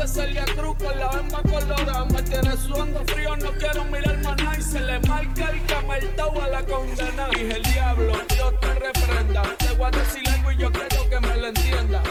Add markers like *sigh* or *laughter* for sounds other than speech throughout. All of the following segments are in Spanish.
dice Celia Cruz con la banda colorada. Me tiene sudando frío, no quiero mirar maná. Y se le marca el cameltao a la condena. Dije el diablo, Dios te reprenda. Te voy a decir algo y yo quiero que me lo entienda.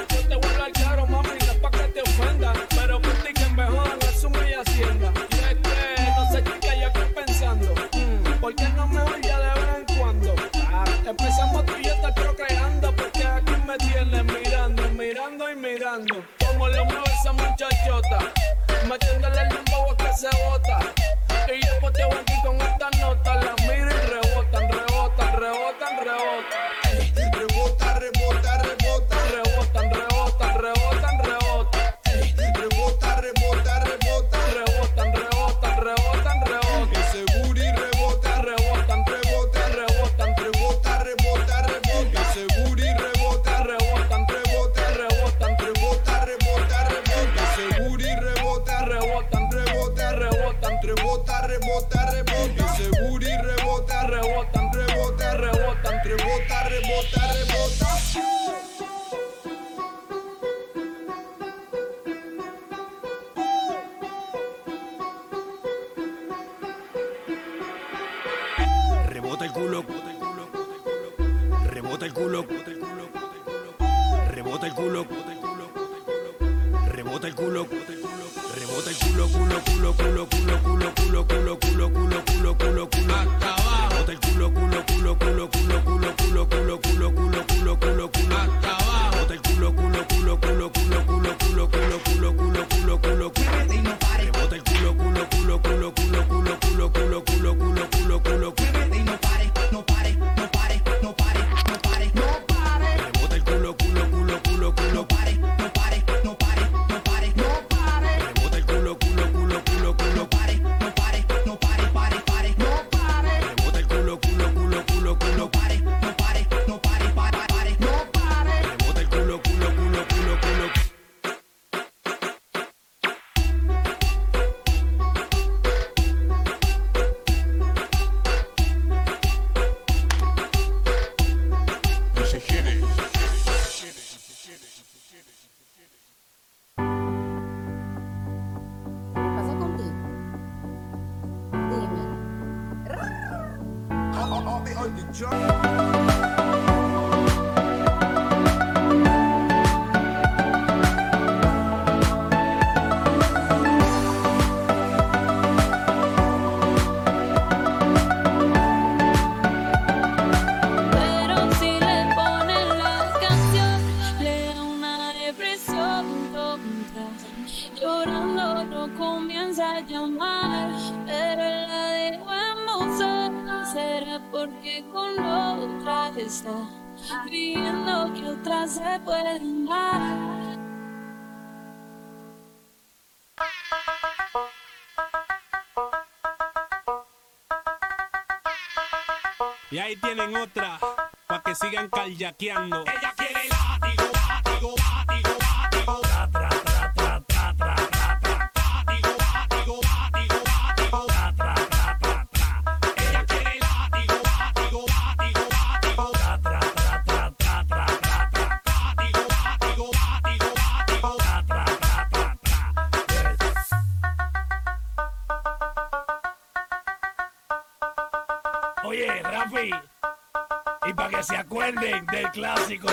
bellaqueando. Ella del clásico.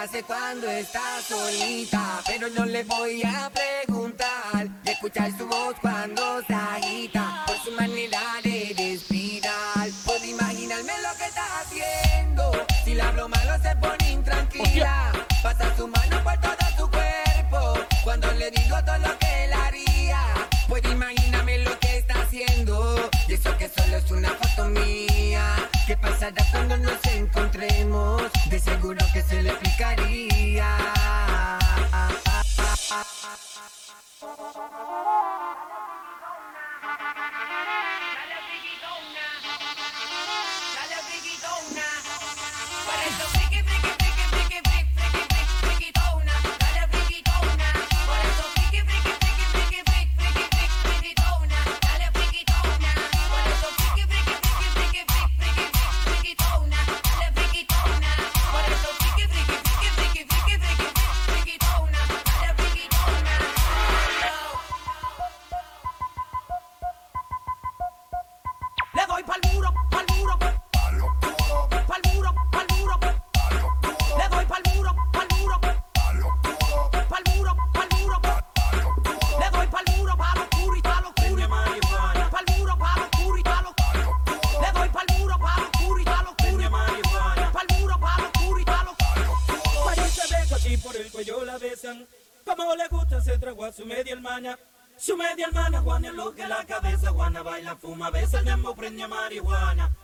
¿Hace cuándo es Antonio Luz que la cabeza, Juana baila, fuma, besa el dembow, prende marihuana.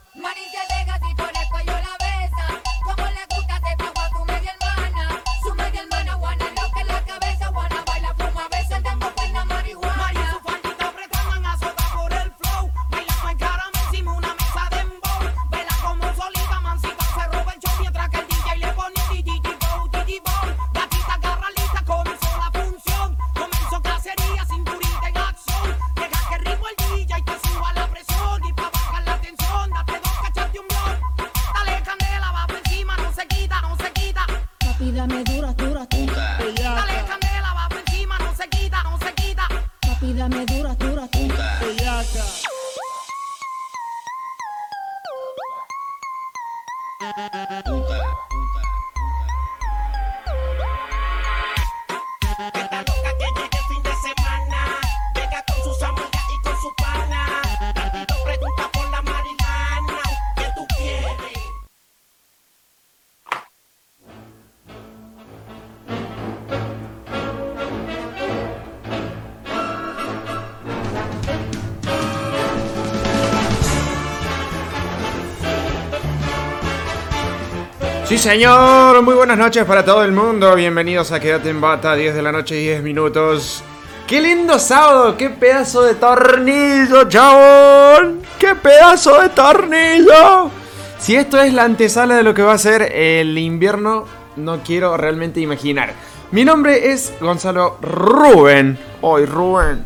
Señor, muy buenas noches para todo el mundo. Bienvenidos a Quédate en Bata, 10 de la noche, 10 minutos. ¡Qué lindo sábado! ¡Qué pedazo de tornillo, chabón! ¡Qué pedazo de tornillo! Si esto es la antesala de lo que va a ser el invierno, no quiero realmente imaginar. Mi nombre es Gonzalo Rubén. Hoy, Rubén.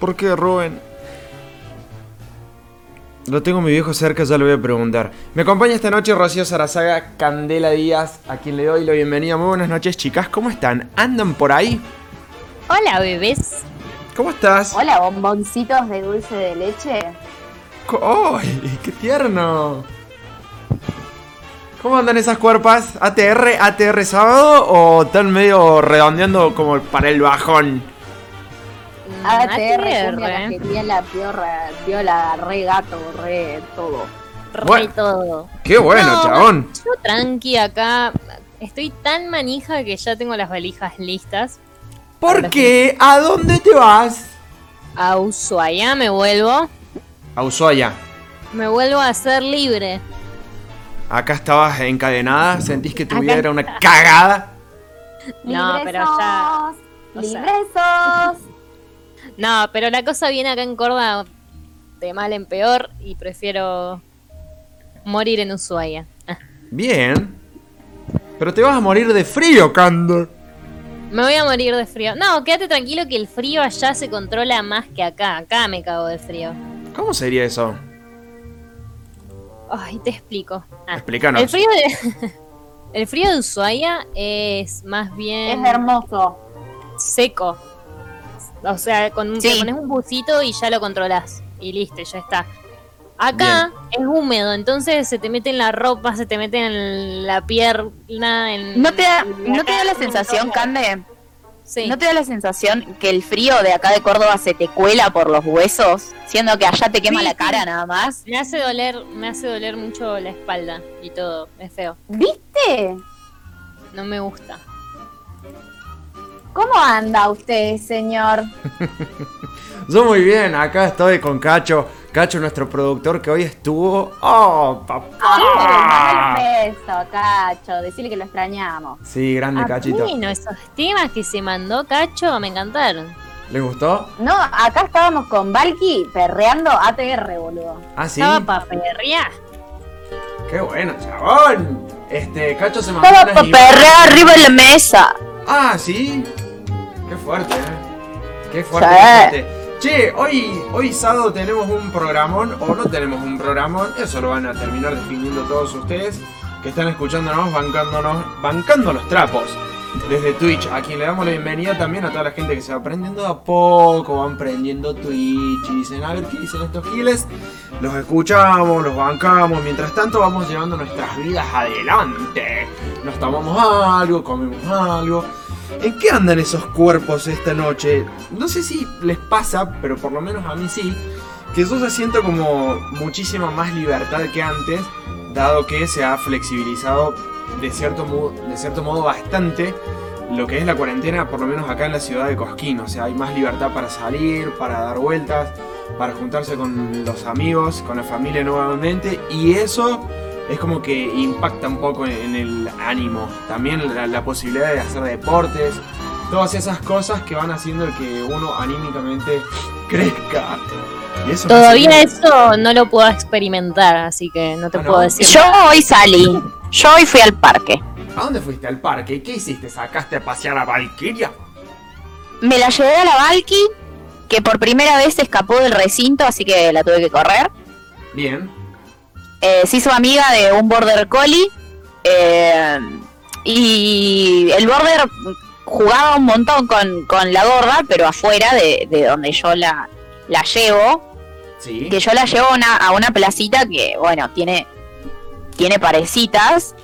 ¿Por qué Rubén? Lo tengo mi viejo cerca, ya le voy a preguntar. Me acompaña esta noche Rocío Sarazaga Candela Díaz, a quien le doy la bienvenida. Muy buenas noches, chicas. ¿Cómo están? ¿Andan por ahí? Hola, bebés. ¿Cómo estás? Hola, bomboncitos de dulce de leche. ¡Ay, qué tierno! ¿Cómo andan esas cuerpas? ¿ATR, ATR sábado o están medio redondeando como para el bajón? ATR, cumbia, ah, la piorra, piola, re gato, re todo. Re bueno, todo. Qué bueno, no, chabón. Yo tranqui acá. Estoy tan manija que ya tengo las valijas listas. ¿Por qué? ¿A dónde te vas? A Ushuaia me vuelvo. A Ushuaia. Me vuelvo a ser libre. Acá estabas encadenada, sentís que tu vida era una cagada. No, pero ya. O sea, ¡Libresos! No, pero la cosa viene acá en Córdoba de mal en peor y prefiero morir en Ushuaia. Ah, Bien. Pero te vas a morir de frío, Candor. Me voy a morir de frío. No, quédate tranquilo que el frío allá se controla más que acá. Acá me cago de frío. ¿Cómo sería eso? Ay, te explico. Ah, Explícanos. El frío de *laughs* el frío de Ushuaia es más bien Es hermoso. seco. O sea, con un, Sí. te pones un busito y ya lo controlás. Y listo, ya está. Acá es húmedo, entonces se te mete en la ropa, se te mete en la pierna, en ¿No te da, en ¿no te da la sensación. Cande? Sí. ¿No te da la sensación que el frío de acá de Córdoba se te cuela por los huesos? Siendo que allá te quema Sí, la sí. cara nada más. Me hace doler, me hace doler mucho la espalda y todo, es feo. ¿Viste? No me gusta. ¿Cómo anda usted, señor? *laughs* Yo muy bien, acá estoy con Cacho. Cacho, nuestro productor que hoy estuvo. ¡Oh, papá! Mandale un beso, Cacho. Decirle que lo extrañamos. Sí, grande Ah, Cachito. bueno, esos temas que se mandó Cacho me encantaron. ¿Le gustó? No, acá estábamos con Valky perreando ATR, boludo. Ah, sí. Estaba pa' perrear. Qué bueno, chabón. Este, Cacho se mandó Estaba para perrear arriba de la mesa. Ah, sí. Qué fuerte, eh. Qué fuerte. Sí. qué fuerte. Che, hoy, hoy sábado tenemos un programón o no tenemos un programón. Eso lo van a terminar definiendo todos ustedes que están escuchándonos, bancándonos, bancando los trapos desde Twitch. A quien le damos la bienvenida también a toda la gente que se va aprendiendo a poco, van prendiendo Twitch y dicen, a ver qué dicen estos giles. Los escuchamos, los bancamos. Mientras tanto vamos llevando nuestras vidas adelante. Nos tomamos algo, comemos algo. ¿En qué andan esos cuerpos esta noche? No sé si les pasa, pero por lo menos a mí sí, que yo ya siento como muchísima más libertad que antes, dado que se ha flexibilizado de cierto, modo, de cierto modo bastante lo que es la cuarentena, por lo menos acá en la ciudad de Cosquín. O sea, hay más libertad para salir, para dar vueltas, para juntarse con los amigos, con la familia nuevamente, y eso es como que impacta un poco en, en el ánimo. También la, la posibilidad de hacer deportes, todas esas cosas que van haciendo que uno anímicamente *laughs* crezca. Y eso me Todavía eso no lo puedo experimentar, así que no te Ah, ¿no? puedo decir. Yo hoy salí. Yo hoy fui al parque. ¿A dónde fuiste? ¿Al parque? ¿Qué hiciste? ¿Sacaste a pasear a Valkyria? Me la llevé a la Valky, que por primera vez escapó del recinto, así que la tuve que correr. Bien. Eh, se hizo amiga de un border collie. eh, y el border jugaba un montón con, con la gorda, pero afuera de, de donde yo la, la llevo. Sí. Que yo la llevo a una, a una placita que, bueno, tiene, tiene parecitas.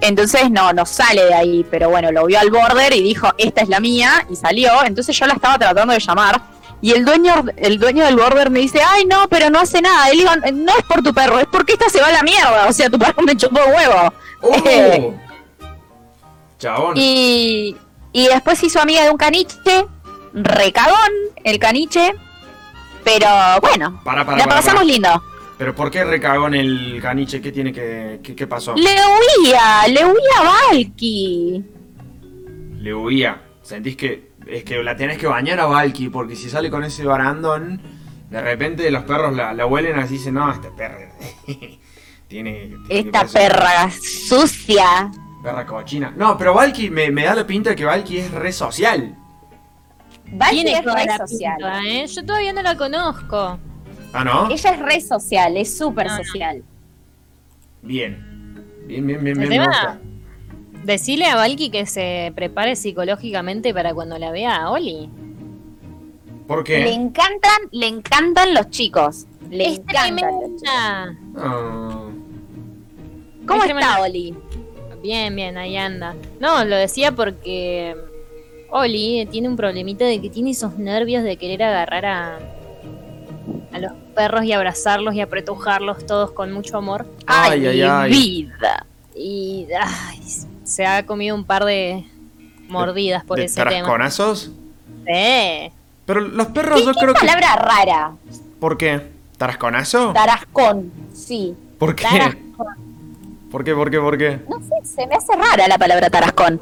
Entonces no, no sale de ahí, pero bueno, lo vio al border y dijo, esta es la mía, y salió. Entonces yo la estaba tratando de llamar. Y el dueño, el dueño del border me dice, ay no, pero no hace nada. Le digo, no es por tu perro, es porque esta se va a la mierda. O sea, tu perro me chupó huevo. ¡Oh! *laughs* Chabón. Y, y después hizo amiga de un caniche, recagón el caniche. Pero bueno, Para, para, la para, pasamos lindo. ¿Pero por qué recagó en el caniche? ¿Qué tiene que... ¿Qué, qué pasó? Le huía, le huía a Valky. Le huía. ¿Sentís que... Es que la tenés que bañar a Valky, porque si sale con ese barandón, de repente los perros la, la huelen así y dicen, no, esta perra... *laughs* tiene... Esta perra sucia. Perra cochina. No, pero Valky me, me da la pinta de que Valky es re social. Valky es re social. pinta, ¿eh? Yo todavía no la conozco. Ah, ¿no? Ella es re social, es súper No, no. social. Bien. Bien, bien, bien, bien. Me tema- gusta. Decile a Valky que se prepare psicológicamente para cuando la vea a Oli. ¿Por Le qué? encantan, le encantan los chicos. Le Es encantan. los chicos. tremenda. Ah, ¿Cómo Es está. Oli? Bien, bien, ahí anda. No, lo decía porque Oli tiene un problemita de que tiene esos nervios de querer agarrar a, a los perros y abrazarlos y apretujarlos todos con mucho amor. Ay, ay, ay. vida. Y ay, se ha comido un par de mordidas por ¿De ese tema. tarasconazos? Sí. Pero los perros yo ¿Qué creo que... palabra rara? ¿Por qué? ¿Tarasconazo? Tarascón, sí. ¿Por qué? Tarascón. ¿Por qué? ¿Por qué? ¿Por qué? No sé, se me hace rara. La palabra tarascón.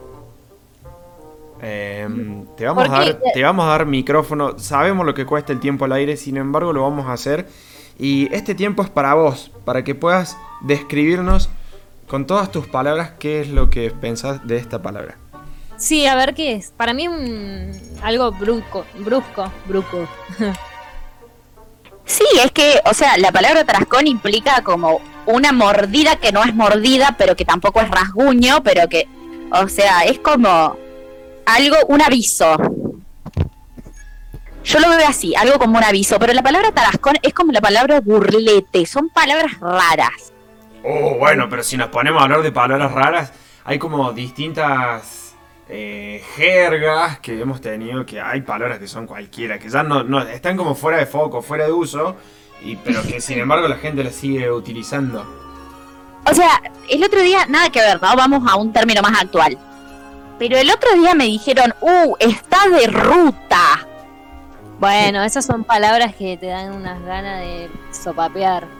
Eh, te, vamos a ¿Por qué? dar, te vamos a dar micrófono. Sabemos lo que cuesta el tiempo al aire, sin embargo lo vamos a hacer. Y este tiempo es para vos, para que puedas describirnos con todas tus palabras qué es lo que pensás de esta palabra. Sí, a ver qué es. Para mí un algo brusco, brusco, brusco. *laughs* Sí, es que, o sea, la palabra trascón implica como una mordida que no es mordida, pero que tampoco es rasguño, pero que, o sea, es como algo, un aviso. Yo lo veo así, algo como un aviso, pero la palabra tarascón es como la palabra burlete, son palabras raras. Oh, bueno, pero si nos ponemos a hablar de palabras raras, hay como distintas eh, jergas que hemos tenido, que hay palabras que son cualquiera, que ya no, no están como fuera de foco, fuera de uso, y, pero que sin embargo la gente las sigue utilizando. O sea, el otro día, nada que ver, ¿no? Vamos a un término más actual. Pero el otro día me dijeron, uh, está de ruta. Bueno, esas son palabras que te dan unas ganas de sopapear.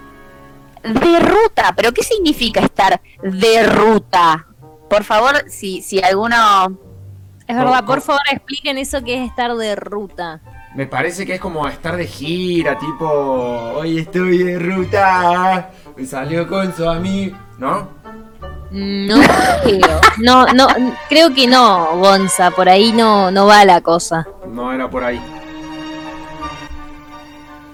De ruta, pero ¿qué significa estar de ruta? Por favor, si, si alguno... Es verdad, por favor expliquen eso que es estar de ruta. Me parece que es como estar de gira, tipo, hoy estoy de ruta, me salió con su amigo, ¿no? No creo. No, no, creo que no, Gonza, por ahí no, no va la cosa. No era por ahí.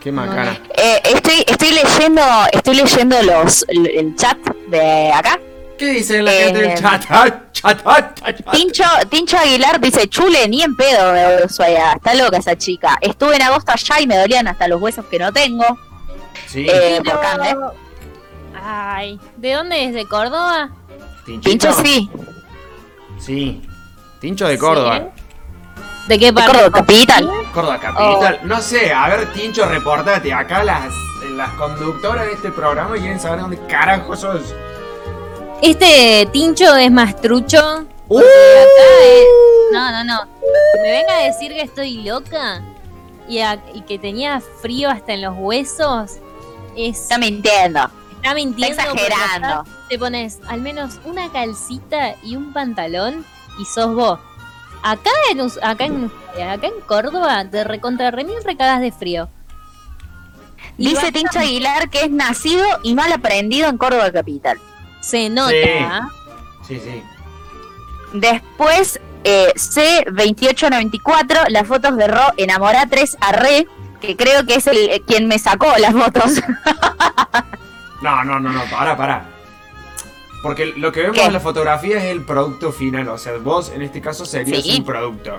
Qué macana. Eh, estoy, estoy leyendo, estoy leyendo los, el, chat de acá. ¿Qué dice la Eh, gente del chat? *laughs* Ah, chat, chat, chat. Tincho, Tincho Aguilar dice, chule, ni en pedo de Ushuaia, está loca esa chica. Estuve en agosto allá y me dolían hasta los huesos que no tengo. Sí, Eh, por carne. Ay, ¿de dónde es? ¿De Córdoba? Tinchito. Tincho sí. Sí. Tincho de Córdoba. ¿eh? ¿De qué De parte? Córdoba Capital. Córdoba Capital. No sé, a ver, Tincho, reportate. Acá las, las conductoras de este programa quieren saber dónde carajo sos. Este Tincho es más trucho. ¡Uh! acá es- No, no, no. Que Me venga a decir que estoy loca y, a- y que tenía frío hasta en los huesos. Es, Está mintiendo. está mintiendo. Está exagerando. Te pones al menos una calcita y un pantalón y sos vos. Acá en, acá en, acá en Córdoba te recontra remil recadas de frío. Y Dice Tincho Aguilar que es nacido y mal aprendido en Córdoba Capital. Se nota. Sí, sí. Después, eh, C2894, las fotos de Ro Enamorá 3 Arre, que creo que es el eh, quien me sacó las fotos. No, no, no, no, para, para. Porque lo que vemos ¿Qué? en la fotografía es el producto final. O sea, vos en este caso serías Sí. un producto.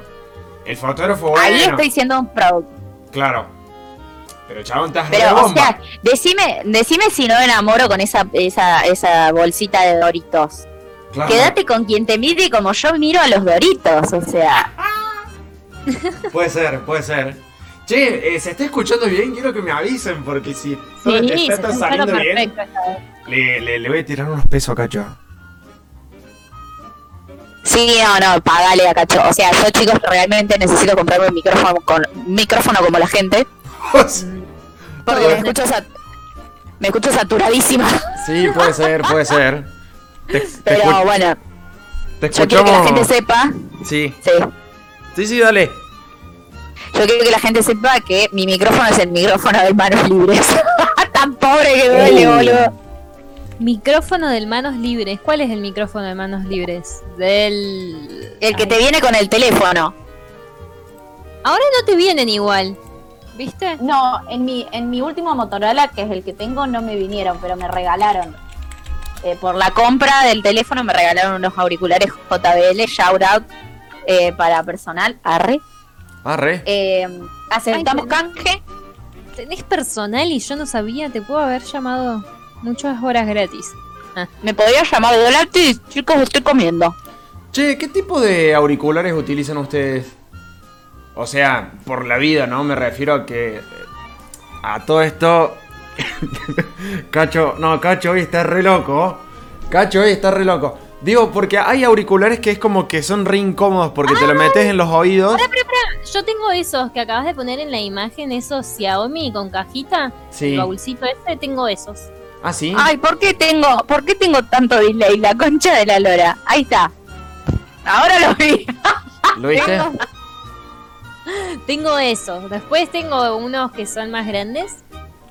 El fotógrafo, bueno. Ahí estoy siendo un producto. Claro. Pero chabón, estás Pero, re o bomba. sea, decime, decime si no me enamoro con esa, esa, esa bolsita de Doritos. Claro. Quédate con quien te mire como yo miro a los Doritos, o sea. Puede ser, puede ser. Che, eh, ¿se está escuchando bien? Quiero que me avisen porque si todo Sí, está, se está está saliendo bien, le, le- le voy a tirar unos pesos a Cacho. Sí, no, no, pagale a cacho. O sea, yo chicos realmente necesito comprarme un micrófono, con, un micrófono como la gente. Porque me escucho, sat- me escucho saturadísima. sí, puede ser, puede ser. Te, te Pero bueno, te yo quiero que la gente escuchamos. sepa. Sí, Sí. sí, sí, dale. Yo quiero que la gente sepa que mi micrófono es el micrófono de manos libres. *laughs* Tan pobre que duele, boludo. Micrófono de manos libres. ¿Cuál es el micrófono de manos libres? Del. El que te viene con el teléfono. Ahora no te vienen igual. ¿Viste? No, en mi, en mi último Motorola, que es el que tengo, no me vinieron, pero me regalaron. Eh, por la compra del teléfono me regalaron unos auriculares JBL, shout out eh, para personal. Arre. Arre. Eh, aceptamos Ay, canje. Tenés personal y yo no sabía. Te puedo haber llamado muchas horas gratis. Me podría llamar gratis, chicos, estoy comiendo. Che, ¿qué tipo de auriculares utilizan ustedes? O sea, por la vida, ¿no? Me refiero a que. eh, A todo esto. *laughs* Cacho, no, Cacho hoy está re loco. Cacho hoy está re loco. Digo, porque hay auriculares que es como que son re incómodos porque te lo metes en los oídos. Pará, pará, pará. Yo tengo esos que acabas de poner en la imagen, esos Xiaomi con cajita. Sí. El baúlcito este, tengo esos. Ah, sí. Ay, ¿por qué tengo, por qué tengo tanto delay? La concha de la lora. Ahí está. Ahora lo vi. *laughs* ¿Lo viste? Tengo esos. Después tengo unos que son más grandes,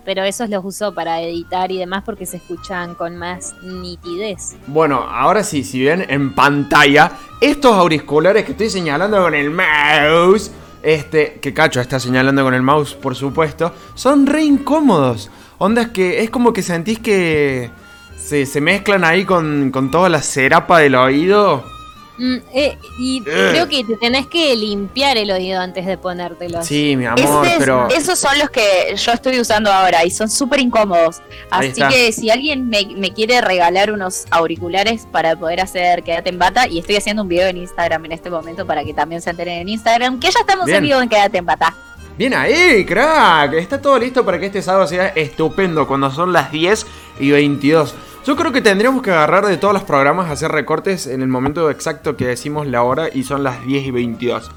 pero esos los uso para editar y demás porque se escuchan con más nitidez. Bueno, ahora sí, si ven en pantalla, estos auriculares que estoy señalando con el mouse, este, que Cacho está señalando con el mouse, por supuesto, son re incómodos. Onda es que es como que sentís que se, se mezclan ahí con, con toda la cerapa del oído. Mm, eh, y creo que te tenés que limpiar el oído antes de ponértelos. Sí, mi amor, es- pero... Esos son los que yo estoy usando ahora y son súper incómodos. Ahí Así está. que si alguien me, me quiere regalar unos auriculares para poder hacer Quédate en Bata, y estoy haciendo un video en Instagram en este momento para que también se enteren en Instagram, que ya estamos Bien. en vivo en Quédate en Bata. Bien ahí, crack. Está todo listo para que este sábado sea estupendo cuando son las 10 y 22. Yo creo que tendríamos que agarrar de todos los programas, hacer recortes en el momento exacto que decimos la hora y son las 10 y 22.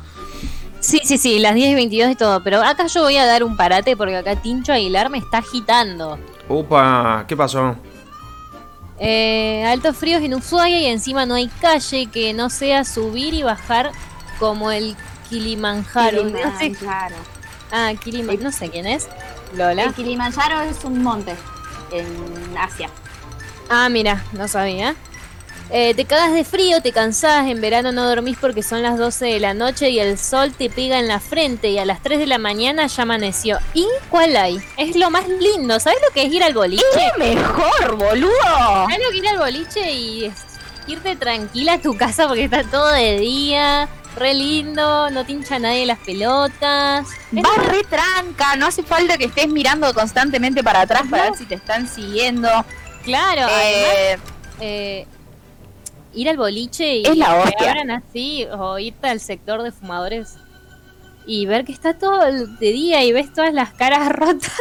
Sí, sí, sí, las 10 y 22 y todo. Pero acá yo voy a dar un parate porque acá Tincho Aguilar me está agitando. Upa, ¿qué pasó? Eh, altos fríos en Ushuaia y encima no hay calle que no sea subir y bajar como el Kilimanjaro. No sé- Kilimanjaro. Ah, Kilimanjaro. No sé quién es. Lola. El Kilimanjaro es un monte en Asia. Ah, mira, no sabía. Eh, te cagas de frío, te cansás, en verano no dormís porque son las 12 de la noche y el sol te pega en la frente y a las 3 de la mañana ya amaneció. ¿Y cuál hay? Es lo más lindo, ¿sabes lo que es ir al boliche? mejor, boludo! ¿Sabes lo que ir al boliche y irte tranquila a tu casa porque está todo de día, re lindo, no te hincha nadie las pelotas? Vas re tranca, no hace falta que estés mirando constantemente para atrás para ver si te están siguiendo. Claro, Eh, además, eh, ir al boliche y Es la que abran así, o irte al sector de fumadores y ver que está todo el- de día y ves todas las caras *laughs* rotas.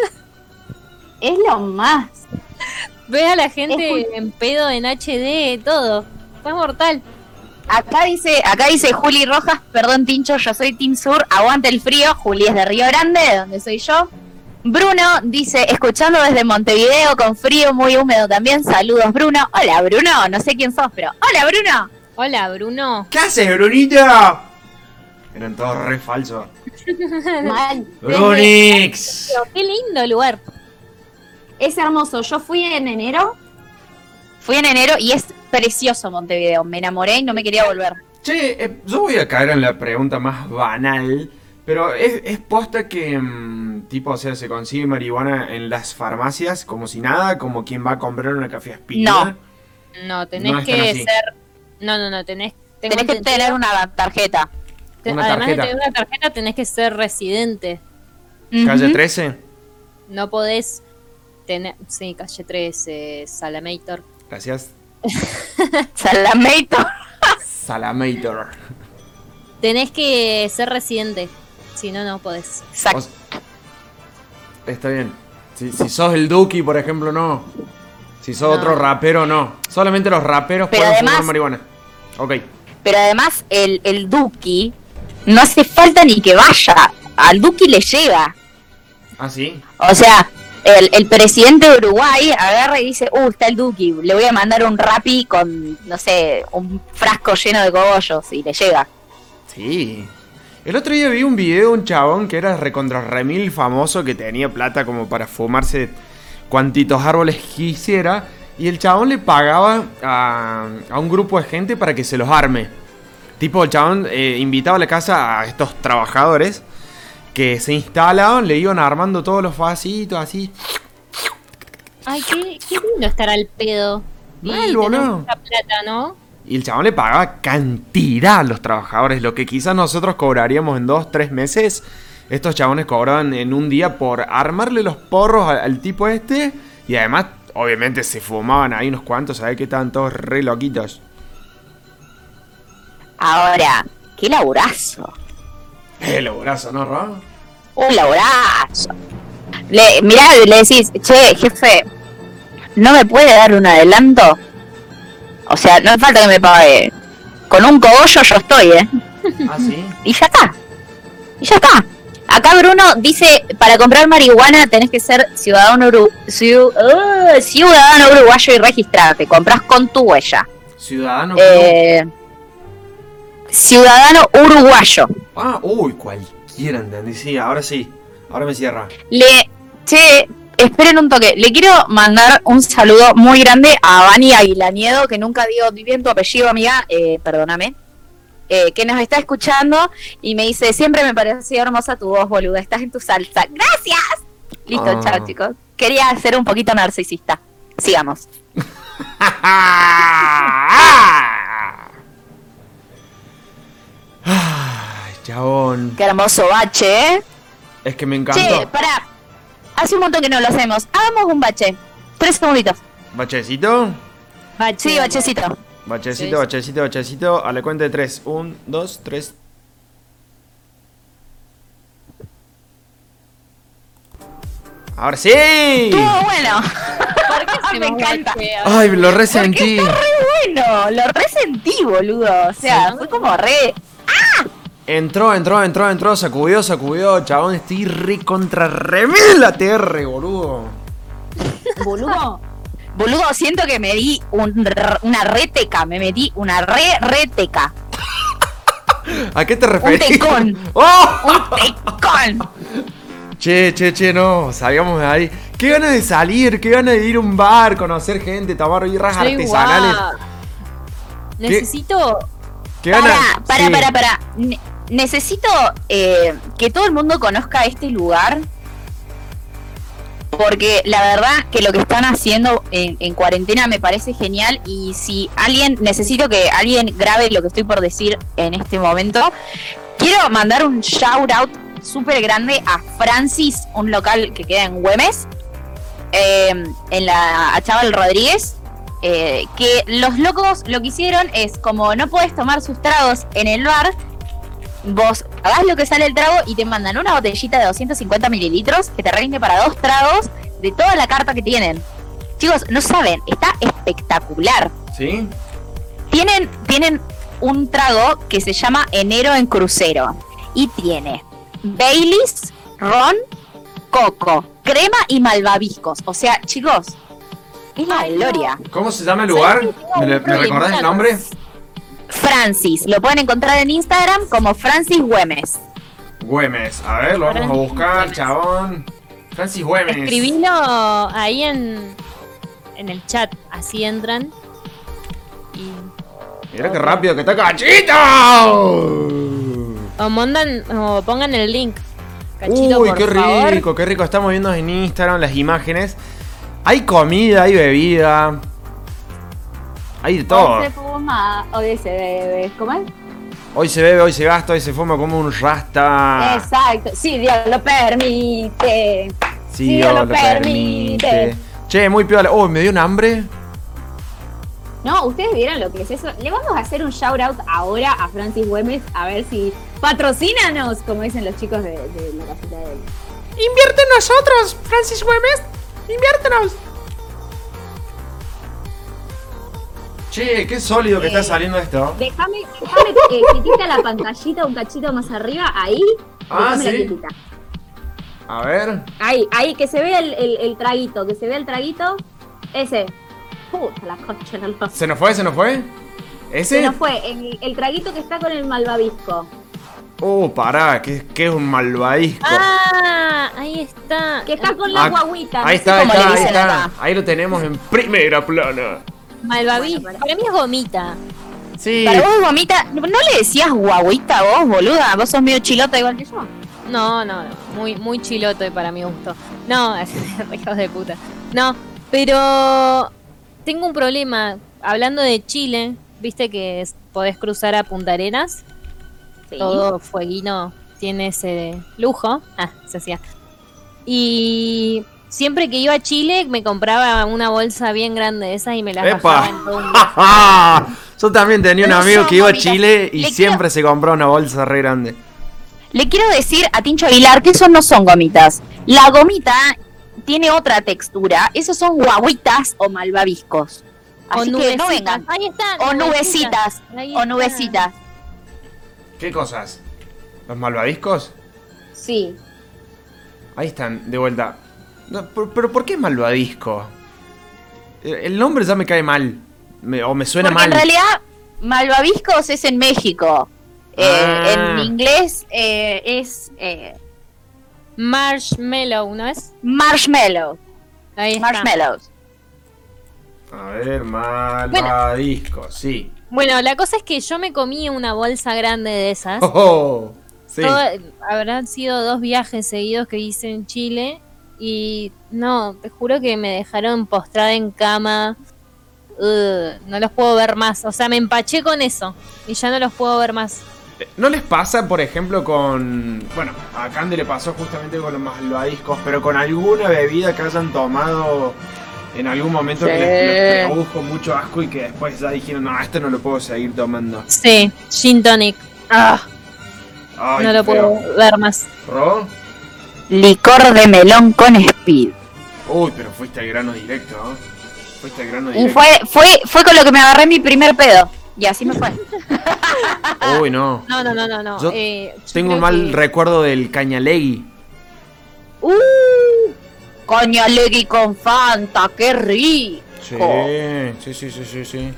Es lo más. ves a la gente Es en pedo, en HD, todo. Fue mortal. Acá dice, acá dice Juli Rojas, perdón Tincho, yo soy Team Sur, aguante el frío, Juli es de Río Grande, de donde soy yo. Bruno dice, escuchando desde Montevideo con frío muy húmedo también, saludos Bruno. Hola Bruno, no sé quién sos, pero hola Bruno. Hola, Bruno. ¿Qué haces, Brunito? Eran todos re falsos. *laughs* Mal. Brunix. Qué lindo lugar. Es hermoso. Yo fui en enero. Fui en enero y es precioso Montevideo, me enamoré y no me quería volver. Che, eh, yo voy a caer en la pregunta más banal, pero es, es posta que, mm, tipo, o sea, se consigue marihuana en las farmacias como si nada, como quien va a comprar una café aspirina. No. No, tenés No que así. ser. No, no, no, tenés. Tenés que tener una tarjeta. una Además tarjeta. de tener una tarjeta, tenés que ser residente. Calle Ujú. 13. No podés tener. Sí, calle 13, Salamator. Gracias. *laughs* Salameito. Salamator. Tenés que ser residente. Si no, no podés. Exacto. Está bien. Si, si sos el Duki, por ejemplo, no. Si sos No. otro rapero, no. Solamente los raperos Pero pueden además- fumar marihuana. Ok. Pero además el, el Duki no hace falta ni que vaya. Al Duki le llega. ¿Ah, sí? O sea, el, el presidente de Uruguay agarra y dice, uh, está el Duki, le voy a mandar un rapi con, no sé, un frasco lleno de cogollos y le llega. Sí. El otro día vi un video de un chabón que era recontra remil famoso que tenía plata como para fumarse cuantitos árboles quisiera. Y el chabón le pagaba a, a un grupo de gente para que se los arme. Tipo, el chabón eh, invitaba a la casa a estos trabajadores que se instalaban, le iban armando todos los vasitos así. Ay, qué, qué lindo estar al pedo. Mal, boludo. plata, ¿no? Y el chabón le pagaba cantidad a los trabajadores, lo que quizás nosotros cobraríamos en dos, tres meses. Estos chabones cobraban en un día por armarle los porros al, al tipo este. Y además, obviamente, se fumaban ahí unos cuantos, ¿sabes qué? Estaban todos re loquitos. Ahora, qué laburazo. Lo brazo, ¿no, Ro? Un laburazo. Le, mirá, le decís, che, jefe, ¿no me puede dar un adelanto? O sea, no hace falta que me pague. Con un cogollo yo estoy, ¿eh? Ah, sí. *laughs* Y ya está. Y ya está. Acá Bruno dice, para comprar marihuana tenés que ser ciudadano, uru- uh, ciudadano uruguayo y registrarte. Compras con tu huella. Ciudadano. Eh, ciudadano uruguayo. Ah, uy, cualquiera, ¿entendí? Sí, ahora sí. Ahora me cierra. Le, che, esperen un toque. Le quiero mandar un saludo muy grande a Vani Aguilaniedo, que nunca digo bien tu apellido, amiga, eh, perdóname. eh, que nos está escuchando y me dice, siempre me pareció hermosa tu voz, boluda, estás en tu salsa. ¡Gracias! Listo, Ah. chao, chicos. Quería ser un poquito narcisista. Sigamos. *laughs* Ay, chabón. Qué hermoso bache, ¿eh? Es que me encantó. Che, pará. Hace un montón que no lo hacemos. Hagamos un bache. Tres segunditos. ¿Bachecito? Sí, bachecito. Bachecito, Sí. bachecito, bachecito. A la cuenta de tres. Un, dos, tres. Ahora sí. Estuvo bueno. ¿Por *laughs* me encanta. Ay, lo resentí. Está re bueno. Lo resentí, boludo. O sea, fue como re. Entró, entró, entró, entró, sacudió, sacudió, chabón, estoy re contra remil la TR, boludo. *laughs* Boludo. Boludo, siento que me di un una reteca. Me metí una re reteca. ¿A qué te Un referís? tecón. *laughs* ¡Oh! Un tecón. Che, che, che, no, salgamos de ahí. Qué ganas de salir, qué ganas de ir a un bar, conocer gente, tomar birras Soy artesanales. guau. Necesito. Qué ganas. Para, para, sí. para, para. Ne- necesito eh, que todo el mundo conozca este lugar. Porque la verdad que lo que están haciendo en, en cuarentena me parece genial. Y si alguien, necesito que alguien grabe lo que estoy por decir en este momento. Quiero mandar un shout out súper grande a Francis, un local que queda en Güemes. eh, en la a Chaval Rodríguez. eh, que los locos lo que hicieron es como no puedes tomar sus tragos en el bar, vos pagás lo que sale el trago y te mandan una botellita de 250 mililitros que te rinde para dos tragos de toda la carta que tienen. Chicos, no saben, está espectacular. ¿Sí? Tienen, tienen un trago que se llama Enero en Crucero y tiene Baileys, ron, coco, crema y malvaviscos. O sea, chicos, es la gloria. ¿Cómo se llama el lugar? ¿Me, me recordás el nombre? Francis, lo pueden encontrar en Instagram como Francis Güemes. Güemes. A ver, lo vamos a buscar, Güemes. chabón. Francis Güemes. Escribilo ahí en, en el chat. Así entran. Y. Mira qué rápido que está Cachito. O, mandan, o pongan el link. Cachito, Uy, por qué favor. rico, qué rico. Estamos viendo en Instagram las imágenes. Hay comida, hay bebida. Hay de todo. Hoy se fuma, hoy se bebe. ¿Cómo es? Hoy se bebe, hoy se gasta, hoy se fuma como un rasta. Exacto. Si Dios lo permite. Si si Dios Dios lo lo permite. permite. Che, muy piola. Oh, me dio un hambre. No, ustedes vieron lo que es eso. Le vamos a hacer un shout out ahora a Francis Güemes a ver si patrocínanos, como dicen los chicos de, de la casita de él. Invierte en nosotros, Francis Güemes. Inviértenos. Che, qué sólido que está Eh, saliendo esto. Déjame, déjame eh, quietita la pantallita un cachito más arriba, ahí. Ah, ¿sí? A ver. Ahí, ahí, que se vea el, el- el traguito, que se vea el traguito. Ese. Puta la concha ¿Se nos fue? ¿Se nos fue? Se ¿Ese? nos fue, el, el traguito que está con el malvavisco. Oh, pará, que, que es un malvadisco. Ah, ahí está. Que está con la Ah, guaguita. ahí no está, ahí está, ahí está. acá. Ahí lo tenemos en primera plana. Malvavisco. Bueno, para mí es gomita. Sí. Para vos, gomita, ¿no le decías guaguita vos, boluda? Vos sos medio chilota igual que yo. No, no, no. Muy, muy chiloto y para mi gusto. No, *laughs* hijos de puta. No, pero tengo un problema. Hablando de Chile, viste que es- podés cruzar a Punta Arenas. Sí. Todo fueguino tiene ese lujo. Ah, se hacía. Y siempre que iba a Chile me compraba una bolsa bien grande de esas y me las bajaba en todo un ¡Epa! *laughs* Yo también tenía un amigo que iba a. Chile y Le siempre se compró una bolsa re grande. Le quiero decir a Tincho Aguilar que esos no son gomitas. La gomita tiene otra textura. Esos son guaguitas o malvaviscos. O Así que no vengan. Ahí está. O nubecitas. O nubecitas. ¿Qué cosas? ¿Los malvadiscos? Sí. Ahí están, de vuelta. No, pero, pero ¿por qué malvadisco? El el nombre ya me cae mal. Me- o me suena Porque mal. en realidad, malvaviscos es en México. Eh, Ah. En inglés eh, es eh, Marshmallow, ¿no es? marshmallow. Ahí está. Marshmallows. A ver, malvadisco, sí. Bueno, la cosa es que yo me comí una bolsa grande de esas. Oh, sí. Todo- habrán sido dos viajes seguidos que hice en Chile y no, te juro que me dejaron postrada en cama. Ugh, no los puedo ver más. O sea, me empaché con eso y ya no los puedo ver más. ¿No les pasa, por ejemplo, con. Bueno, a Candy le pasó justamente con los malvadiscos, pero con alguna bebida que hayan tomado en algún momento que les, les produjo mucho asco y que después ya dijeron, no, esto no lo puedo seguir tomando? Sí, Gin Tonic. Ah, Ay, no lo feo. puedo ver más. ¿Ro? Licor de melón con speed. Uy, pero fuiste al grano directo, ¿no? Fuiste al grano Y directo. fue, fue, fue con lo que me agarré mi primer pedo. Y así me fue. *laughs* Uy, no. No, no, no, no, no. Yo eh, yo Tengo un mal que- recuerdo del cañalegui. Uh, coñalegui con Fanta, qué rico. Sí, sí, sí, sí, sí, sí.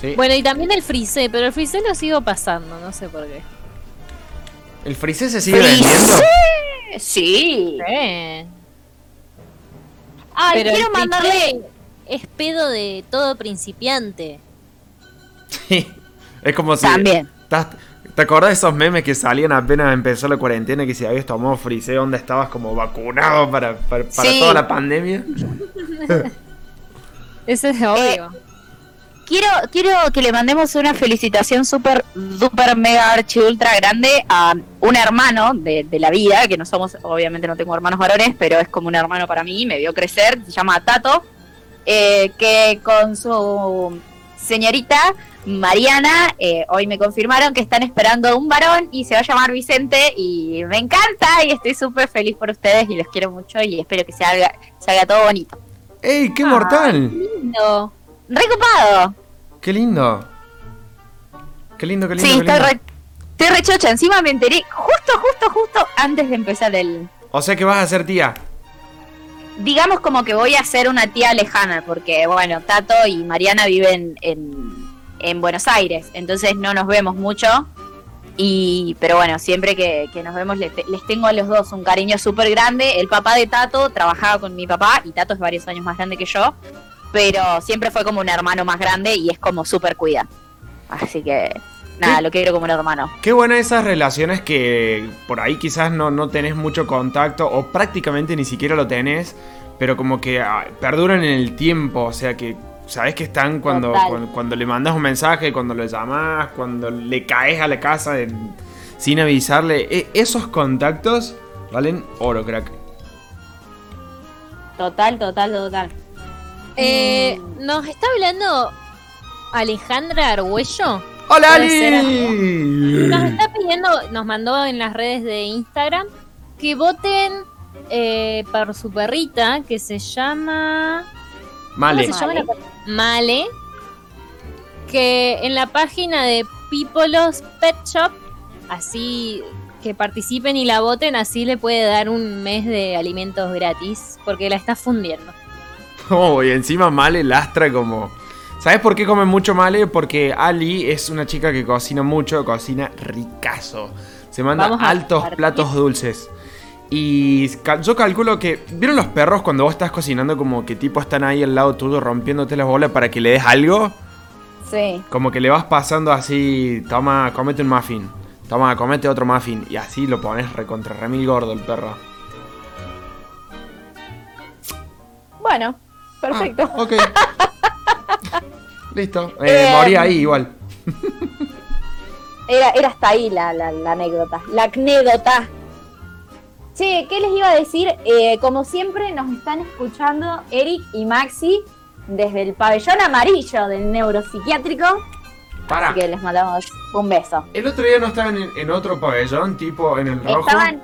Sí. Bueno, y también el frisé, pero el frisé lo sigo pasando, no sé por qué. ¿El frisé se sigue Frisé. vendiendo? Sí. Eh. Ay, Pero quiero mandarle. Es pedo de todo principiante. Sí. Es como si. También. ¿Estás- ¿Te acordás de esos memes que salían apenas empezó la cuarentena? Que si habías tomado frisé, ¿dónde estabas como vacunado para, para, para Sí. toda la pandemia? *laughs* Eso es obvio. Quiero, quiero que le mandemos una felicitación súper, súper, mega, archi, ultra grande a un hermano de, de la vida, que no somos, obviamente no tengo hermanos varones, pero es como un hermano para mí, me vio crecer, se llama Tato, eh, que con su señorita Mariana, eh, hoy me confirmaron que están esperando un varón y se va a llamar Vicente y me encanta y estoy súper feliz por ustedes y los quiero mucho y espero que se haga, salga todo bonito. ¡Ey, qué mortal! Lindo. Recopado. ¡Qué lindo! ¡Qué lindo, qué lindo! Sí, qué estoy lindo. re, estoy re chocha. Encima me enteré justo, justo, justo antes de empezar el... O sea que vas a ser tía. Digamos como que voy a ser una tía lejana, porque bueno, Tato y Mariana viven en, en Buenos Aires, entonces no nos vemos mucho. Y, pero bueno, siempre que, que nos vemos les, les tengo a los dos un cariño súper grande. El papá de Tato trabajaba con mi papá y Tato es varios años más grande que yo, pero siempre fue como un hermano más grande y es como súper cuida. Así que nada, lo quiero como un hermano. Qué buenas esas relaciones que por ahí quizás no, no tenés mucho contacto o prácticamente ni siquiera lo tenés, pero como que ah, perduran en el tiempo, o sea que sabes que están cuando, cuando, cuando le mandas un mensaje, cuando lo llamas, cuando le caes a la casa de- sin avisarle. E- esos contactos valen oro, crack. Total, total, total. Eh, Nos está hablando Alejandra Argüello. ¡Hola, Ali! Nos está pidiendo, nos mandó en las redes de Instagram que voten eh, por su perrita que se llama. Male. ¿Cómo se llama la perrita? Male. Que en la página de Pipolos Pet Shop, así que participen y la voten, así le puede dar un mes de alimentos gratis, porque la está fundiendo. *laughs* Oh, y encima Male lastra como... ¿Sabes por qué come mucho Male? Porque Ali es una chica que cocina mucho, cocina ricazo. Se manda altos platos dulces. Y yo calculo que... ¿Vieron los perros cuando vos estás cocinando como que tipo están ahí al lado tuyo rompiéndote las bolas para que le des algo? Sí. Como que le vas pasando así, toma, comete un muffin. Toma, comete otro muffin. Y así lo pones recontra remil gordo el perro. Bueno, perfecto. Ok. *laughs* Listo. Eh, Eh, morí ahí igual. *laughs* Era, era hasta ahí la, la, la anécdota. La anécdota. Che, ¿qué les iba a decir? Eh, como siempre, nos están escuchando Eric y Maxi desde el pabellón amarillo del neuropsiquiátrico. Para. Así que les mandamos un beso. El otro día no estaban en, en otro pabellón, tipo en el rojo. Estaban,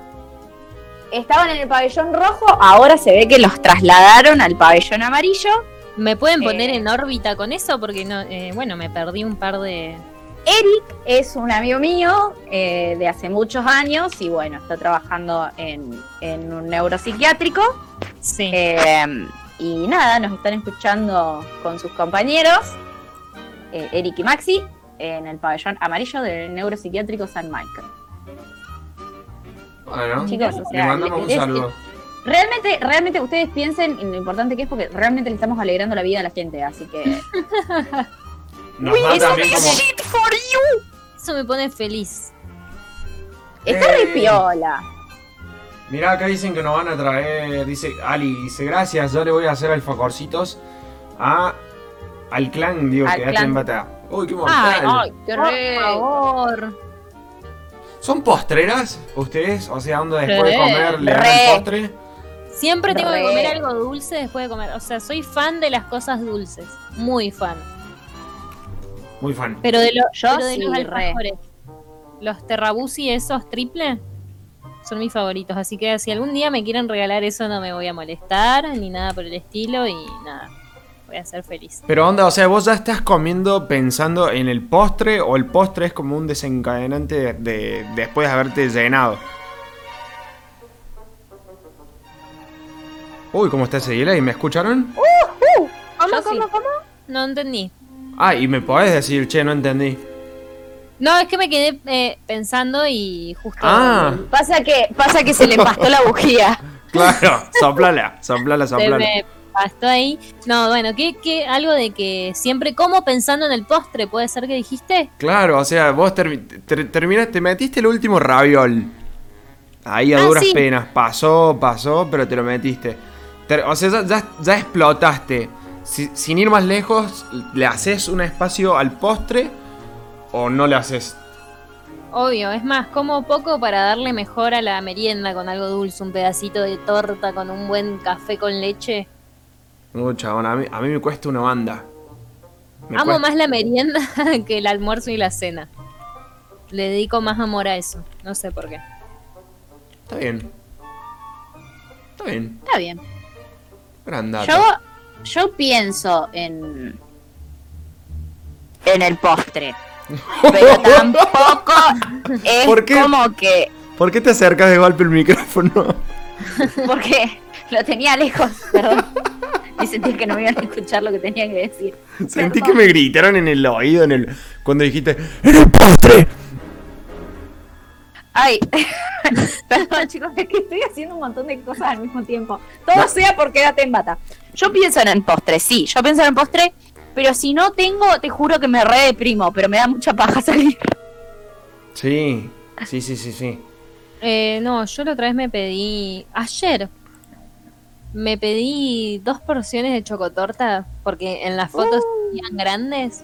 estaban en el pabellón rojo, ahora se ve que los trasladaron al pabellón amarillo. ¿Me pueden Eh. poner en órbita con eso? Porque no, eh, bueno, me perdí un par de. Eric es un amigo mío eh, de hace muchos años y bueno, está trabajando en, en un neuropsiquiátrico. Sí. Eh, y nada, nos están escuchando con sus compañeros, eh, Eric y Maxi. en el pabellón amarillo del neuropsiquiátrico San Michael. Bueno, Chicos, o sea, le mandamos un saludo. Realmente, realmente ustedes piensen en lo importante que es porque realmente le estamos alegrando la vida a la gente, así que... Nos también como... for you. Eso me pone feliz. Está Eh. re piola. Mirá, acá dicen que nos van a traer, dice Ali, dice gracias, yo le voy a hacer alfacorcitos a al clan, digo, Al quédate clan. Uy, qué Ay, mortal. ay, qué Por re... favor. ¿Son postreras ustedes? O sea, donde después de comer le dan el postre. Siempre tengo que comer algo dulce después de comer. O sea, soy fan de las cosas dulces. Muy fan. Muy fan. Pero de, lo- Yo pero de sí, los re. alfajores. Los terrabusi esos triple son mis favoritos. Así que si algún día me quieren regalar eso no me voy a molestar ni nada por el estilo y nada. Voy a ser feliz. Pero onda, o sea, vos ya estás comiendo pensando en el postre o el postre es como un desencadenante de, de- después de haberte llenado. Uy, ¿cómo está ese delay? ¿Me escucharon? ¿Cómo, Yo sí. cómo, cómo? No entendí. Ah, y me podés decir, che, no entendí. No, es que me quedé eh, pensando y justo. Ah, Pasa que, pasa que se le empastó la bujía. *laughs* claro, soplala, soplala, Se soplala. Ahí. No, bueno, ¿qué, qué, algo de que siempre como pensando en el postre, ¿puede ser que dijiste? Claro, o sea, vos termi- ter- terminaste, metiste el último raviol. Ahí a Ah, duras sí. penas. Pasó, pasó, pero te lo metiste. Ter- o sea, ya, ya- ya explotaste. Si- sin ir más lejos, ¿le haces un espacio al postre o no le haces? Obvio, es más, como poco para darle mejor a la merienda con algo dulce, un pedacito de torta con un buen café con leche. No, chabón, a mí, a mí me cuesta una banda. Me Amo cuesta- más la merienda *laughs* que el almuerzo y la cena. Le dedico más amor a eso, no sé por qué. Está bien. Está bien. Está bien. Gran dato. Yo, yo pienso en... En el postre. Pero *laughs* tampoco es ¿Por qué? como que... ¿Por qué te acercas de golpe el micrófono? *laughs* Porque lo tenía lejos, perdón. Y sentí que no me iban a escuchar lo que tenía que decir. Sentí que me gritaron en el oído en el cuando dijiste ¡En el postre! Ay, *laughs* perdón chicos, es que estoy haciendo un montón de cosas al mismo tiempo. Todo sea por quédate en bata. Yo pienso en el postre, sí, yo pienso en el postre, pero si no tengo, te juro que me re deprimo, pero me da mucha paja *laughs* salir. Sí, sí, sí, sí, sí. Eh, no, yo la otra vez me pedí. Ayer. Me pedí dos porciones de chocotorta. Porque en las fotos eran grandes.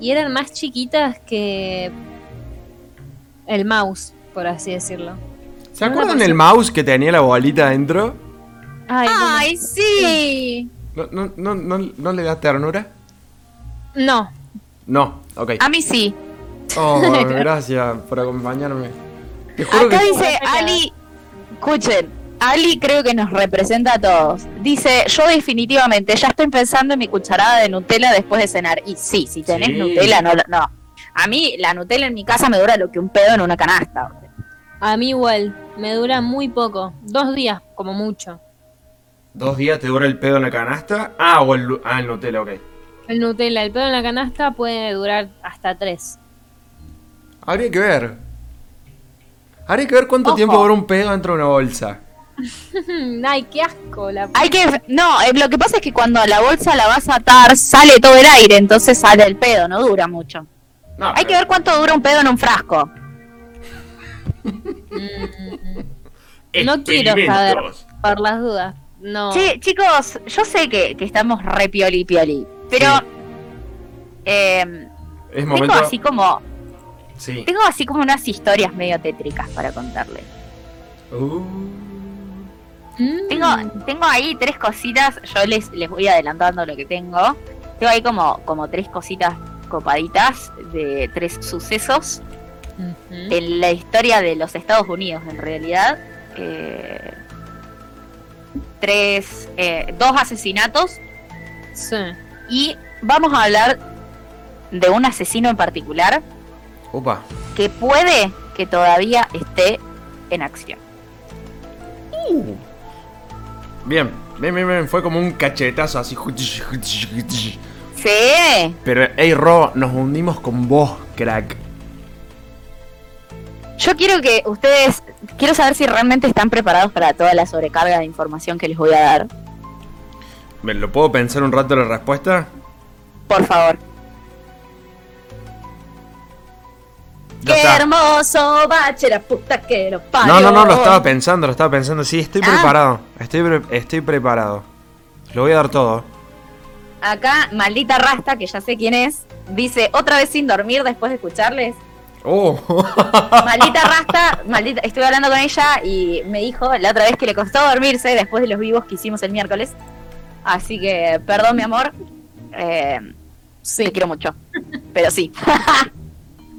Y eran más chiquitas que. El mouse, por así decirlo. ¿Se acuerdan el mouse que tenía la bolita adentro? Ay, Ay, sí. ¿No, no, no, no, no le da ternura? no. No, ok. A mí sí. Oh, *laughs* gracias por acompañarme. Te juro Acá que... dice Ali, escuchen, Ali creo que nos representa a todos. Dice, yo definitivamente ya estoy pensando en mi cucharada de Nutella después de cenar. Y sí, si tenés Sí. Nutella, no, no. A mí la Nutella en mi casa me dura lo que un pedo en una canasta. A mí igual. Me dura muy poco. Dos días, como mucho. ¿Dos días te dura el pedo en la canasta? Ah, o el, ah, el Nutella, ok. El Nutella, el pedo en la canasta puede durar hasta tres. Habría que ver. Habría que ver cuánto Ojo. tiempo dura un pedo dentro de una bolsa. *laughs* Ay, qué asco. La... Hay que, no, eh, lo que pasa es que cuando la bolsa la vas a atar, sale todo el aire, entonces sale el pedo, no dura mucho. No, Hay que ver cuánto dura un pedo en un frasco. *laughs* No quiero saber, por las dudas. No. Che, chicos, yo sé que, que estamos re pioli pioli, pero Sí. eh, Es tengo momento... así como Sí. tengo así como unas historias medio tétricas para contarles. Uh, Mm. Tengo, tengo ahí tres cositas, yo les, les voy adelantando lo que tengo. Tengo ahí como, como tres cositas copaditas de tres sucesos en la historia de los Estados Unidos, en realidad. Eh, tres, eh, dos asesinatos Sí. y vamos a hablar de un asesino en particular Opa. que puede que todavía esté en acción. Bien, bien, bien, bien. Fue como un cachetazo así. Sí. Pero, hey, Ro, nos hundimos con vos, crack. Yo quiero que ustedes, quiero saber si realmente están preparados para toda la sobrecarga de información que les voy a dar. ¿Me lo puedo pensar un rato la respuesta? Por favor. Qué está. hermoso bache la puta que lo parió. No, no, no, lo estaba pensando, lo estaba pensando. Sí, estoy Ah. preparado. Estoy, pre- estoy preparado. Lo voy a dar todo. Acá, maldita rasta, que ya sé quién es, dice, otra vez sin dormir después de escucharles. Oh. *laughs* Maldita rasta, maldita, estuve hablando con ella y me dijo la otra vez que le costó dormirse después de los vivos que hicimos el miércoles. Así que, perdón, mi amor. Eh, Te quiero mucho. Pero sí. *laughs*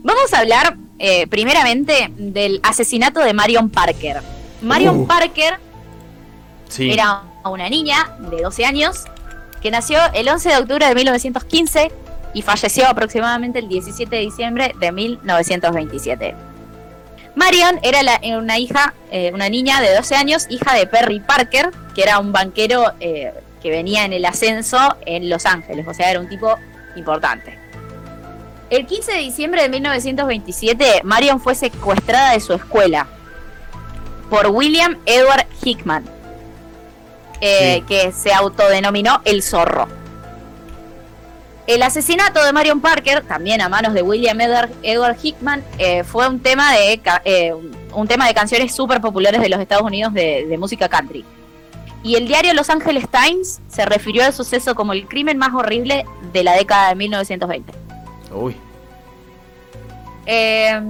Vamos a hablar eh, primeramente del asesinato de Marion Parker. Marion Uh. Parker Sí. era una niña de 12 años que nació el 11 de octubre de 1915 y falleció aproximadamente el 17 de diciembre de 1927. Marion era la- era una hija, eh, una niña de 12 años, hija de Perry Parker, que era un banquero eh, que venía en el ascenso en Los Ángeles, o sea, era un tipo importante. El 15 de diciembre de 1927, Marion fue secuestrada de su escuela por William Edward Hickman, eh, Sí. que se autodenominó el zorro. El asesinato de Marion Parker, también a manos de William Edward, Edward Hickman, eh, fue un tema de eh, un tema de canciones súper populares de los Estados Unidos de, de música country. Y el diario Los Angeles Times se refirió al suceso como el crimen más horrible de la década de 1920. Eh,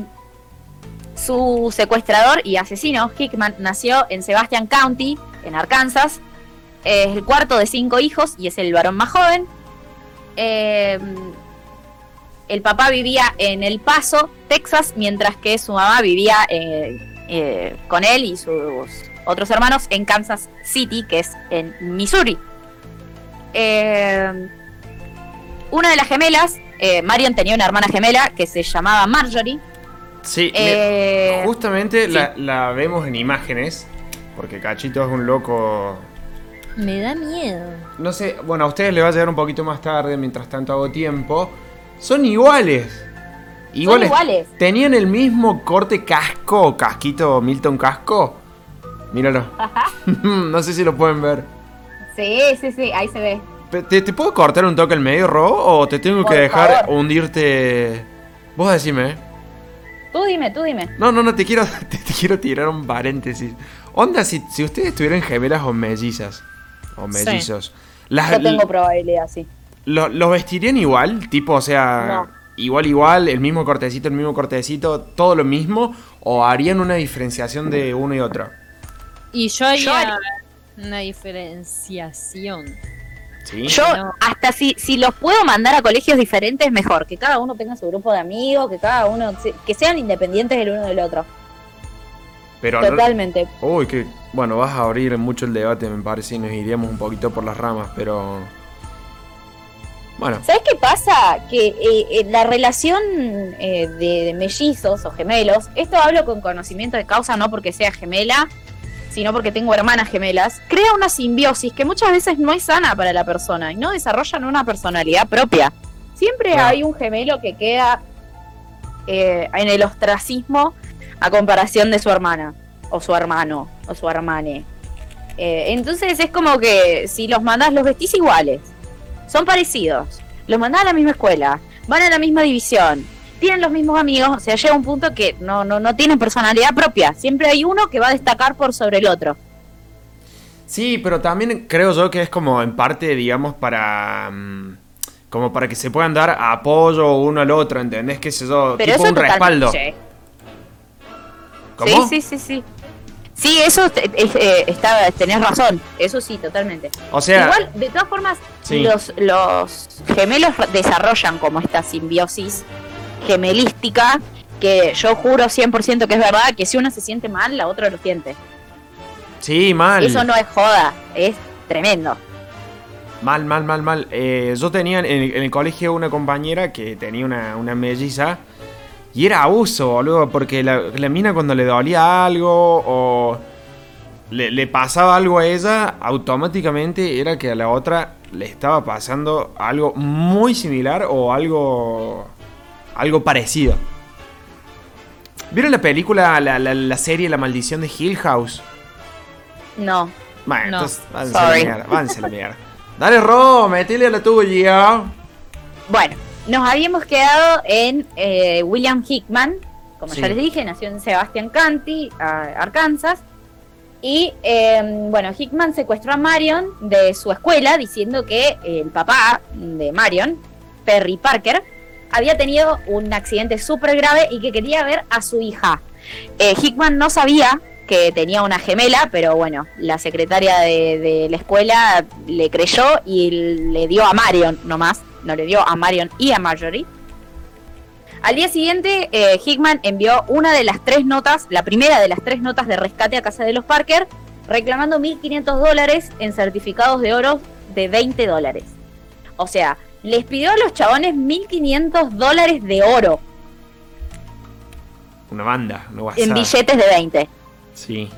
su secuestrador y asesino, Hickman, nació en Sebastian County, en Arkansas. Es el cuarto de cinco hijos y es el varón más joven. Eh, el papá vivía en El Paso, Texas, mientras que su mamá vivía eh, eh, con él y sus otros hermanos en Kansas City, que es en Missouri. Eh, una de las gemelas, eh, Marion tenía una hermana gemela que se llamaba Marjorie. Sí, Eh, justamente sí. la, la vemos en imágenes. Porque Cachito es un loco. Me da miedo. No sé, bueno, a ustedes les va a llegar un poquito más tarde, mientras tanto hago tiempo. Son iguales. Iguales. iguales. Tenían el mismo corte casco, casquito Milton Casco. Míralo. *laughs* *laughs* no sé si lo pueden ver. Sí, sí, sí, ahí se ve. ¿Te, te puedo cortar un toque al medio, Ro? ¿O te tengo Por que dejar favor. hundirte? Vos decime. Tú dime, tú dime. No, no, no, te quiero, *laughs* te, te quiero tirar un paréntesis. Onda, si, si ustedes tuvieran gemelas o mellizas, o Sí. mellizos, las, Yo tengo probabilidad, sí. lo- ¿los vestirían igual? Tipo, o sea, No. igual, igual, el mismo cortecito, el mismo cortecito, todo lo mismo, o harían una diferenciación de uno y otro? Y yo haría Yo haría- una diferenciación. ¿Sí? Yo, No. hasta si, si los puedo mandar a colegios diferentes, mejor. Que cada uno tenga su grupo de amigos, que cada uno. que sean independientes el uno del otro. Pero no- Totalmente. Uy, que. Bueno, vas a abrir mucho el debate, me parece, y nos iríamos un poquito por las ramas, pero. Bueno, ¿Sabes qué pasa? Que eh, eh, la relación eh, de, de mellizos o gemelos, esto hablo con conocimiento de causa, no porque sea gemela, sino porque tengo hermanas gemelas, crea una simbiosis que muchas veces no es sana para la persona y no desarrollan una personalidad propia. Siempre Claro. hay un gemelo que queda eh, en el ostracismo a comparación de su hermana, o su hermano, o su hermane. Eh, entonces es como que si los mandás, los vestís iguales son parecidos, los mandás a la misma escuela, van a la misma división, tienen los mismos amigos, o sea, llega un punto que no, no, no tienen personalidad propia, siempre hay uno que va a destacar por sobre el otro. Sí, pero también creo yo que es como en parte, digamos, para. mm, como para que se puedan dar apoyo uno al otro, ¿entendés? Que sé yo, Pero tipo eso un respaldo. Sí, sí, sí, sí. Sí, eso eh, está, tenés razón, eso sí, totalmente. O sea, Igual, de todas formas, Sí. los, los gemelos desarrollan como esta simbiosis gemelística que yo juro 100% que es verdad, que si uno se siente mal, la otra lo siente. sí, mal. Eso no es joda, es tremendo. Mal, mal, mal, mal. Eh, yo tenía en, en el colegio una compañera que tenía una, una melliza. Y era abuso, boludo, porque la, la mina cuando le dolía algo o... le, le pasaba algo a ella, automáticamente era que a la otra le estaba pasando algo muy similar o algo. Algo parecido. ¿Vieron la película, la, la- la serie La maldición de Hill House? No. Bueno, No. entonces, váyanse a la mierda, váyanse a la mierda. Dale, Ro, metele a la tuya. Bueno, nos habíamos quedado en eh, William Hickman, como Sí. ya les dije, nació en Sebastian County, Arkansas. Y eh, bueno, Hickman secuestró a Marion de su escuela diciendo que el papá de Marion, Perry Parker, había tenido un accidente súper grave y que quería ver a su hija. Eh, Hickman no sabía que tenía una gemela, pero bueno, la secretaria de, la escuela le creyó y le dio a Marion nomás, no le dio a Marion y a Marjorie. Al día siguiente, eh, Hickman envió una de las tres notas, la primera de las tres notas de rescate a casa de los Parker, reclamando 1.500 dólares en certificados de oro de 20 dólares. O sea, les pidió a los chabones 1.500 dólares de oro Una banda, una en billetes de 20. Sí.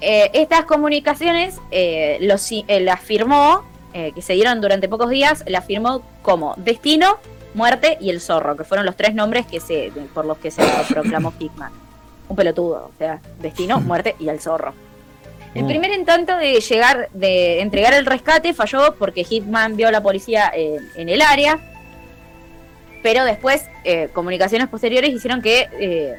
Eh, estas comunicaciones eh, los, eh, las firmó, eh, que se dieron durante pocos días, las firmó como Destino, Muerte y El Zorro, que fueron los tres nombres que se, por los que se proclamó *coughs* Hickman. Un pelotudo, o sea, Destino, Muerte y El Zorro. El Mm. primer intento de llegar, de entregar el rescate falló porque Hitman vio a la policía eh, en el área, pero después eh, comunicaciones posteriores hicieron que eh,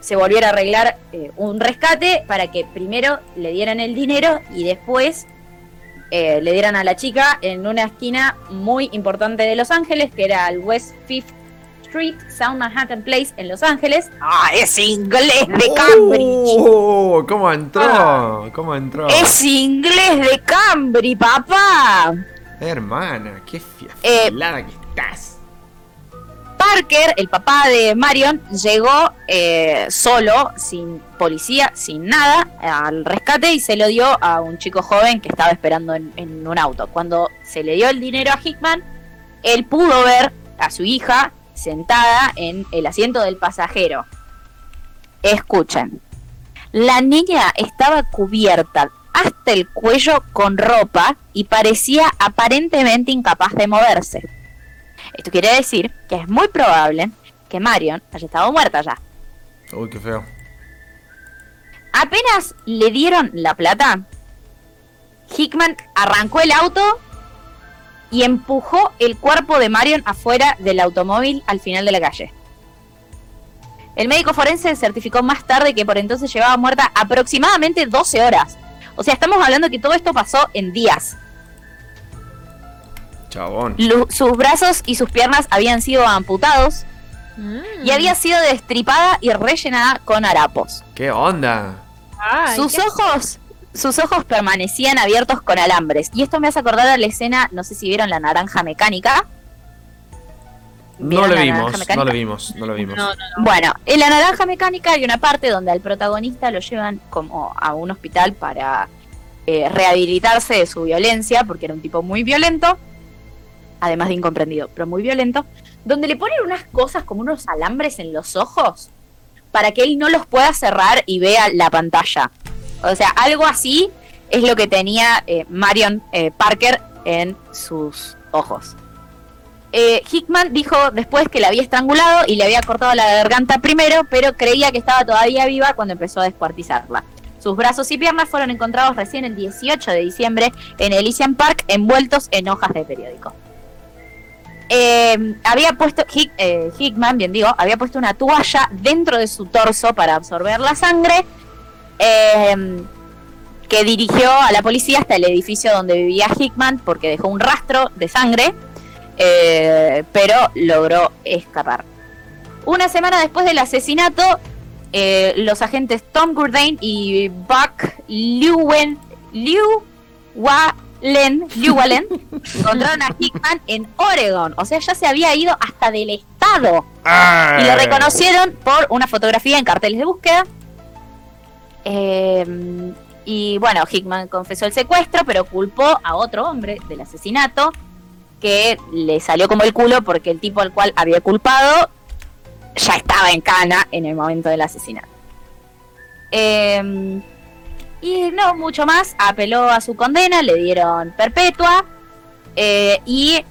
se volviera a arreglar un rescate para que primero le dieran el dinero y después le dieran a la chica en una esquina muy importante de Los Ángeles, que era el West Fifth Street, South Manhattan Place en Los Ángeles. ¡Ah, es inglés de Cambridge! Oh, ¿Cómo entró? ¿Cómo entró? ¡Es inglés de Cambridge, papá! Hermana, qué fia- Eh, que estás. Parker, el papá de Marion, llegó eh, solo, sin policía, sin nada, al rescate y se lo dio a un chico joven que estaba esperando en, en un auto. Cuando se le dio el dinero a Hickman, él pudo ver a su hija sentada en el asiento del pasajero. Escuchen, la niña estaba cubierta hasta el cuello con ropa y parecía aparentemente incapaz de moverse. Esto quiere decir que es muy probable que Marion haya estado muerta ya. Uy, qué feo. Apenas le dieron la plata, Hickman arrancó el auto y empujó el cuerpo de Marion afuera del automóvil al final de la calle. El médico forense certificó más tarde que por entonces llevaba muerta aproximadamente 12 horas. O sea, estamos hablando que todo esto pasó en días. Chabón. Lu- sus brazos y sus piernas habían sido amputados y había sido destripada y rellenada con harapos. ¿Qué onda? sus ojos, sus ojos permanecían abiertos con alambres. Y esto me hace acordar a la escena, no sé si vieron la naranja mecánica. No ¿Vieron lo vimos, no lo vimos, no lo vimos. Bueno, en la naranja mecánica hay una parte donde al protagonista lo llevan como a un hospital para eh, rehabilitarse de su violencia, porque era un tipo muy violento, además de incomprendido, pero muy violento, donde le ponen unas cosas como unos alambres en los ojos para que él no los pueda cerrar y vea la pantalla. O sea, algo así es lo que tenía eh, Marion eh, Parker en sus ojos. Eh, Hickman dijo después que la había estrangulado y le había cortado la garganta primero, pero creía que estaba todavía viva cuando empezó a descuartizarla. Sus brazos y piernas fueron encontrados recién el 18 de diciembre en Elysian Park envueltos en hojas de periódico. Había puesto, Hick- Hickman, bien digo, había puesto una toalla dentro de su torso para absorber la sangre, eh, que dirigió a la policía hasta el edificio donde vivía Hickman porque dejó un rastro de sangre, eh, pero logró escapar. Una semana después del asesinato, eh, los agentes Tom Gurdain y Buck Llewellyn, Llewellyn *laughs* encontraron a Hickman en Oregon. O sea, ya se había ido hasta del estado. Y lo reconocieron por una fotografía en carteles de búsqueda. Eh, y bueno, Hickman confesó el secuestro, pero culpó a otro hombre del asesinato que le salió como el culo porque el tipo al cual había culpado ya estaba en cana en el momento del asesinato. Eh, Y no mucho más, apeló a su condena, le dieron perpetua eh, y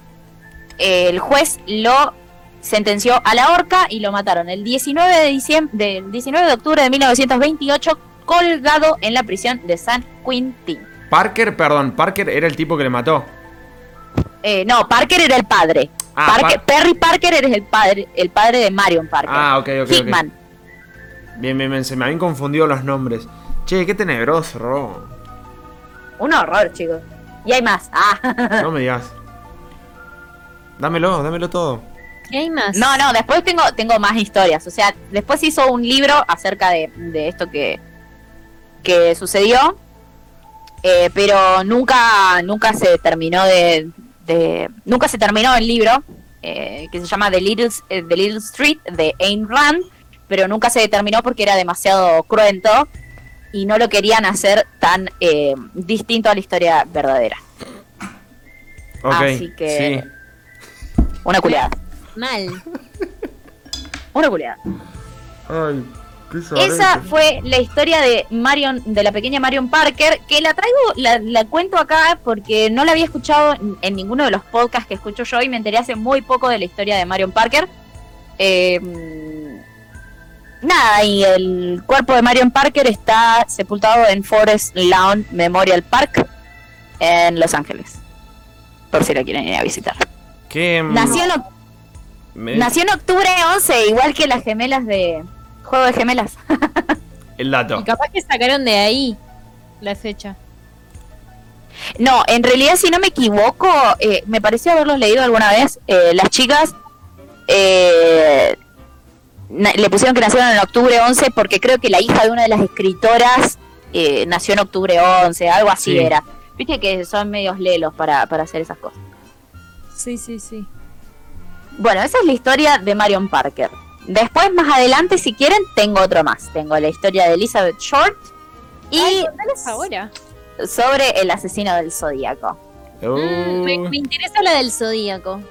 eh, el juez lo sentenció a la horca y lo mataron el 19 de, diciembre, del 19 de octubre de 1928 colgado en la prisión de San Quintín. Parker, perdón, Parker era el tipo que le mató. Eh, no, Parker era el padre. Ah, Parker- Par- Perry Parker era el padre, el padre de Marion Parker. Ah, ok, ok, ok. Hickman. Bien, bien, bien, se me habían confundido los nombres. Che, qué tenebroso, Ro. Un horror, chicos. Y hay más. Ah. *laughs* No me digas. Dámelo, dámelo todo. ¿Qué hay más? No, no, después tengo, tengo más historias. O sea, después hizo un libro acerca de, de esto que, que sucedió. eh, pero nunca, nunca se terminó de, de- Nunca se terminó el libro. eh, que se llama The Little, eh, The Little Street de Ayn Rand. Pero nunca se terminó porque era demasiado cruento. Y no lo querían hacer tan eh, distinto a la historia verdadera. Así que- Sí. Una culiada. Mal. Una culiada. Ay, Esa fue la historia de Marion, de la pequeña Marion Parker, que la traigo, la, la cuento acá porque no la había escuchado en, en ninguno de los podcasts que escucho yo y me enteré hace muy poco de la historia de Marion Parker. Eh, nada, y el cuerpo de Marion Parker está sepultado en Forest Lawn Memorial Park en Los Ángeles. Por si la quieren ir a visitar. ¿Qué, Nació en, oc- me- nació en octubre 11, igual que las gemelas de Juego de Gemelas. *laughs* El dato. Y capaz que sacaron de ahí la fecha. No, en realidad, si no me equivoco, eh, me pareció haberlos leído alguna vez. eh, las chicas eh, le pusieron que nacieron en octubre 11 porque creo que la hija de una de las escritoras eh, nació en octubre 11, algo así Sí. era. Viste que son medios lelos para, para hacer esas cosas. Sí, sí, sí. Bueno, esa es la historia de Marion Parker. Después, más adelante, si quieren, tengo otro más. Tengo la historia de Elizabeth Short y Ay, ahora. sobre el asesino del zodíaco. Mm, me, me interesa la del zodíaco.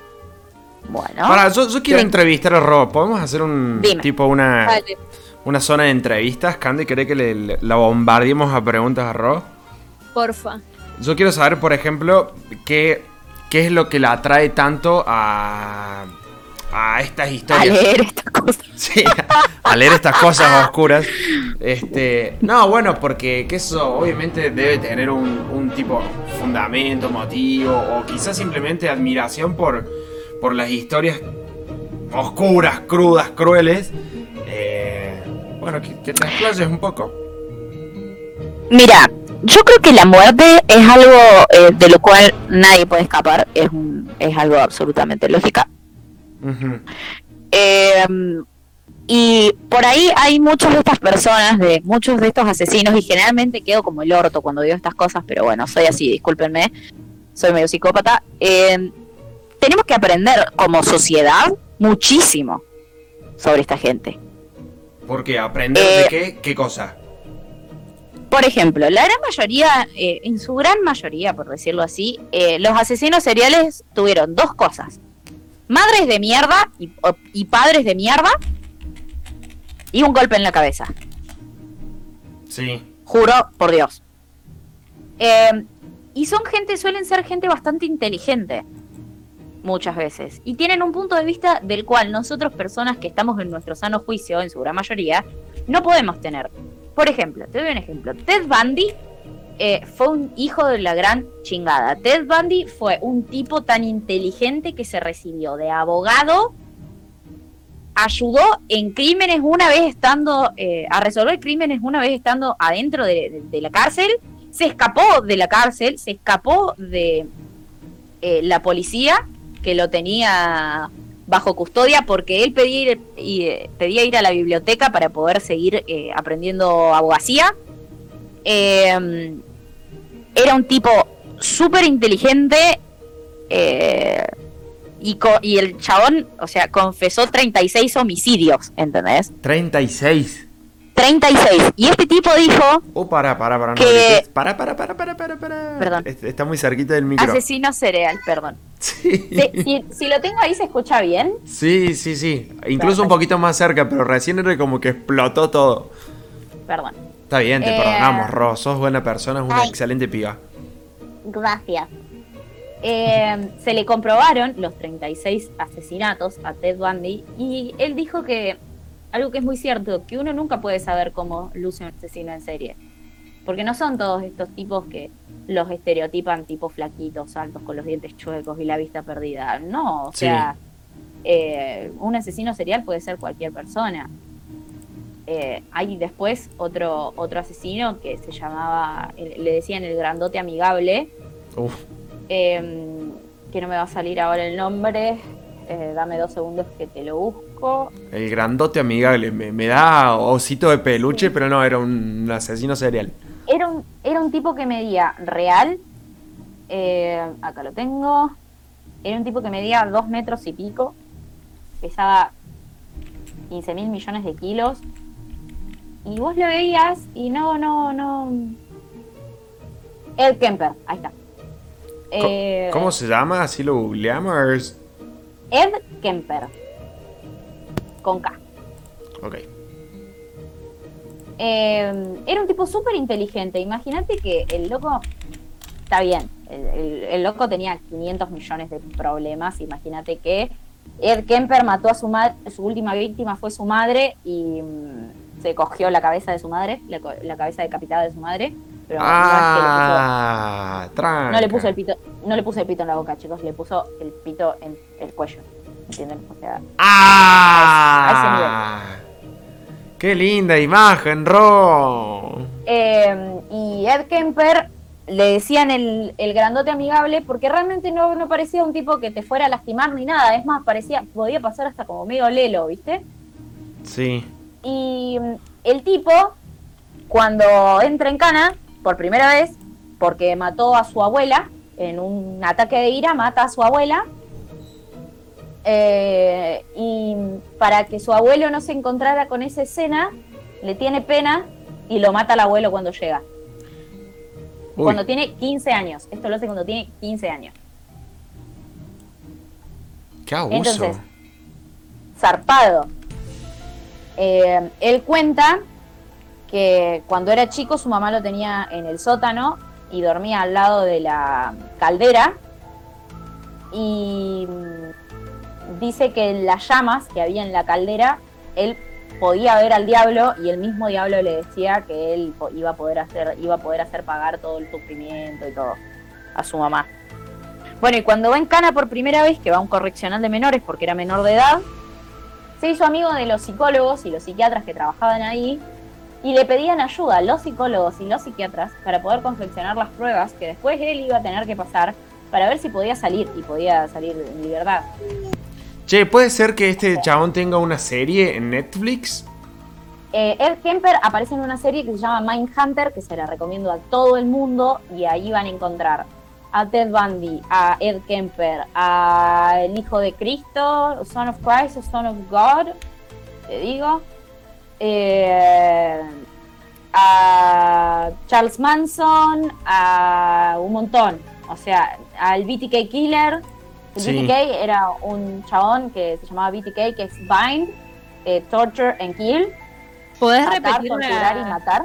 Bueno, Pará, yo, yo quiero entrevistar a Ro. ¿Podemos hacer un Dime. tipo una, Vale. una zona de entrevistas? Candy, ¿cree que le, le- la bombardeemos a preguntas a Ro? Porfa. Yo quiero saber, por ejemplo, qué, qué es lo que la atrae tanto a, a estas a historias. leer estas cosas. *laughs* Sí, a leer estas cosas oscuras. Este, no, bueno, porque que eso obviamente debe tener un, un tipo fundamento, motivo, o quizás simplemente admiración por, por las historias oscuras, crudas, crueles. Eh, bueno, que, que te explayes un poco. Mira, yo creo que la muerte es algo eh, de lo cual nadie puede escapar. Es, un, es algo absolutamente lógica. Eh, y por ahí hay muchas de estas personas, de muchos de estos asesinos, y generalmente quedo como el orto cuando digo estas cosas, pero bueno, soy así, discúlpenme, soy medio psicópata. Eh, tenemos que aprender como sociedad muchísimo sobre esta gente. Porque aprender Eh, de qué, qué cosa. Por ejemplo, la gran mayoría, eh, en su gran mayoría, por decirlo así, eh, los asesinos seriales tuvieron dos cosas. Madres de mierda y, y padres de mierda y un golpe en la cabeza. Sí. Juro por Dios. Eh, y son gente, suelen ser gente bastante inteligente. Muchas veces. Y tienen un punto de vista del cual nosotros, personas que estamos en nuestro sano juicio, en su gran mayoría, no podemos tener. Por ejemplo, te doy un ejemplo. Ted Bundy eh, fue un hijo de la gran chingada. Ted Bundy fue un tipo tan inteligente que se recibió de abogado ayudó en crímenes una vez estando, eh, a resolver crímenes una vez estando adentro de, la cárcel, se escapó de la cárcel, se escapó de eh, la policía que lo tenía bajo custodia porque él pedía ir, pedía ir a la biblioteca para poder seguir aprendiendo abogacía. Eh, era un tipo súper inteligente eh, y, y el chabón, o sea, confesó 36 homicidios, ¿entendés? 36. 36. Y este tipo dijo, Oh, para, para, para. No, Que- grites. para, para, para, para, para, para. Perdón. Est- Está muy cerquita del micro. asesino cereal, perdón. Sí. Si, si- si lo tengo ahí, ¿se escucha bien? Sí, sí, sí. Incluso un Perfecto. poquito más cerca, pero recién era como que explotó todo. Perdón. Está bien, te Eh, perdonamos, Ro. Sos buena persona, es una ay. excelente piba. Gracias. Eh, se le comprobaron los 36 asesinatos a Ted Bundy y él dijo que algo que es muy cierto, que uno nunca puede saber cómo luce un asesino en serie. Porque no son todos estos tipos que los estereotipan tipo flaquitos, altos, con los dientes chuecos y la vista perdida. No, o Sí. sea, eh, un asesino serial puede ser cualquier persona. Eh, hay después otro, otro asesino que se llamaba, le decían el grandote amigable, Uf. eh, que no me va a salir ahora el nombre. Eh, dame dos segundos que te lo busco. El grandote amigable. Me, me da osito de peluche, pero no, era un asesino serial. Era un, era un tipo que medía real. eh, acá lo tengo. Era un tipo que medía dos metros y pico. Pesaba 15 mil millones de kilos. Y vos lo veías y no, no, no. Ed Kemper, ahí está. Co- Eh, ¿Cómo se llama? ¿Así lo googleamos? Ed Kemper. Con K. Ok. Eh, era un tipo súper inteligente. Imagínate que el loco. Está bien. El, el- el loco tenía 500 millones de problemas. Imagínate que Ed Kemper mató a su madre. Su última víctima fue su madre y mm, se cogió la cabeza de su madre. La, cabeza decapitada de su madre. Pero no es que le puso- Ah, no le puso el pito, no le puso el pito en la boca, chicos, le puso el pito en el cuello. ¿Entienden? O sea, ¡Ah! ¡Qué linda imagen, Ro! Eh, y Ed Kemper le decían el, el grandote amigable porque realmente no, no parecía un tipo que te fuera a lastimar ni nada. Es más, parecía, podía pasar hasta como medio lelo, ¿viste? Sí. Y mm, el tipo, cuando entra en cana, por primera vez, porque mató a su abuela, en un ataque de ira, mata a su abuela. eh, y para que su abuelo no se encontrara con esa escena, le tiene pena y lo mata al abuelo cuando llega. Uy, Cuando tiene 15 años. Esto lo hace cuando tiene 15 años. qué abuso. Entonces, zarpado. Eh, él cuenta que cuando era chico su mamá lo tenía en el sótano y dormía al lado de la caldera y mm, dice que las llamas que había en la caldera él podía ver al diablo y el mismo diablo le decía que él iba a poder hacer iba a poder hacer pagar todo el sufrimiento y todo a su mamá. Bueno, y cuando va en cana por primera vez, que va a un correccional de menores porque era menor de edad, se hizo amigo de los psicólogos y los psiquiatras que trabajaban ahí y le pedían ayuda a los psicólogos y los psiquiatras para poder confeccionar las pruebas que después él iba a tener que pasar para ver si podía salir y podía salir en libertad. Che, ¿puede ser que este chabón tenga una serie en Netflix? Eh, Ed Kemper aparece en una serie que se llama Mindhunter, que se la recomiendo a todo el mundo y ahí van a encontrar a Ted Bundy, a Ed Kemper, a el Hijo de Cristo, Son of Christ, o Son of God, te digo, eh, a Charles Manson, a un montón, o sea, al BTK Killer. El Sí. BTK era un chabón que se llamaba BTK, que es Bind, eh, Torture and Kill. ¿Podés Matar, repetir torturar y la- matar.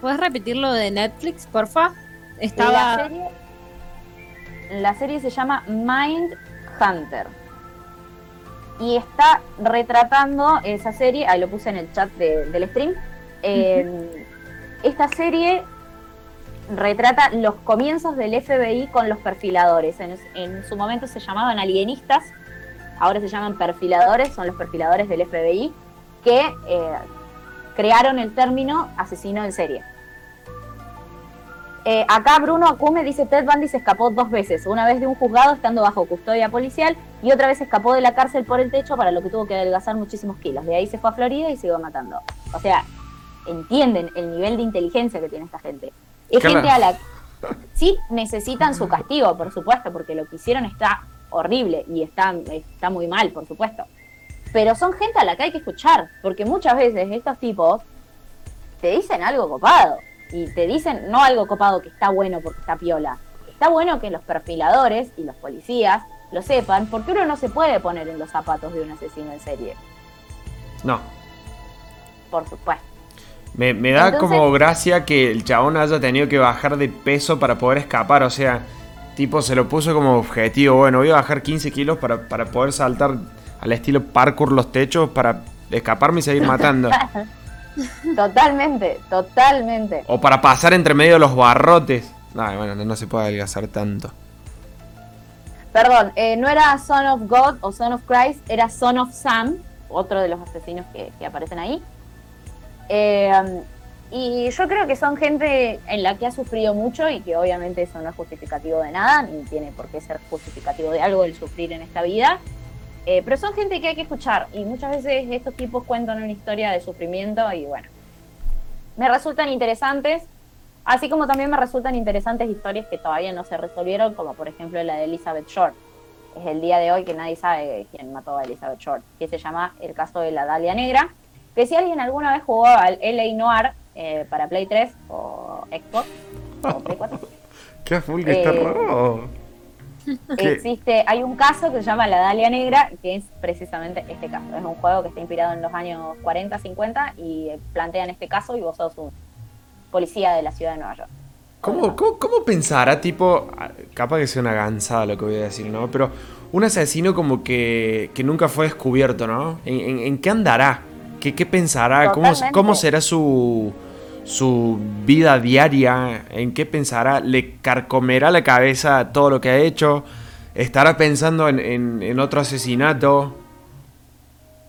¿Puedes repetir lo de Netflix, porfa? La Estaba. serie, la serie se llama Mind Hunter. Y está retratando esa serie, ahí lo puse en el chat de- del stream. eh, esta serie retrata los comienzos del FBI con los perfiladores. En, en su momento se llamaban alienistas, ahora se llaman perfiladores, son los perfiladores del FBI, que eh, crearon el término asesino en serie. Eh, acá Bruno Acume dice Ted Bundy se escapó dos veces, una vez de un juzgado estando bajo custodia policial y otra vez escapó de la cárcel por el techo para lo que tuvo que adelgazar muchísimos kilos. De ahí se fue a Florida y siguió matando. O sea, entienden el nivel de inteligencia que tiene esta gente. Es Claro. gente a la sí necesitan su castigo, por supuesto, porque lo que hicieron está horrible y está, está muy mal, por supuesto. Pero son gente a la que hay que escuchar, porque muchas veces estos tipos te dicen algo copado y te dicen no algo copado que está bueno porque está piola. Está bueno que los perfiladores y los policías lo sepan, porque uno no se puede poner en los zapatos de un asesino en serie, No. por supuesto. Me, me da Entonces- como gracia que el chabón haya tenido que bajar de peso para poder escapar. O sea, tipo se lo puso como objetivo. Bueno, voy a bajar 15 kilos para, para poder saltar al estilo parkour los techos para escaparme y seguir matando. *laughs* *laughs* Totalmente, totalmente. o para pasar entre medio de los barrotes. No, bueno, no, no se puede adelgazar tanto. Perdón, eh, no era Son of God o Son of Christ, era Son of Sam, otro de los asesinos que, que aparecen ahí. Eh, y yo creo que son gente en la que ha sufrido mucho y que obviamente eso no es justificativo de nada, ni tiene por qué ser justificativo de algo el sufrir en esta vida. Eh, pero son gente que hay que escuchar y muchas veces estos tipos cuentan una historia de sufrimiento y bueno, me resultan interesantes, así como también me resultan interesantes historias que todavía no se resolvieron, como por ejemplo la de Elizabeth Short. Es el día de hoy que nadie sabe quién mató a Elizabeth Short, que se llama el caso de la Dalia Negra, que si alguien alguna vez jugó al LA Noir eh, para Play 3 o Xbox o Play 4, *laughs* Qué full que está Eh, raro. Existe, hay un caso que se llama La Dalia Negra, que es precisamente este caso. Es un juego que está inspirado en los años 40, 50 y plantean este caso y vos sos un policía de la ciudad de Nueva York. ¿Cómo, cómo, cómo pensará, tipo, ah, capaz que sea una gansada lo que voy a decir, ¿no? Pero un asesino como que, que nunca fue descubierto, ¿no? ¿En, en- en qué andará? ¿Qué, qué pensará? ¿Cómo. ¿Cómo será su, su vida diaria? ¿En qué pensará? ¿Le carcomerá la cabeza todo lo que ha hecho? ¿Estará pensando en, en- en otro asesinato?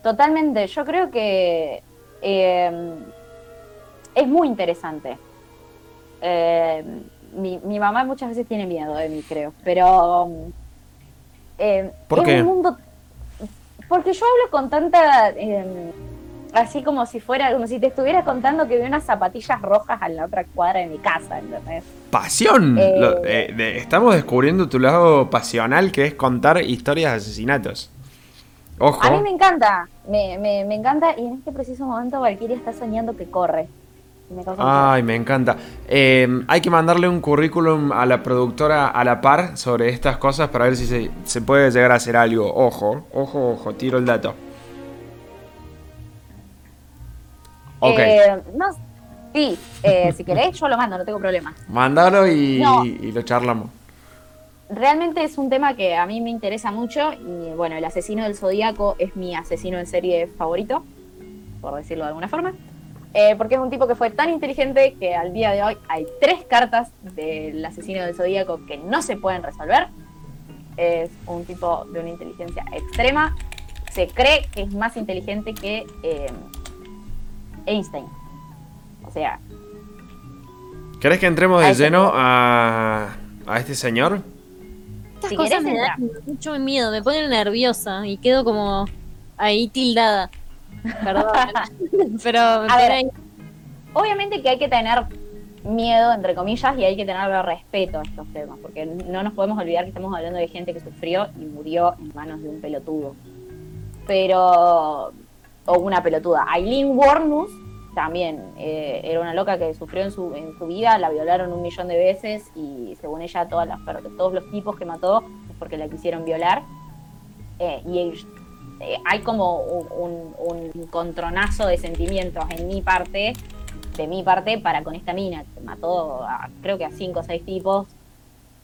Totalmente, yo creo que eh, es muy interesante. Eh, mi, mi mamá muchas veces tiene miedo de mí, creo, pero eh, ¿Por qué? un mundo... Porque yo hablo con tanta... así como si fuera, como si te estuviera contando que vi unas zapatillas rojas a la otra cuadra de mi casa, ¿entendés? ¡Pasión! Eh, Lo- eh, de- estamos descubriendo tu lado pasional, que es contar historias de asesinatos. Ojo. A mí me encanta, me, me, me encanta y en este preciso momento Valkyria está soñando que corre. Me Ay, me encanta. Eh, hay que mandarle un currículum a la productora a la par sobre estas cosas para ver si se, se puede llegar a hacer algo. Ojo, ojo, ojo, tiro el dato. Eh, no, sí, eh, si querés yo lo mando, no tengo problema. mándalo y, No. y lo charlamos. Realmente es un tema que a mí me interesa mucho y bueno, el asesino del zodíaco es mi asesino en serie favorito, por decirlo de alguna forma. Eh, porque es un tipo que fue tan inteligente que al día de hoy hay tres cartas del asesino del zodíaco que no se pueden resolver. Es un tipo de una inteligencia extrema. Se cree que es más inteligente que Einstein. O sea, ¿Querés que entremos de lleno a, a este señor? Estas Si cosas querés, me dan mucho miedo, me ponen nerviosa y quedo como ahí tildada. Perdón. *laughs* Pero me A ver, pone ahí. obviamente que hay que tener miedo, entre comillas, y hay que tener respeto a estos temas, porque no nos podemos olvidar que estamos hablando de gente que sufrió y murió en manos de un pelotudo. Pero, o una pelotuda. Aileen Warnus también eh, era una loca que sufrió en su, en su vida, la violaron un millón de veces y según ella todas las, todos los tipos que mató es porque la quisieron violar. Eh, y eh, hay como un, un- contronazo de sentimientos en mi parte, de mi parte, para con esta mina, que mató a, creo que a cinco o seis tipos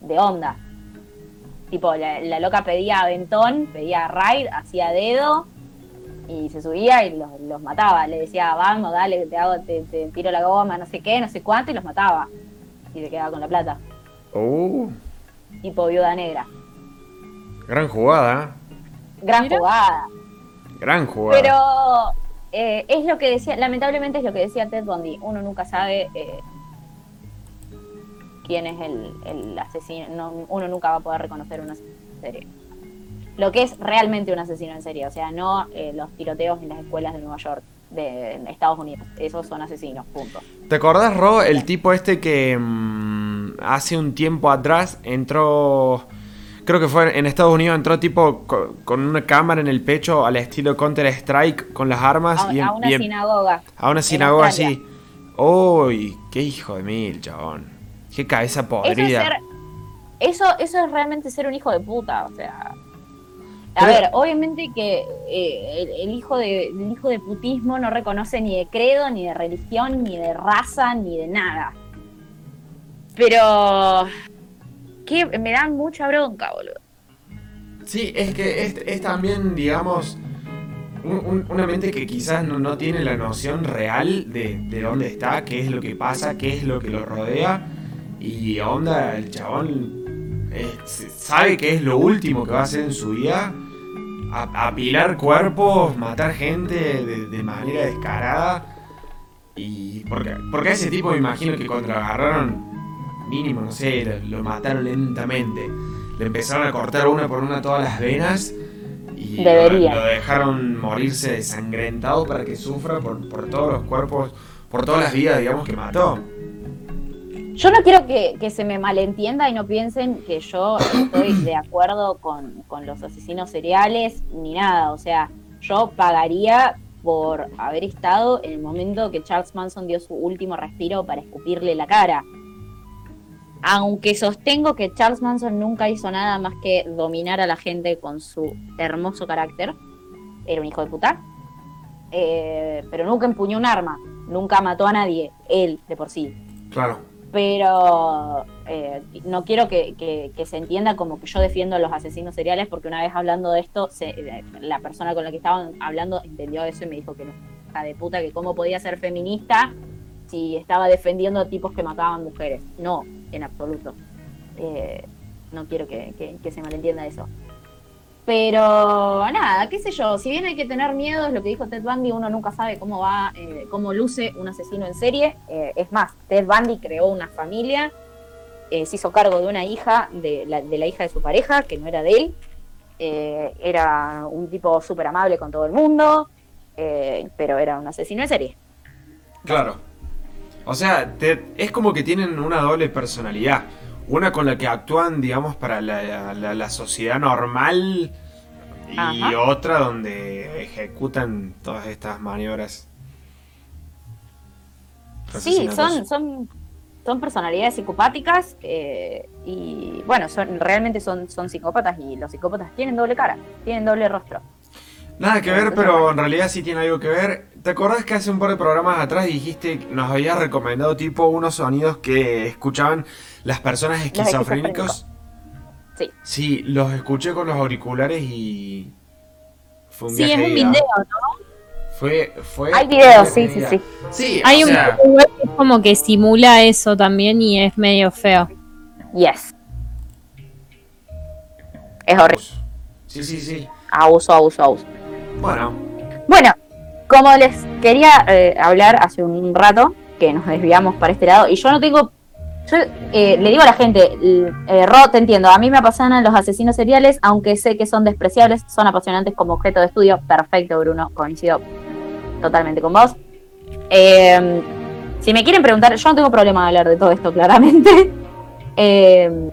de onda. Tipo, la, loca pedía aventón, pedía raid, hacía dedo y se subía y los, los mataba. Le decía, vamos, dale, te hago, te, te tiro la goma, no sé qué, no sé cuánto, y los mataba. Y se quedaba con la plata. Uh, Tipo viuda negra. gran jugada, Gran Mira. jugada. gran jugada. Pero eh, es lo que decía, lamentablemente es lo que decía Ted Bundy. Uno nunca sabe eh, quién es el, el asesino. No, uno nunca va a poder reconocer un asesino en serie. Lo que es realmente un asesino en serie. O sea, no eh, los tiroteos en las escuelas de Nueva York, de Estados Unidos. Esos son asesinos, punto. ¿Te acordás, Ro, el tipo este que mm, hace un tiempo atrás entró, creo que fue en Estados Unidos, entró tipo co- con una cámara en el pecho al estilo Counter Strike con las armas A, y, a una y sinagoga. a una sinagoga así. ¡Uy! ¡Qué hijo de mil, chabón! ¡Qué cabeza Eso es, podrida! ser, eso, eso es realmente ser un hijo de puta. O sea, A Pero- ver, obviamente que eh, el, el hijo de, el hijo de putismo no reconoce ni de credo, ni de religión, ni de raza, ni de nada. Pero que me dan mucha bronca, boludo. Sí, es que es, es también, digamos, un- un- una mente que quizás no, no tiene la noción real de, de dónde está, qué es lo que pasa, qué es lo que lo rodea. Y onda, el chabón sabe que es lo último que va a hacer en su vida. A- apilar cuerpos, matar gente de, de manera descarada. Y porque, porque a ese tipo me imagino que cuando lo agarraron, mínimo, no sé, lo, lo mataron lentamente. Le empezaron a cortar una por una todas las venas y lo dejaron morirse desangrentado para que sufra por, por todos los cuerpos, por todas las vidas, digamos, que mató. Yo no quiero que, se me malentienda y no piensen que yo estoy de acuerdo con, con los asesinos seriales ni nada. O sea, yo pagaría por haber estado en el momento que Charles Manson dio su último respiro para escupirle la cara. Aunque sostengo que Charles Manson nunca hizo nada más que dominar a la gente con su hermoso carácter, era un hijo de puta, eh, pero nunca empuñó un arma, nunca mató a nadie, él de por sí Claro. Pero eh, no quiero que, que- que se entienda como que yo defiendo a los asesinos seriales, porque una vez hablando de esto, se- eh, la persona con la que estaban hablando entendió eso y me dijo que no, hija de puta, que cómo podía ser feminista si estaba defendiendo a tipos que mataban mujeres. No, en absoluto. Eh, no quiero que, se malentienda eso. Pero nada, qué sé yo, si bien hay que tener miedo, es lo que dijo Ted Bundy, uno nunca sabe cómo va, eh, cómo luce un asesino en serie. Eh, es más, Ted Bundy creó una familia, eh, se hizo cargo de una hija, de la, de la hija de su pareja, que no era de él. Era un tipo súper amable con todo el mundo, pero era un asesino en serie. Claro. O sea, te- es como que tienen una doble personalidad. Una con la que actúan, digamos, para la, la- la sociedad normal y Ajá. otra donde ejecutan todas estas maniobras. Sí, son, son, son personalidades psicopáticas eh, y bueno, son, realmente son, son psicópatas y los psicópatas tienen doble cara, tienen doble rostro. Nada que ver, pero en realidad sí tiene algo que ver. ¿Te acordás que hace un par de programas atrás dijiste que nos habías recomendado tipo unos sonidos que escuchaban las personas esquizofrénicos? Sí. Sí, los escuché con los auriculares y fue un Sí, viaje es un video, ¿no? Fue, fue Hay videos, sí, sí, sí. Sí, Hay o un sea, video que es como que simula eso también y es medio feo. Yes. Es horrible. Sí, sí, sí. Abuso, abuso, abuso. Bueno, Bueno, como les quería eh, hablar hace un rato, que nos desviamos para este lado, y yo no tengo. Yo eh, le digo a la gente, eh, Ro, te entiendo, a mí me apasionan los asesinos seriales, aunque sé que son despreciables, son apasionantes como objeto de estudio. Perfecto, Bruno, coincido totalmente con vos. Eh, si me quieren preguntar, yo no tengo problema de hablar de todo esto, *laughs* claramente. Eh,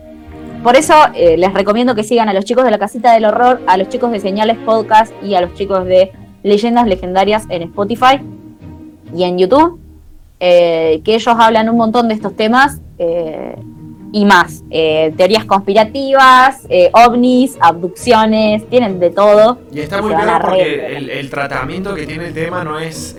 por eso eh, les recomiendo que sigan a los chicos de la casita del horror, a los chicos de Señales Podcast y a los chicos de Leyendas Legendarias en Spotify y en YouTube, eh, que ellos hablan un montón de estos temas eh, y más. Eh, teorías conspirativas, ovnis, abducciones, tienen de todo. y está muy reír. porque el, el tratamiento que tiene el tema no es.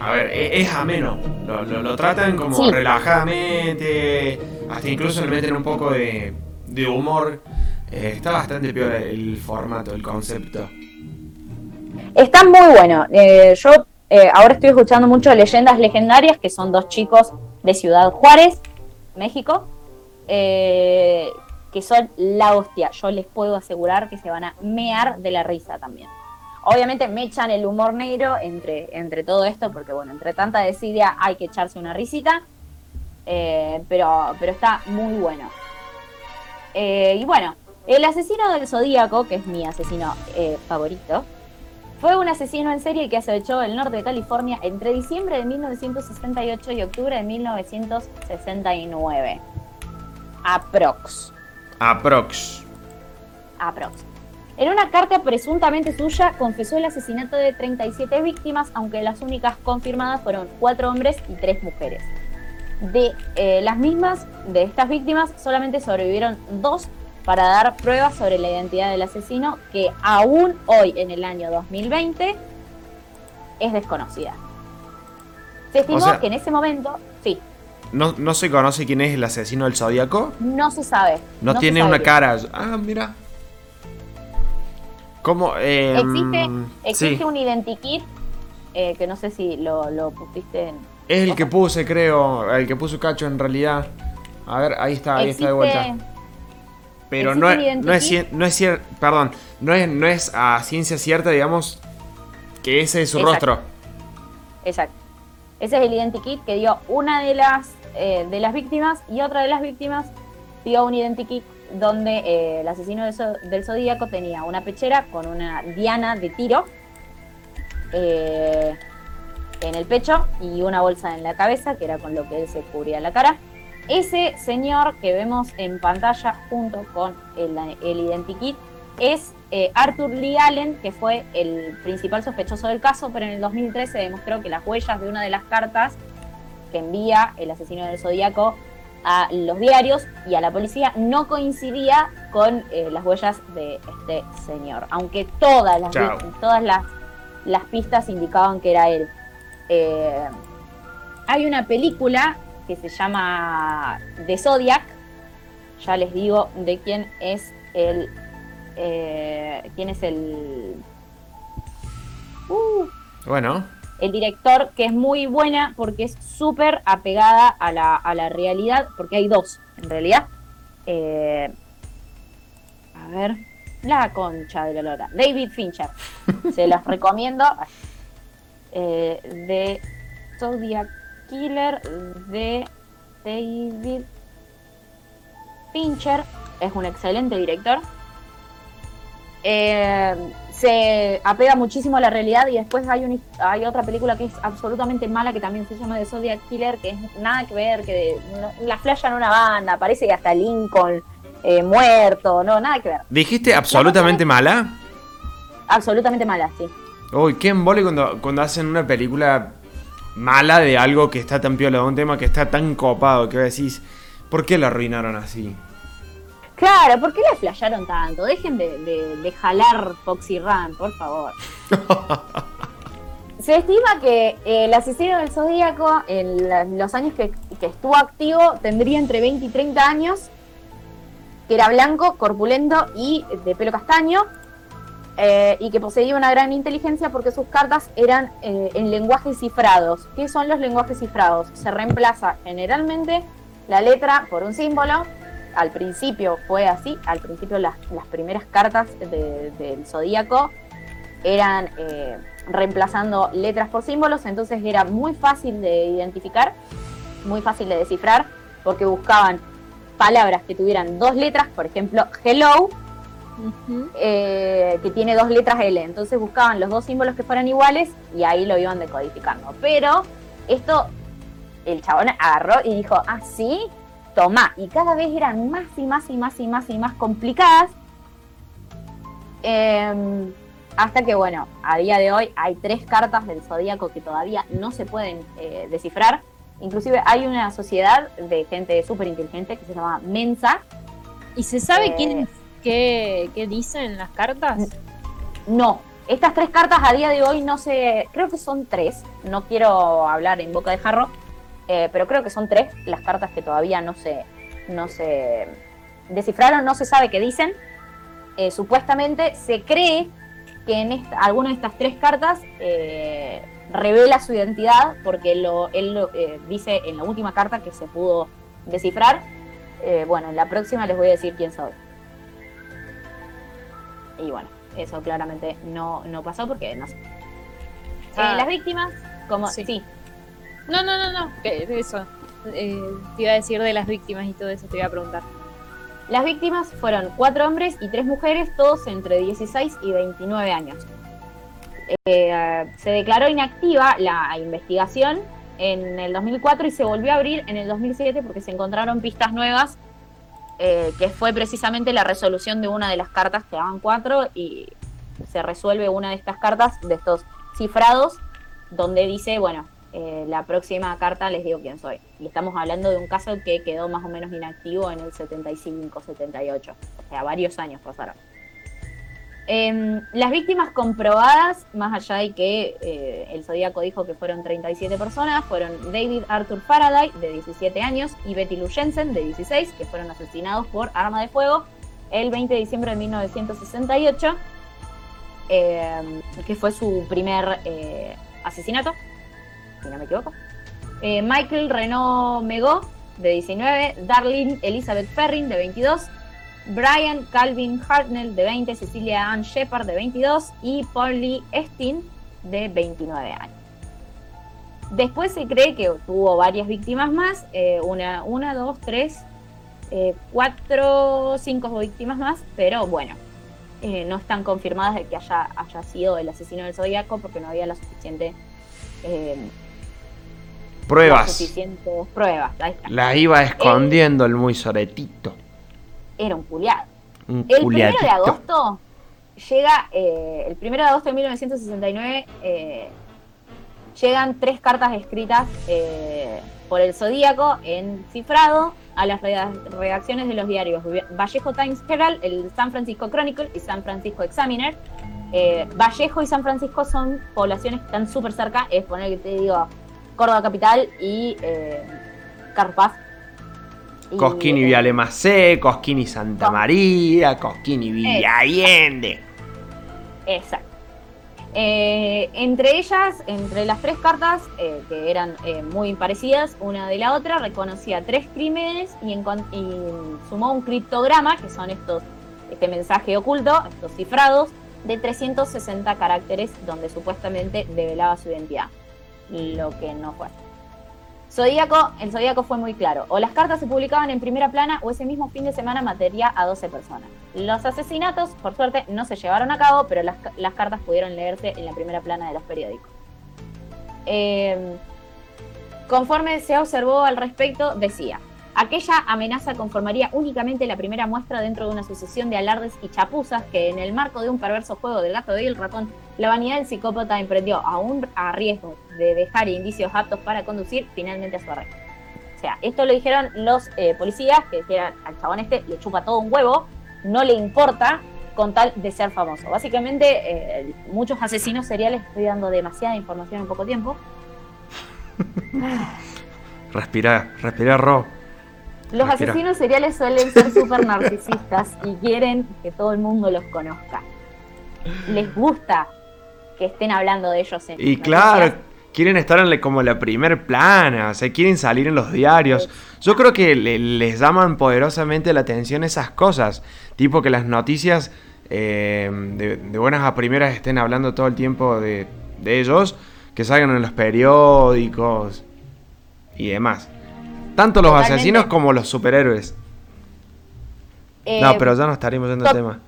a ver, e- es, ameno. Lo, lo- lo tratan como Sí. relajadamente. Hasta incluso le meten un poco de, de humor. Está bastante peor el formato, el concepto. Está muy bueno. Eh, yo eh, ahora estoy escuchando mucho Leyendas Legendarias, que son dos chicos de Ciudad Juárez, México, eh, que son la hostia. Yo les puedo asegurar que se van a mear de la risa también. Obviamente me echan el humor negro entre, entre todo esto, porque bueno, entre tanta desidia hay que echarse una risita, eh, pero, pero está muy bueno. Y bueno, el asesino del Zodíaco, que es mi asesino favorito, fue un asesino en serie que acechó el norte de California entre diciembre de 1968 y octubre de 1969. Aprox. Aprox. Aprox. En una carta presuntamente suya, confesó el asesinato de 37 víctimas, aunque las únicas confirmadas fueron cuatro hombres y tres mujeres. De eh, las mismas, de estas víctimas, solamente sobrevivieron dos para dar pruebas sobre la identidad del asesino que aún hoy en el año 2020 es desconocida. Se estimó sea- que en ese momento, sí, ¿No, ¿No se conoce quién es el asesino del zodíaco? no se sabe. No, tiene sabe una bien. cara. Ah, mira. ¿Cómo? Eh, Existe, existe sí. un identikit eh, que no sé si lo, lo pusiste en... Es el que puse, creo. El que puso Cacho en realidad. A ver, ahí está, ahí está de vuelta. Pero no es, no es, no cier- perdón, no es, no es a ciencia cierta, digamos, que ese es su Exacto. rostro. Exacto. Ese es el identikit que dio una de las eh, de las víctimas y otra de las víctimas dio un identikit donde eh, el asesino del, del zodíaco tenía una pechera con una diana de tiro eh, en el pecho y una bolsa en la cabeza, que era con lo que él se cubría la cara. Ese señor que vemos en pantalla junto con el, el identikit es eh, Arthur Lee Allen, que fue el principal sospechoso del caso, pero en el 2013 se demostró que las huellas de una de las cartas que envía el asesino del zodíaco a los diarios y a la policía no coincidía con eh, las huellas de este señor, aunque todas las, todas las, las pistas indicaban que era él. Eh, hay una película que se llama The Zodiac, ya les digo de quién es el eh, quién es el uh, Bueno, el director, que es muy buena porque es súper apegada a la, a la realidad, porque hay dos, en realidad. Eh, a ver, la concha de la lora. David Fincher. *laughs* Se los recomiendo. Eh, de Zodiac Killer de David Fincher. Es un excelente director. Eh, se apega muchísimo a la realidad y después hay, un, hay otra película que es absolutamente mala que también se llama The Zodiac Killer, que es nada que ver, que no- la flashan una banda, parece que hasta Lincoln eh, muerto, no, nada que ver. ¿dijiste absolutamente mala? Absolutamente mala, sí. Uy, qué embole cuando, cuando hacen una película mala de algo que está tan piola, de un tema que está tan copado, que decís, ¿por qué lo arruinaron así? Claro, ¿por qué la flasharon tanto? Dejen de, de- de jalar Foxy Run, por favor. *laughs* Se estima que eh, el asesino del Zodíaco, en los años que, que estuvo activo, tendría entre 20 y 30 años, que era blanco, corpulento y de pelo castaño, eh, y que poseía una gran inteligencia porque sus cartas eran eh, en lenguajes cifrados. ¿Qué son los lenguajes cifrados? Se reemplaza generalmente la letra por un símbolo. Al principio fue así, al principio las, las primeras cartas de- del zodíaco eran eh, reemplazando letras por símbolos, entonces era muy fácil de identificar, muy fácil de descifrar, porque buscaban palabras que tuvieran dos letras, por ejemplo, hello, eh, que tiene dos letras L. Entonces buscaban los dos símbolos que fueran iguales y ahí lo iban decodificando. Pero esto, el chabón agarró y dijo, ah, sí, toma. Y cada vez eran más y más y más y más y más complicadas. Em, hasta que, bueno, a día de hoy hay tres cartas del zodíaco que todavía no se pueden eh, descifrar. Inclusive hay una sociedad de gente súper inteligente que se llama Mensa. ¿Y se sabe Eh, quién qué, qué dicen las cartas? No, estas tres cartas a día de hoy no sé, creo que son tres, no quiero hablar en boca de jarro, eh, pero creo que son tres las cartas que todavía no se, no se descifraron, no se sabe qué dicen. Eh, supuestamente se cree que en esta, alguna de estas tres cartas eh, revela su identidad, porque lo, él dice en la última carta que se pudo descifrar. Bueno, en la próxima les voy a decir quién soy. Y bueno, eso claramente no, no pasó porque no sé. Ah. Eh, las víctimas, como Sí. sí. No, no, no, no. Eso. Eh, te iba a decir de las víctimas y todo eso, te iba a preguntar. Las víctimas fueron cuatro hombres y tres mujeres, todos entre 16 y 29 años. Eh, se declaró inactiva la investigación en el 2004 y se volvió a abrir en el 2007 porque se encontraron pistas nuevas, eh, que fue precisamente la resolución de una de las cartas que daban cuatro y se resuelve una de estas cartas, de estos cifrados, donde dice, bueno, eh, la próxima carta les digo quién soy. Y estamos hablando de un caso que quedó más o menos inactivo en el 75, 78. O sea, varios años pasaron. Em, las víctimas comprobadas, más allá de que eh, el Zodíaco dijo que fueron 37 personas, fueron David Arthur Faraday, de 17 años, y Betty Lou Jensen, de 16, que fueron asesinados por arma de fuego el 20 de diciembre de 1968, em, que fue su primer eh, asesinato, si no me equivoco. Eh, Michael Renault Megó, de 19, Darlene Elizabeth Ferrin, de 22, Brian Calvin Hartnell, de 20, Cecilia Ann Shepard, de 22, y Polly Estin, de 29 años. Después se cree que tuvo varias víctimas más, eh, una, una, dos, tres, eh, cuatro, cinco víctimas más, pero bueno, eh, no están confirmadas de que haya, haya sido el asesino del Zodíaco porque no había la suficiente Pruebas. las. La iba escondiendo el muy soretito. Era un culiado. Un El primero de agosto llega, eh, el primero de agosto de 1969, eh, llegan tres cartas escritas eh, por el Zodíaco en cifrado a las reda- redacciones de los diarios Vallejo Times Herald, el San Francisco Chronicle y San Francisco Examiner. Eh, Vallejo y San Francisco son poblaciones que están súper cerca, es poner que te digo Córdoba Capital y eh, Carpaz. Y, Cosquín y Villa Alemacé, Cosquín y Santa María, Cosquín y Villa Allende. Exacto. Eh, entre ellas, entre las tres cartas, eh, que eran eh, muy parecidas una de la otra, reconocía tres crímenes y sumó un criptograma, que son estos, este mensaje oculto, estos cifrados, de 360 caracteres donde supuestamente develaba su identidad, lo que no fue. Zodíaco, el Zodíaco fue muy claro. O las cartas se publicaban en primera plana o ese mismo fin de semana mataría a 12 personas. Los asesinatos, por suerte, no se llevaron a cabo, pero las, las cartas pudieron leerse en la primera plana de los periódicos. Eh, conforme se observó al respecto, decía, aquella amenaza conformaría únicamente la primera muestra dentro de una sucesión de alardes y chapuzas que en el marco de un perverso juego del gato y el ratón, la vanidad del psicópata emprendió aún a riesgo de dejar indicios aptos para conducir finalmente a su arresto. O sea, esto lo dijeron los eh, policías, que dijeron al chabón este le chupa todo un huevo, no le importa con tal de ser famoso. Básicamente, eh, muchos asesinos seriales, estoy dando demasiada información en poco tiempo, *laughs* Respira, respira, Ro. Los Respira. asesinos seriales suelen ser súper narcisistas y quieren que todo el mundo los conozca. Les gusta que estén hablando de ellos en Y noticias. claro, quieren estar en la- como la primer plana, o sea, quieren salir en los diarios. Yo creo que le- les llaman poderosamente la atención esas cosas, tipo que las noticias eh, de, de buenas a primeras estén hablando todo el tiempo de, de ellos, que salgan en los periódicos y demás. Tanto los Totalmente. asesinos como los superhéroes. Eh, no, pero ya no estaríamos yendo al tema.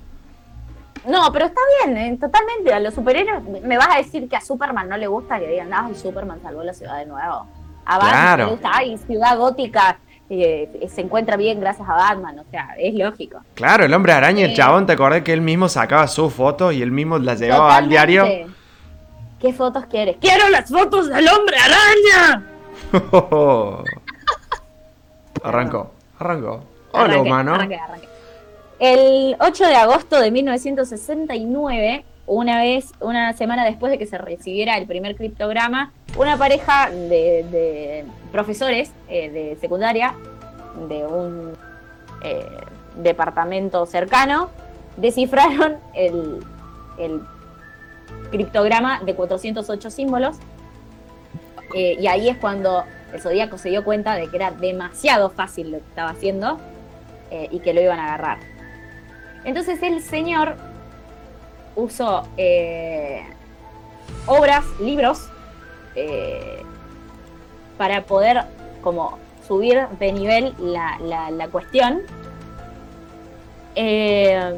No, pero está bien, eh, totalmente. A los superhéroes, me vas a decir que a Superman no le gusta que digan, ay, Superman salvó la ciudad de nuevo. A Batman Claro. le gusta, ay, ciudad gótica eh, se encuentra bien gracias a Batman. O sea, es lógico. Claro, el hombre araña, el chabón, ¿te acordás que él mismo sacaba sus fotos y él mismo las llevaba al diario? ¿Qué fotos quieres? ¡Quiero las fotos del hombre araña! *laughs* arrancó, arrancó. Hola, humano. El 8 de agosto de 1969, una vez, una semana después de que se recibiera el primer criptograma, una pareja de, de profesores eh, de secundaria de un eh, departamento cercano descifraron el, el criptograma de 408 símbolos eh, y ahí es cuando el Zodíaco se dio cuenta de que era demasiado fácil lo que estaba haciendo eh, y que lo iban a agarrar. Entonces el señor usó eh, obras, libros, eh, para poder como subir de nivel la, la- la cuestión. E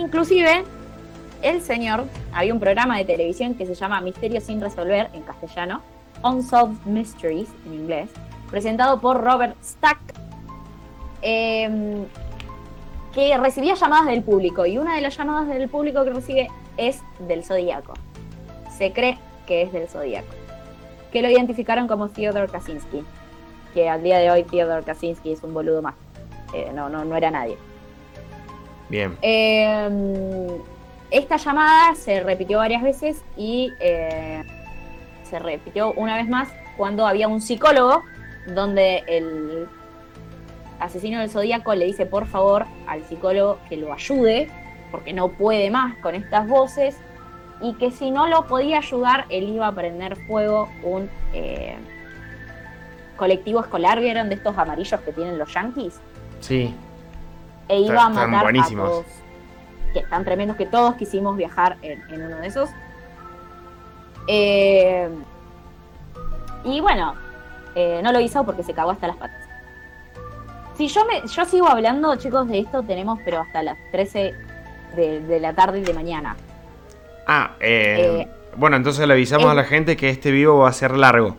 inclusive el señor, había un programa de televisión que se llama Misterios sin resolver en castellano, Unsolved Mysteries en inglés, presentado por Robert Stack, eh, que recibía llamadas del público y una de las llamadas del público que recibe es del Zodíaco. Se cree que es del Zodíaco. que lo identificaron como Theodore Kaczynski. Que al día de hoy Theodore Kaczynski es un boludo más. Eh, no, no, no era nadie. Bien. Eh, esta llamada se repitió varias veces y eh, se repitió una vez más cuando había un psicólogo donde el asesino del zodíaco le dice por favor al psicólogo que lo ayude porque no puede más con estas voces y que si no lo podía ayudar él iba a prender fuego un eh, colectivo escolar, ¿vieron de estos amarillos que tienen los yankees? Sí. e iba a están matar buenísimos. a todos. Que están tremendos que todos quisimos viajar en, en uno de esos. Eh, y bueno, eh, no lo hizo porque se cagó hasta las patas. Si yo me, yo sigo hablando, chicos, de esto tenemos, pero hasta las 13 de, de la tarde y de mañana. Ah, eh, Eh, bueno, entonces le avisamos es- a la gente que este vivo va a ser largo.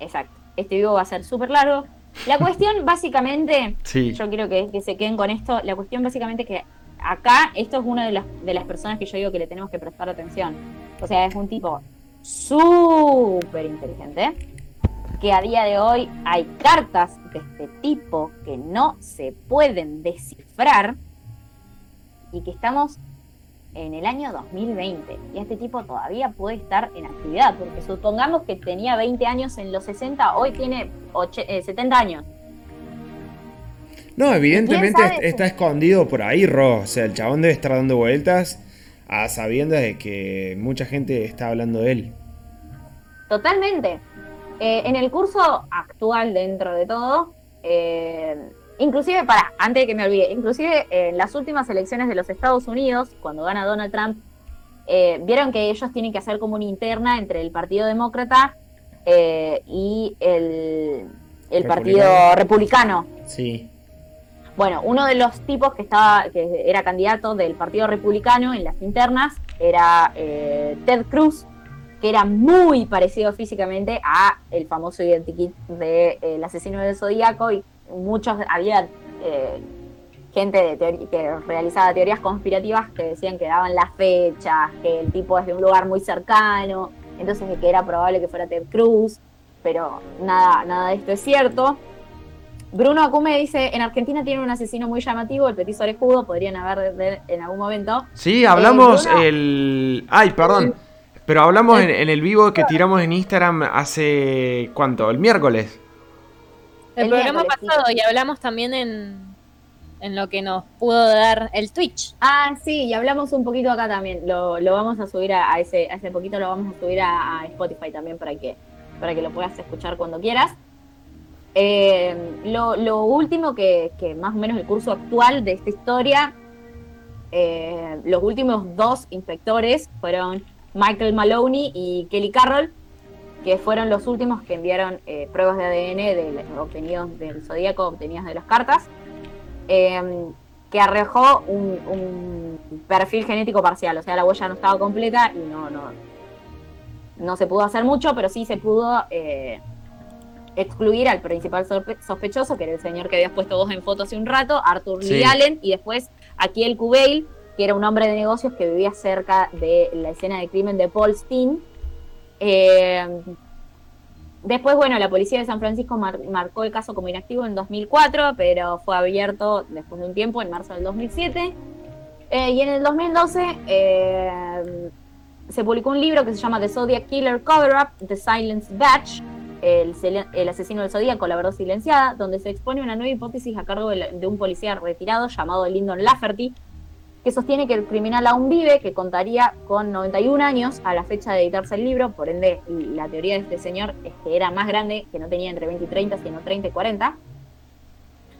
Exacto. Este vivo va a ser súper largo. La cuestión, *laughs* básicamente, Sí. yo quiero que, que se queden con esto. La cuestión, básicamente, que acá esto es una de las, de las personas que yo digo que le tenemos que prestar atención. O sea, es un tipo súper inteligente. Que a día de hoy hay cartas de este tipo que no se pueden descifrar. Y que estamos en el año 2020 y este tipo todavía puede estar en actividad, porque supongamos que tenía 20 años en los 60, hoy tiene och- eh, 70 años. No, evidentemente está escondido por ahí, Ro. O sea, el chabón debe estar dando vueltas a sabiendas de que mucha gente está hablando de él. Totalmente. Eh, en el curso actual, dentro de todo, eh, inclusive, para, antes de que me olvide, inclusive en las últimas elecciones de los Estados Unidos, cuando gana Donald Trump, eh, vieron que ellos tienen que hacer como una interna entre el Partido Demócrata eh, y el, el Partido. Republicano. Sí. Bueno, uno de los tipos que estaba, que era candidato del Partido Republicano en las internas era eh, Ted Cruz, que era muy parecido físicamente a el famoso identikit de eh, el asesino del Zodíaco y muchos había eh, gente de que realizaba teorías conspirativas que decían que daban las fechas, que el tipo es de un lugar muy cercano, entonces que era probable que fuera Ted Cruz, pero nada, nada de esto es cierto. Bruno Acume dice, en Argentina tiene un asesino muy llamativo, el petiso orejudo, podrían haber de- en algún momento. Sí, hablamos Eh, Bruno- el... Ay, perdón. Pero hablamos en, en el vivo que tiramos en Instagram hace... ¿Cuánto? El miércoles. El, El programa miércoles, sí. pasado y hablamos también en, en lo que nos pudo dar el Twitch. Ah, sí, y hablamos un poquito acá también. Lo, lo vamos a subir a, a ese, a ese poquito, lo vamos a subir a, a Spotify también para que, para que lo puedas escuchar cuando quieras. Eh, lo, último que, más o menos el curso actual de esta historia, eh, los últimos dos inspectores fueron Michael Maloney y Kelly Carroll, que fueron los últimos que enviaron eh, pruebas de ADN del, obtenidos del zodíaco, obtenidas de las cartas. Que arrojó un, un perfil genético parcial, o sea, la huella no estaba completa y no, no, no se pudo hacer mucho, pero sí se pudo excluir al principal sospechoso, que era el señor que habías puesto vos en foto hace un rato, Arthur Sí. Lee Allen, y después aquí el Kubeil, que era un hombre de negocios que vivía cerca de la escena de crimen de Paul Steen. Eh, Después, bueno, la policía de San Francisco mar- marcó el caso como inactivo en 2004, pero fue abierto después de un tiempo, en marzo del 2007. Eh, y en el 2012 eh, se publicó un libro que se llama The Zodiac Killer Cover Up, The Silence Batch, el, el asesino del Zodíaco, la verdad silenciada, donde se expone una nueva hipótesis a cargo de, de un policía retirado llamado Lyndon Lafferty, que sostiene que el criminal aún vive, que contaría con 91 años a la fecha de editarse el libro, por ende la teoría de este señor es que era más grande, que no tenía entre 20 y 30, sino 30 y 40.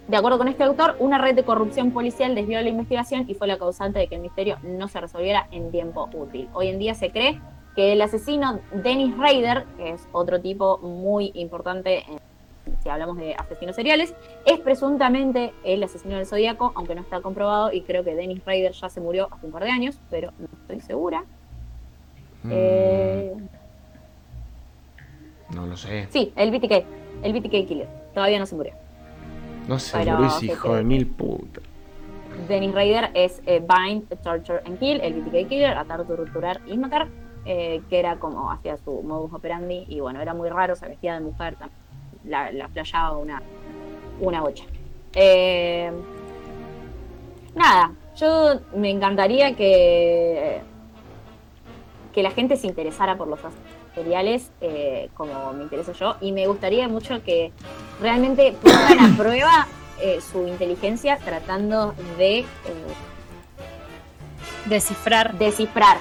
De acuerdo con este autor, una red de corrupción policial desvió la investigación y fue la causante de que el misterio no se resolviera en tiempo útil. Hoy en día se cree que el asesino Dennis Rader, que es otro tipo muy importante en- si hablamos de asesinos seriales, es presuntamente el asesino del Zodíaco, aunque no está comprobado y creo que Dennis Rader ya se murió hace un par de años, pero no estoy segura. Mm, Eh, No lo sé. sí, el BTK, el BTK Killer, todavía no se murió. No sé, Pero se hijo de mil putas. Dennis Rader es eh, Bind, Torture and Kill, el BTK Killer, atar, torturar y matar. Eh, que era como hacía su modus operandi, y bueno, era muy raro, se vestía de mujer, la, la flayaba una, una bocha. Eh, nada, yo me encantaría que, que la gente se interesara por los seriales eh, como me intereso yo, y me gustaría mucho que realmente pongan a prueba eh, su inteligencia tratando de eh, Descifrar. descifrar.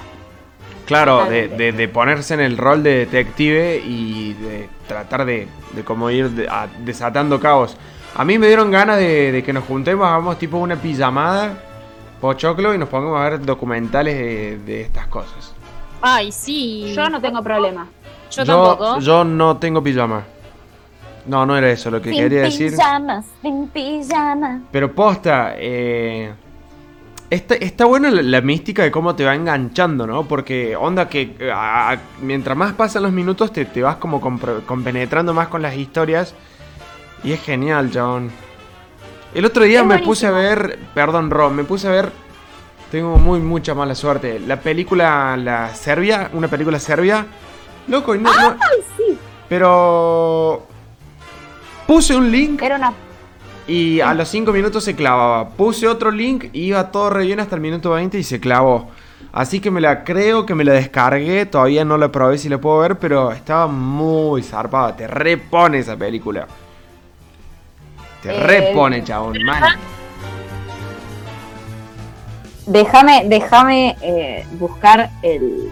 Claro, de, Totalmente. de- de ponerse en el rol de detective y de tratar de, de como ir de- a- desatando cabos. A mí me dieron ganas de, de que nos juntemos, hagamos tipo una pijamada, pochoclo, y nos pongamos a ver documentales de, de estas cosas. Ay, sí. Yo no tengo problema. Yo tampoco. Yo no tengo pijama. No, no era eso lo que quería decir. pijamas, sin pijama. Pero posta, eh, está, está buena la, la mística de cómo te va enganchando, ¿no? Porque onda que eh, a- mientras más pasan los minutos te, te vas como compenetrando más con las historias. Y es genial, John. El otro día Es me puse a ver, perdón, Ron, me puse a ver, tengo muy mucha mala suerte, la película, la Serbia, una película serbia. Loco, y no, no- Ay, sí. pero puse un link Era una. Y a los 5 minutos se clavaba. Puse otro link iba todo re bien hasta el minuto 20 y se clavó. Así que me la creo que me la descargué. Todavía no la probé si la puedo ver, pero estaba muy zarpada. Te repone esa película. Te Eh, repone, chabón. Déjame, déjame eh, buscar el,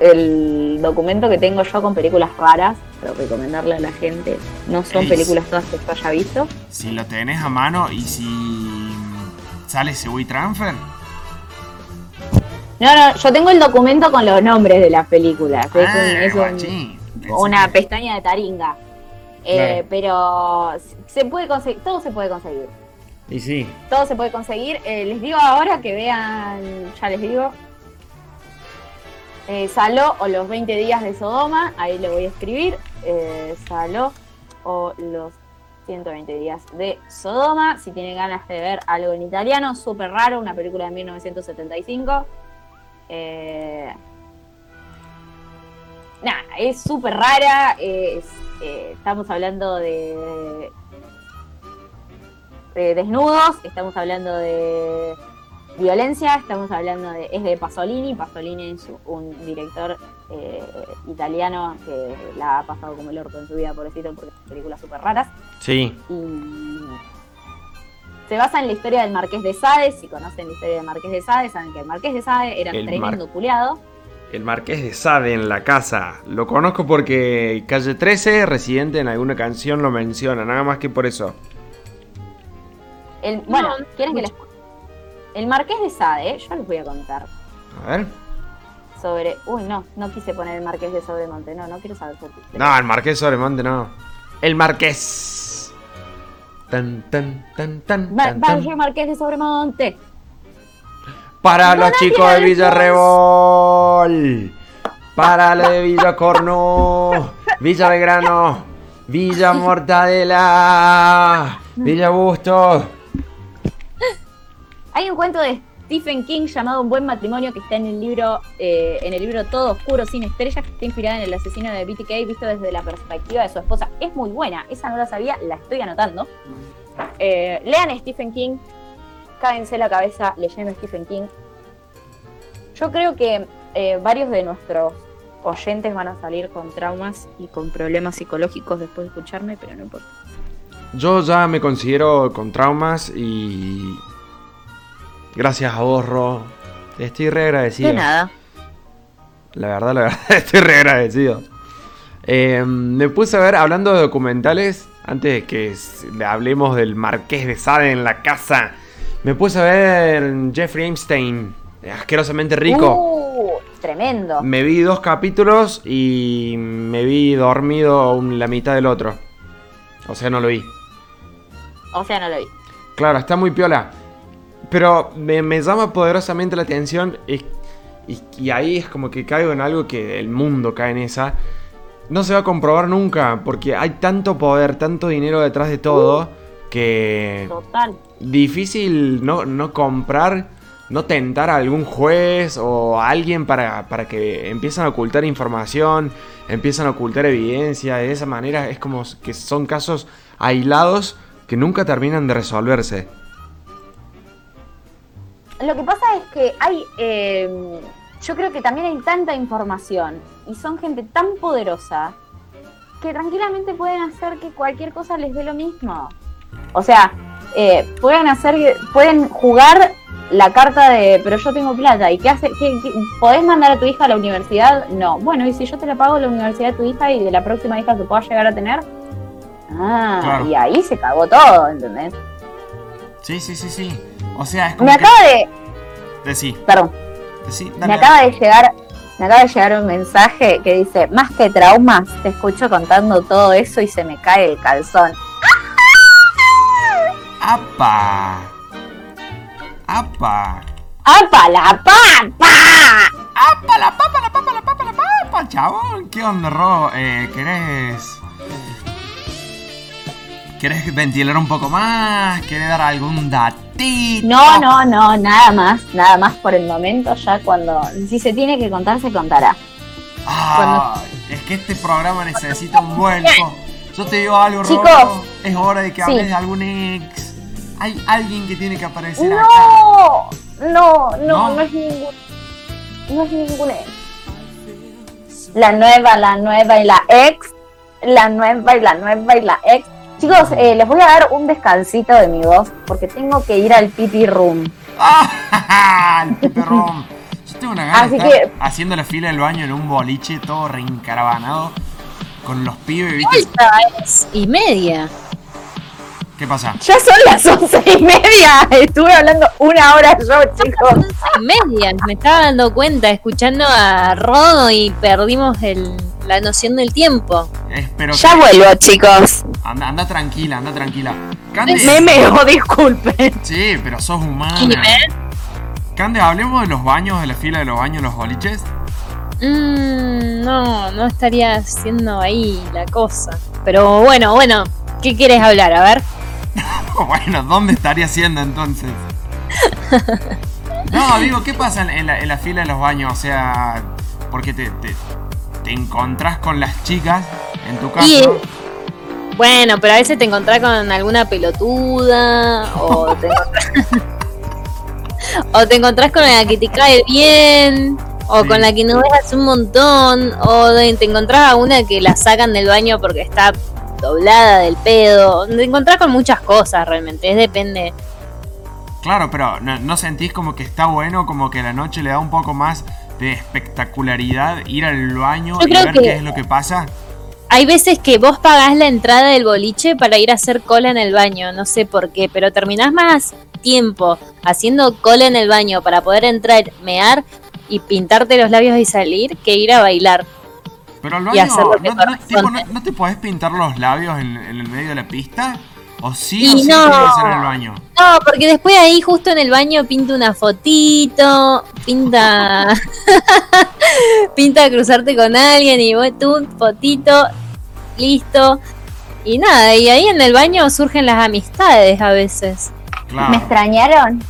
el documento que tengo yo con películas raras para recomendarle a la gente. No son Ey, películas todas que yo haya visto. Si lo tenés a mano y si sale ese WeTransfer. No, no, yo tengo el documento con los nombres de las películas. Es, un- Ah, es un- una pestaña de taringa. Eh, Claro. Pero se puede conseguir, todo se puede conseguir. Y sí. Todo se puede conseguir. Eh, les digo ahora que vean, ya les digo. Eh, Saló o los 20 días de Sodoma, ahí le voy a escribir. Eh, Saló o los 120 días de Sodoma. Si tienen ganas de ver algo en italiano, súper raro, una película de 1975. Eh, nada, es súper rara. es, eh, estamos hablando de de desnudos, estamos hablando de violencia, estamos hablando de. es de Pasolini. Pasolini es un director eh, italiano que la ha pasado como el orto en su vida, pobrecito, porque son películas súper raras. Sí. Y se basa en la historia del Marqués de Sade. Si conocen la historia del Marqués de Sade, saben que el Marqués de Sade era El tremendo culiado. El Marqués de Sade en la casa. Lo conozco porque Calle 13, Residente, en alguna canción lo menciona, nada más que por eso. El, bueno, ¿quieren que les El Marqués de Sade, yo les voy a contar A ver. sobre. Uy, no, no quise poner el Marqués de Sobremonte, no, no quiero saber por qué. No, el Marqués Sobremonte no. El Marqués. Tan, tan, tan, tan. Valle Marqués de Sobremonte. Para los chicos de Villarrebol. Para los de Villa *laughs* Cornú. Villa Belgrano. Villa Mortadela. Villa Busto. Hay un cuento de Stephen King llamado Un buen matrimonio que está en el libro, eh, en el libro Todo Oscuro sin estrellas, que está inspirada en el asesino de BTK, visto desde la perspectiva de su esposa. Es muy buena, esa no la sabía, la estoy anotando. Eh, lean Stephen King, cádense la cabeza leyendo Stephen King. Yo creo que eh, varios de nuestros oyentes van a salir con traumas y con problemas psicológicos después de escucharme, pero no importa. Yo ya me considero con traumas y. Gracias a vos, Ro. Estoy re agradecido. De nada. La verdad, la verdad, *laughs* estoy re agradecido. Eh, me puse a ver, hablando de documentales, antes de que hablemos del Marqués de Sade en la casa, me puse a ver Jeffrey Epstein, asquerosamente rico. Uh, tremendo. Me vi dos capítulos y me vi dormido la mitad del otro. O sea, no lo vi. O sea, no lo vi. Claro, está muy piola. Pero me, me llama poderosamente la atención y, y- y ahí es como que caigo en algo que el mundo cae en esa. No se va a comprobar nunca porque hay tanto poder, tanto dinero detrás de todo que Total. difícil no, no comprar no tentar a algún juez o a alguien para, para que empiezan a ocultar información, empiezan a ocultar evidencia. De esa manera es como que son casos aislados que nunca terminan de resolverse. Lo que pasa es que hay, eh, yo creo que también hay tanta información y son gente tan poderosa que tranquilamente pueden hacer que cualquier cosa les dé lo mismo. O sea, eh, pueden hacer, pueden jugar la carta de, pero yo tengo plata, ¿y qué hace? ¿Qué- qué- ¿Podés mandar a tu hija a la universidad? No. Bueno, ¿y si yo te la pago la universidad de tu hija y de la próxima hija que pueda llegar a tener? Ah, Claro. y ahí se cagó todo, ¿entendés? Sí, sí, sí, sí. O sea, es como Me que- acaba de, Decí, perdón, decí, me dale, acaba de llegar, me acaba de llegar un mensaje que dice, más que traumas, te escucho contando todo eso y se me cae el calzón. ¡Apa! ¡Apa! ¡Apa la papa! ¡Apa la papa, la papa, la papa, la papa, chabón! ¿Qué onda, Ro? Eh, ¿Querés. ¿Querés ventilar un poco más? ¿Querés dar algún datito? No, no, no, nada más, nada más por el momento, ya cuando, si se tiene que contar, se contará. Ah, es que este programa necesita un vuelco. Yo te digo algo. Chicos. Es hora de que Sí. hables de algún ex. Hay alguien que tiene que aparecer acá. No, no, no, ¿No? no, es ningún, no es ningún ex. La nueva, la nueva y la ex, la nueva y la nueva y la ex. Chicos, eh, les voy a dar un descansito de mi voz porque tengo que ir al pipi room. ¡Ah! *laughs* El perrón. *laughs* Yo tengo una gana Así de estar que- haciendo la fila del baño en un boliche todo reencarabanado con los pibes, ¿viste? Es y media. ¿Qué pasa? Ya son las once y media. Estuve hablando una hora yo, chicos. Y media. Me estaba dando cuenta escuchando a Rodo y perdimos el, la noción del tiempo. Espero Ya que- vuelvo, chicos. Anda, anda tranquila, anda tranquila. Cande, Me meo, disculpen. Sí, pero sos humana. Dime. Cande, hablemos de los baños, de la fila de los baños, los boliches. Mm, no, no estaría haciendo ahí la cosa. Pero bueno, bueno, ¿qué quieres hablar? A ver. *laughs* Bueno, ¿dónde estaría haciendo entonces? No, digo, ¿qué pasa en- la, en la fila de los baños? O sea, porque te, te, te encontrás con las chicas en tu caso. Y, bueno, pero a veces te encontrás con alguna pelotuda o te encontrás, *laughs* o te encontrás con la que te cae bien o Sí. con la que no ves un montón o te encontrás a una que la sacan del baño porque está doblada del pedo. Te encontrás con muchas cosas realmente, es depende. Claro, pero ¿no, no sentís como que está bueno, como que a la noche le da un poco más de espectacularidad ir al baño Yo y ver que- qué es lo que pasa? Hay veces que vos pagás la entrada del boliche para ir a hacer cola en el baño, no sé por qué, pero terminás más tiempo haciendo cola en el baño para poder entrar, mear y pintarte los labios y salir que ir a bailar. Pero al Y baño, hacer lo que ¿no, no- tipo, no- no te podés pintar los labios en, en el medio de la pista? ¿O sí Y o sí no. que ser en el baño? No, porque después ahí justo en el baño pinta una fotito, pinta *laughs* pinta cruzarte con alguien y vos tú fotito, listo. Y nada, y ahí en el baño surgen las amistades a veces. Claro. ¿Me extrañaron?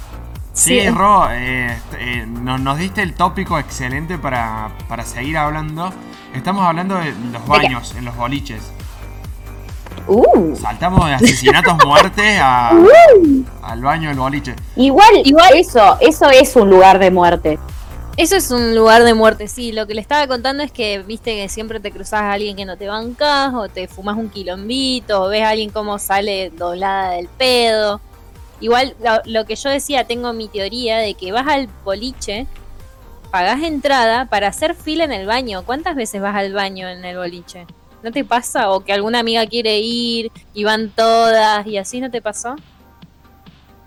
Sí, Sí. Ro, eh, eh, nos, nos diste el tópico excelente para, para seguir hablando. Estamos hablando de los baños en los boliches. Uh. Saltamos de asesinatos, *laughs* muertes a, al baño del boliche. Igual, igual eso, eso es un lugar de muerte. Eso es un lugar de muerte, sí. Lo que le estaba contando es que, viste, que siempre te cruzas a alguien que no te bancas, o te fumas un quilombito, o ves a alguien como sale doblada del pedo. Igual, lo, lo que yo decía, tengo mi teoría de que vas al boliche, pagás entrada para hacer fila en el baño. ¿Cuántas veces vas al baño en el boliche? ¿No te pasa? O que alguna amiga quiere ir y van todas y así, ¿no te pasó?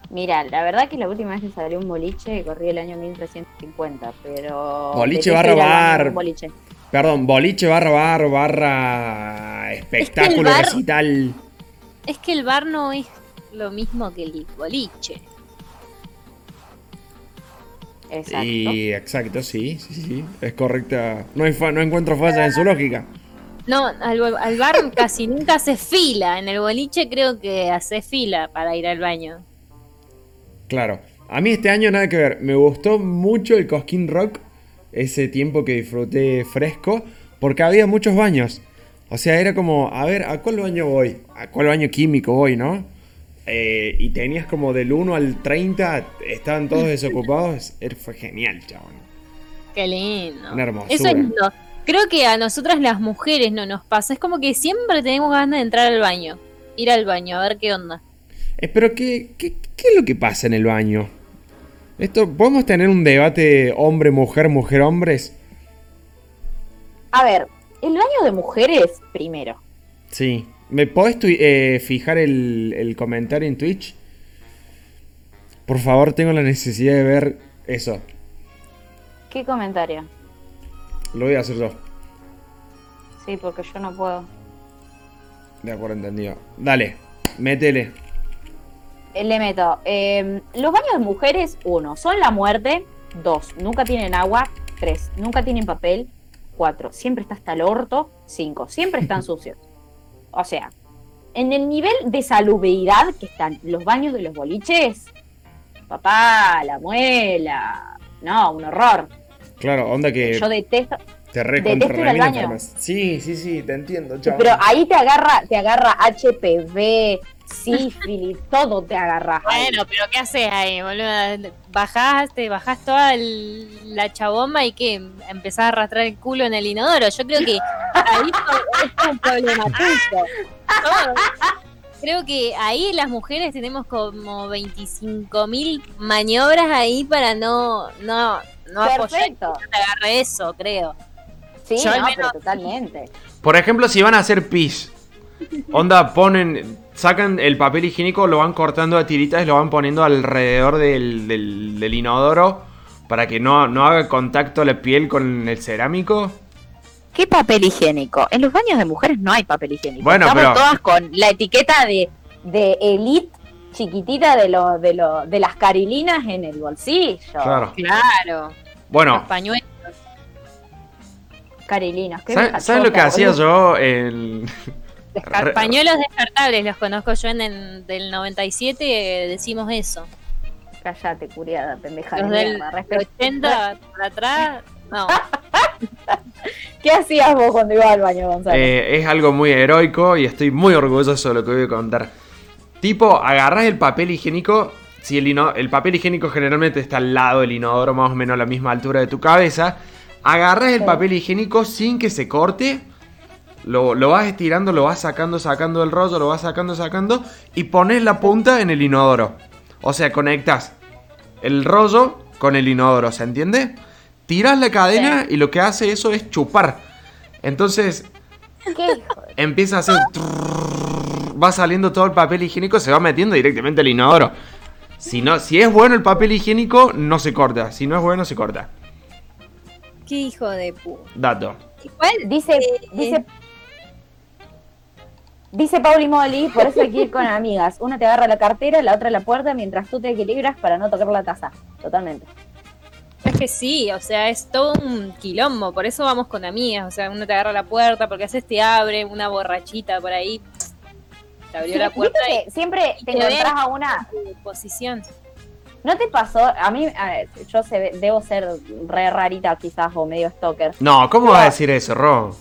Mira, la verdad que la última vez que salió un boliche corrí el año 1350, pero... Boliche barra bar. boliche. Perdón, boliche barra bar barra espectáculo bar- recital. Es que el bar no es lo mismo que el boliche. Exacto. Y exacto, sí, sí, sí, es correcta. No, hay fa- no encuentro falla en su lógica. No, al, al bar casi nunca hace fila. En el boliche creo que hace fila para ir al baño. Claro. A mí este año nada que ver. Me gustó mucho el Cosquín Rock. Ese tiempo que disfruté fresco. Porque había muchos baños. O sea, era como, a ver, ¿a cuál baño voy? ¿A cuál baño químico voy, no? Eh, y tenías como del 1 al 30, estaban todos desocupados. Fue genial, chabón. Qué lindo. Una hermosura. Eso es lindo. Creo que a nosotras las mujeres no nos pasa. Es como que siempre tenemos ganas de entrar al baño. Ir al baño, a ver qué onda. Eh, pero ¿qué, qué, qué es lo que pasa en el baño? Esto, ¿Podemos tener un debate hombre-mujer, mujer-hombres? A ver, el baño de mujeres, primero. Sí. ¿Me podés eh, fijar el, el comentario en Twitch? Por favor, tengo la necesidad de ver eso. ¿Qué comentario? Lo voy a hacer yo. Sí, porque yo no puedo. De acuerdo, entendido. Dale, métele. Eh, Le meto. eh, los baños de mujeres, uno, son la muerte. Dos, nunca tienen agua. Tres, nunca tienen papel. Cuatro, siempre está hasta el orto. Cinco, siempre están *laughs* sucios. O sea, en el nivel de salubridad que están los baños de los boliches, papá, la muela. No, un horror. Claro, onda que Yo detesto. te detesto ir al baño. Sí, sí, sí, te entiendo. Pero ahí te agarra, te agarra HPV, sífilis, todo te agarra. ahí. Bueno, pero ¿qué haces ahí, boludo? Bajás, te bajás toda el- la chabomba y que empezás a arrastrar el culo en el inodoro. Yo creo que ahí es un problema tuyo. Creo que ahí las mujeres tenemos como 25 mil maniobras ahí para no, no, no apoyar Perfecto. no te agarre eso, creo. Sí, Yo al no, menos- pero totalmente. Por ejemplo, si van a hacer pis, onda ponen, sacan el papel higiénico, lo van cortando a tiritas y lo van poniendo alrededor del, del- del inodoro para que no, no haga contacto la piel con el cerámico. ¿Qué papel higiénico? En los baños de mujeres no hay papel higiénico. Bueno, Estamos pero- todas con La etiqueta de, de elite chiquitita de, lo, de, lo, de las carilinas en el bolsillo. Claro. Claro. Bueno, Los pañuelos. Carilinas. ¿sabes lo que hacía yo en... Re- Pañuelos descartables los conozco yo en el del 97, eh, decimos eso. Cállate, curiada, pendeja. Los de del mierda, respe- 80 para atrás, no. *laughs* ¿Qué hacías vos cuando ibas al baño, Gonzalo? Eh, es algo muy heroico y estoy muy orgulloso de lo que voy a contar. Tipo, agarras el papel higiénico. Si el, ino- el papel higiénico generalmente está al lado del inodoro, más o menos a la misma altura de tu cabeza. Agarras el Sí. papel higiénico sin que se corte. Lo, lo vas estirando, lo vas sacando, sacando del rollo, lo vas sacando, sacando. Y pones la punta en el inodoro. O sea, conectas el rollo con el inodoro, ¿se entiende? Tiras la cadena y lo que hace eso es chupar. Entonces, ¿Qué empieza a hacer. Va saliendo todo el papel higiénico, se va metiendo directamente al inodoro. Si, no, si es bueno el papel higiénico, no se corta. Si no es bueno, se corta. Qué hijo de pu. Dato. Igual, Dice, eh, dice, dice Pauli Molly, por eso hay que ir con amigas. Una te agarra la cartera, la otra la puerta, mientras tú te equilibras para no tocar la taza. Totalmente. es que sí, o sea, es todo un quilombo, por eso vamos con amigas, o sea, uno te agarra la puerta, porque haces te abre una borrachita por ahí, te abrió la ¿Viste puerta que siempre y te te encontrás a una posición. ¿No te pasó? A mí, a ver, yo se, debo ser re rarita quizás o medio stalker. No, ¿cómo vas a decir eso, Ro?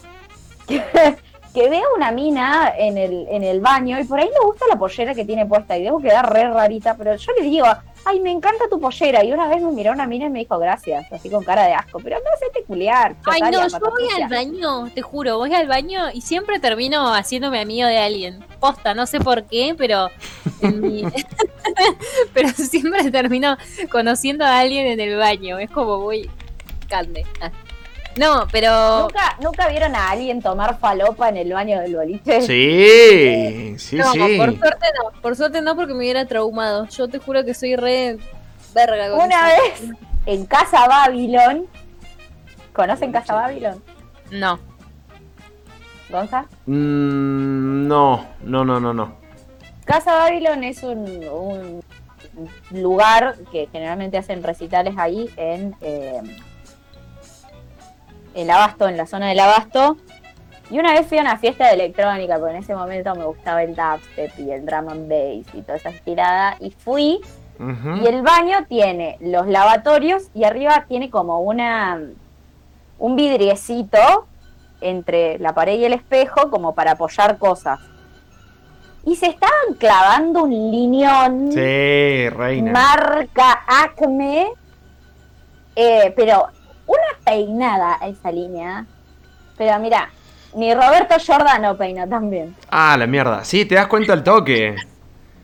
*laughs* Que veo una mina en el, en el baño y por ahí me gusta la pollera que tiene puesta y debo quedar re rarita, pero yo le digo, ay, me encanta tu pollera. Y una vez me miró una mina y me dijo gracias, así con cara de asco, pero no sé culiar. Ay, no, yo voy al baño, te juro, voy al baño y siempre termino haciéndome amigo de alguien. Posta, no sé por qué, pero en mi- *laughs* pero siempre termino conociendo a alguien en el baño. Es como muy cande. No, pero ¿Nunca, ¿Nunca vieron a alguien tomar falopa en el baño del boliche? Sí, *laughs* sí, no, sí. por suerte no, por suerte no porque me hubiera traumado. Yo te juro que soy re verga con Una eso. vez en Casa Babylon. ¿Conocen Casa Babylon? No. ¿Gonza? Mm, no, no, no, no, no. Casa Babylon es un, un lugar que generalmente hacen recitales ahí en eh, el Abasto, en la zona del Abasto. Y una vez fui a una fiesta de electrónica, porque en ese momento me gustaba el dubstep y el drum and bass y toda esa estirada. Y fui. Y el baño tiene los lavatorios y arriba tiene como una un vidriecito entre la pared y el espejo como para apoyar cosas. Y se estaban clavando un lineón Sí, reina. marca Acme, eh, pero una peinada a esa línea. Pero mira, ni Roberto Giordano peina también. Ah, la mierda. Sí, te das cuenta al toque.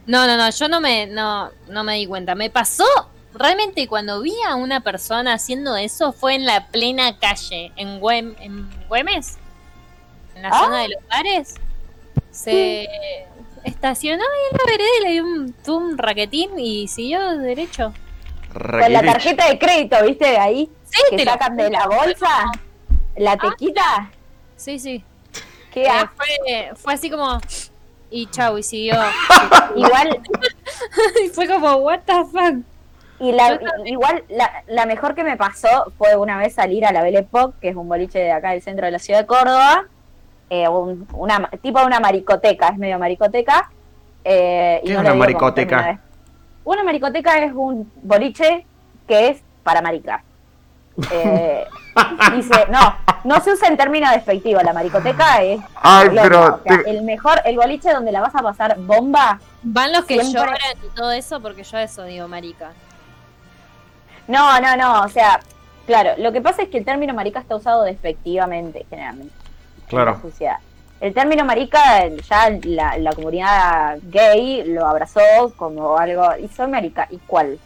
No, no, no, yo no me, no, no me di cuenta. Me pasó realmente cuando vi a una persona haciendo eso fue en la plena calle, en, Güem- en Güemes, en la Ah. zona de los bares. Se estacionó ahí en la vereda y le dio un, un raquetín y siguió derecho. Con la tarjeta de crédito, ¿viste? Ahí, Sí, que te lo sacan de la bolsa, la tequita. Sí, sí. Qué Eh, fue, fue así como y chau y siguió. *laughs* Igual, *laughs* y fue como what the fuck. y la, igual la, la mejor que me pasó fue una vez salir a la Belle Époque, que es un boliche de acá del centro de la ciudad de Córdoba, eh, un- una, tipo de una maricoteca, es medio maricoteca. eh, y ¿Qué no es una maricoteca? Término Una maricoteca es un boliche que es para maricas. *laughs* Eh, dice, no, no se usa en términos despectivos, la maricoteca es Ay, pero o sea, te- el mejor, el boliche donde la vas a pasar bomba. Van los que Siempre- lloran y todo eso porque yo eso digo marica. No, no, no, o sea, claro, lo que pasa es que el término marica está usado despectivamente generalmente. en Claro. la sociedad. El término marica ya la, comunidad gay lo abrazó como algo, y soy marica, ¿y cuál?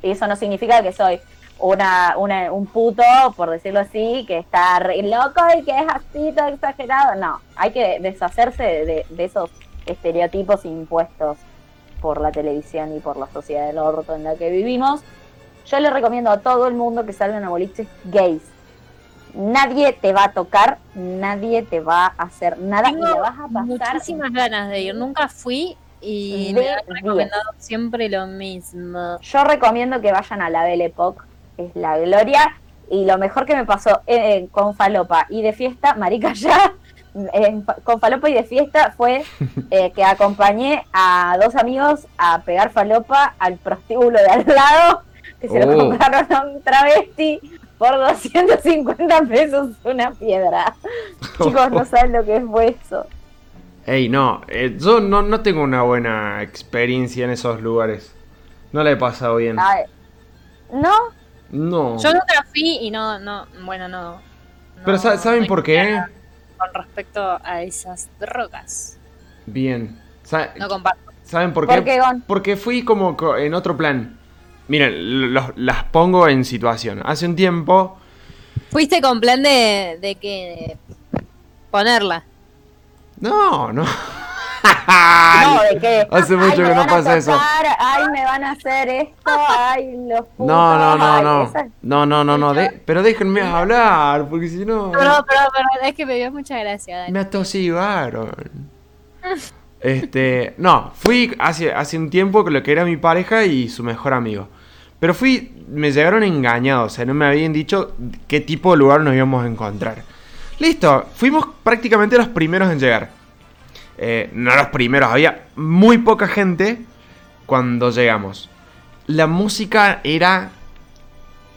Y eso no significa que soy una, una, un puto, por decirlo así, que está re loco y que es así todo exagerado. No, hay que deshacerse de, de esos estereotipos impuestos por la televisión y por la sociedad del orto en la que vivimos. Yo le recomiendo a todo el mundo que salgan a boliches gays. Nadie te va a tocar, nadie te va a hacer nada y Tengo la vas a pasar muchísimas ganas de ir. Nunca fui y me han diez. recomendado siempre lo mismo. Yo recomiendo que vayan a la Belle Époque, es la gloria. Y lo mejor que me pasó eh, con Falopa y de fiesta, marica *laughs* ya, con Falopa y de fiesta fue *laughs* eh, que acompañé a dos amigos a pegar Falopa al prostíbulo de al lado, que se lo Oh. compraron a un travesti por 250 pesos una piedra. *laughs* Chicos, no saben lo que fue eso. Ey, no, eh, yo no, no tengo una buena experiencia en esos lugares. No la he pasado bien. Ay, ¿No? No. Yo nunca fui y no, no, bueno, no. Pero no- sa- ¿saben no por qué? Con respecto a esas drogas. Bien. Sa- No comparto. ¿Saben por qué? ¿Por qué, Gon? Porque fui como co- en otro plan. Miren, los- las pongo en situación. Hace un tiempo. Fuiste con plan de, de que ponerla. No, no. *laughs* No, de *laughs* que. Hace ay, mucho me que no van a pasa eso. tocar, Ay, me van a hacer esto. Ay, los putos. *laughs* No, no, no, ay, no. esa- No, no, no, no. de- pero déjenme hablar, porque si no. Pero, pero, pero es que me dio mucha gracia, Dani. Me atosigaron. Este, no, fui hace, hace un tiempo con lo que era mi pareja y su mejor amigo. Pero fui, me llegaron engañados, o sea, no me habían dicho qué tipo de lugar nos íbamos a encontrar. Listo, fuimos prácticamente los primeros en llegar. Eh, no los primeros, había muy poca gente cuando llegamos. La música era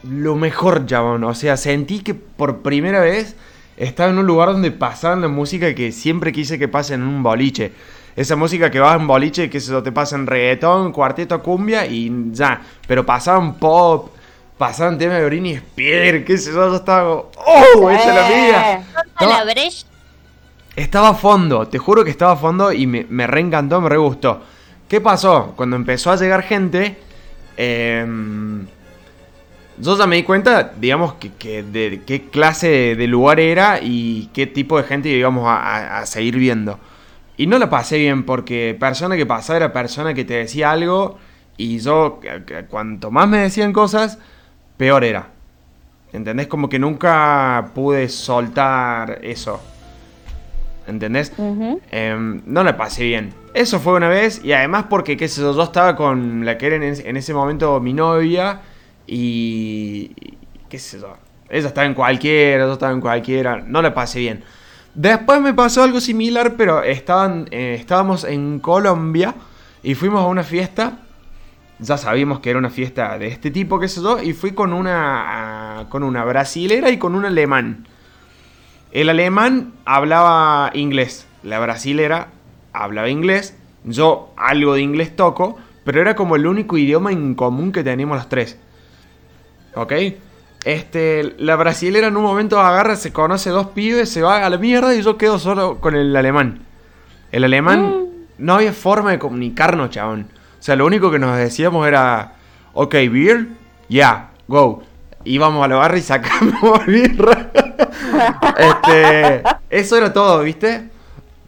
lo mejor, chabón. O sea, sentí que por primera vez estaba en un lugar donde pasaban la música que siempre quise que pase en un boliche. Esa música que va en boliche, que eso te pasa en reggaetón, cuarteto, cumbia y ya. Pero pasaban pop, pasaban temas de Britney Spears, qué sé yo, yo estaba como, ¡Oh, esa es la mía! Estaba a fondo, te juro que estaba a fondo y me, me reencantó, me re gustó. ¿Qué pasó? Cuando empezó a llegar gente, em, yo ya me di cuenta, digamos, que, que de qué clase de, de lugar era y qué tipo de gente íbamos a, a- a seguir viendo. Y no la pasé bien porque persona que pasaba era persona que te decía algo y yo, cuanto más me decían cosas, peor era. ¿Entendés? Como que nunca pude soltar eso. ¿Entendés? Em, no la pasé bien. Eso fue una vez y además porque, qué sé yo, yo estaba con la que era en ese, en ese momento mi novia y, y qué sé yo. Ella estaba en cualquiera, yo estaba en cualquiera, no la pasé bien. Después me pasó algo similar, pero estaban, eh, estábamos en Colombia y fuimos a una fiesta ya sabíamos que era una fiesta de este tipo, qué sé yo, y fui con una, ah, con una brasilera y con un alemán. El alemán hablaba inglés, la brasilera hablaba inglés, yo algo de inglés toco, pero era como el único idioma en común que teníamos los tres. ¿Ok? Este, la brasilera en un momento agarra, se conoce dos pibes, se va a la mierda y yo quedo solo con el alemán. El alemán no había forma de comunicarnos, chabón. O sea, lo único que nos decíamos era, ok, beer, ya, go. Íbamos a la barra y sacamos *laughs* birra. este, eso era todo, ¿viste?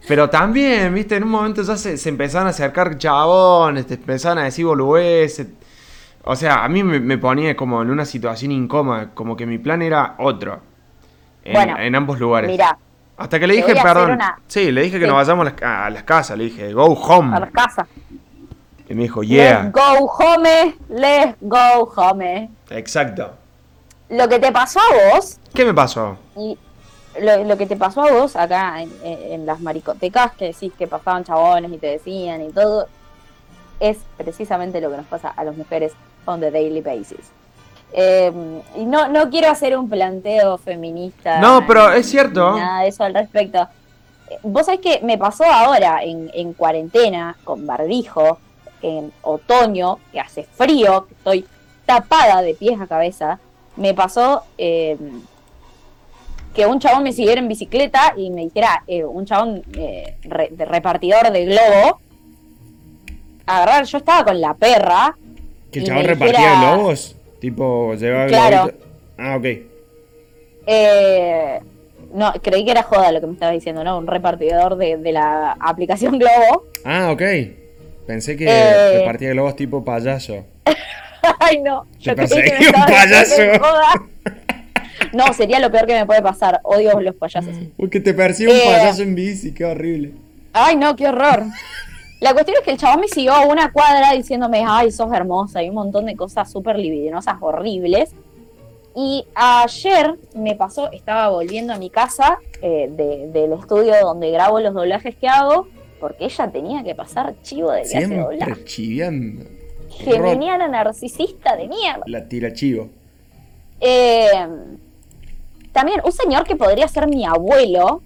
Pero también, ¿viste? En un momento ya se, se empezaron a acercar chabones, te empezaron a decir boludeces. O sea, a mí me, me ponía como en una situación incómoda, como que mi plan era otro. En, Bueno, en ambos lugares. Mirá, Hasta que le dije, perdón. una- Sí, le dije que Sí. nos vayamos a las, a las casas. Le dije, go home. a la casa. Y me dijo, yeah. Let's go home, let's go home. Exacto. Lo que te pasó a vos, ¿Qué me pasó? y lo, lo que te pasó a vos acá en, en- en las maricotecas, que decís que pasaban chabones y te decían y todo, es precisamente lo que nos pasa a las mujeres on the daily basis. Eh, y no, no quiero hacer un planteo feminista. No, pero es cierto. Nada de eso al respecto. Vos sabés que me pasó ahora en, en cuarentena, con barbijo, en otoño, que hace frío, que estoy tapada de pies a cabeza. Me pasó eh, que un chabón me siguiera en bicicleta y me dijera, eh, un chabón eh, re- de repartidor de globo, agarrar, yo estaba con la perra. ¿Que el chabón repartía dijera- globos? Tipo, llevaba Claro. Ah, ok. Eh, no, creí que era joda lo que me estabas diciendo, ¿no? Un repartidor de, de la aplicación *laughs* Globo. Ah, ok. Pensé que Eh. repartía globos tipo payaso. *laughs* Ay, no. Te yo creí que me un payaso. *laughs* No, sería lo peor que me puede pasar. Odio los payasos. Uy, que te persigue un Eh. payaso en bici, qué horrible. Ay, no, qué horror. La cuestión es que el chabón me siguió a una cuadra diciéndome, ay, sos hermosa, y un montón de cosas súper libidinosas, horribles. Y ayer me pasó, estaba volviendo a mi casa eh, de- del estudio donde grabo los doblajes que hago, porque ella tenía que pasar chivo de que doblaje. Siempre chiviando. Geminiana narcisista de mierda. La tira chivo. Eh, también un señor que podría ser mi abuelo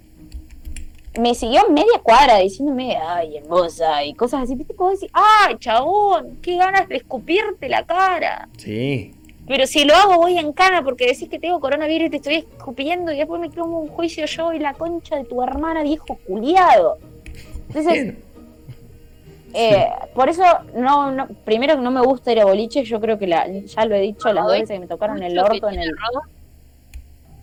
me siguió media cuadra diciéndome, ay, hermosa, y cosas así. ¿Viste? Como decir, ay, chabón, qué ganas de escupirte la cara. Sí. Pero si lo hago voy en cana porque decís que tengo coronavirus y te estoy escupiendo y después me quedo un juicio yo y la concha de tu hermana, viejo culiado. Entonces, eh, por eso, no, no, primero que no me gusta ir a boliche, yo creo que la, ya lo he dicho las dos veces que me tocaron el orto en el...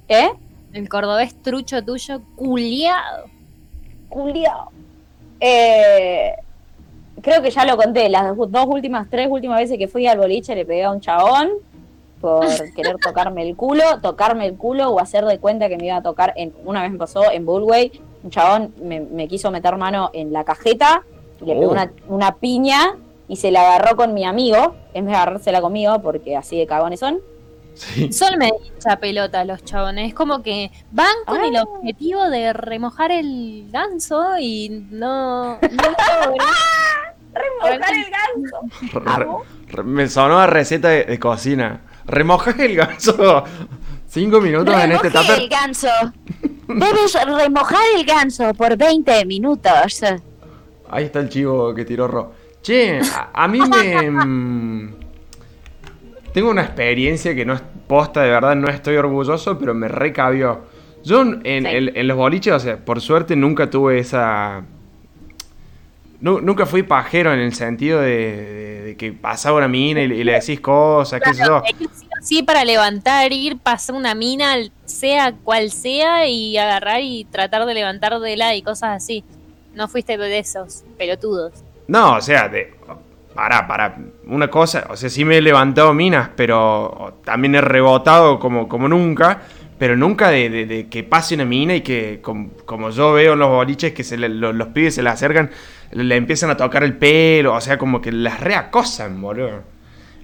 ¿Qué? El cordobés trucho tuyo, culiado. Culiao. Eh, creo que ya lo conté, las dos últimas, tres últimas veces que fui al boliche le pegué a un chabón por *laughs* querer tocarme el culo, tocarme el culo o hacer de cuenta que me iba a tocar, en, una vez me pasó en Bullway, un chabón me, me quiso meter mano en la cajeta, y le pegó Oh. una, una piña y se la agarró con mi amigo, en vez de agarrársela conmigo, porque así de cagones son. Son medio hincha pelota los chabones. Es como que van con el objetivo de remojar el ganso y no. *laughs* Remojar el ganso. Re- re- me sonó a receta de, de cocina. Remojas el ganso cinco minutos en este tupper. el ganso. Debes remojar el ganso por 20 minutos. Ahí está el chivo que tiró Ro. Che, a, a mí me. *laughs* Tengo una experiencia que no es posta, de verdad, no estoy orgulloso, pero me recabió. Yo en, los boliches, o sea, por suerte nunca tuve esa. Nu- nunca fui pajero en el sentido de, de- de que pasaba una mina y, le- y le decís cosas, qué sé yo. Sí para levantar, ir, pasar una mina, sea cual sea, y agarrar y tratar de levantar de la y cosas así. No fuiste de esos pelotudos. No, o sea, de, para, para, una cosa, o sea, sí me he levantado minas, pero también he rebotado como, como nunca, pero nunca de, de- de que pase una mina y que, com- como yo veo en los boliches, que se le- lo- los pibes se le acercan, le, le empiezan a tocar el pelo, o sea, como que las reacosan, boludo.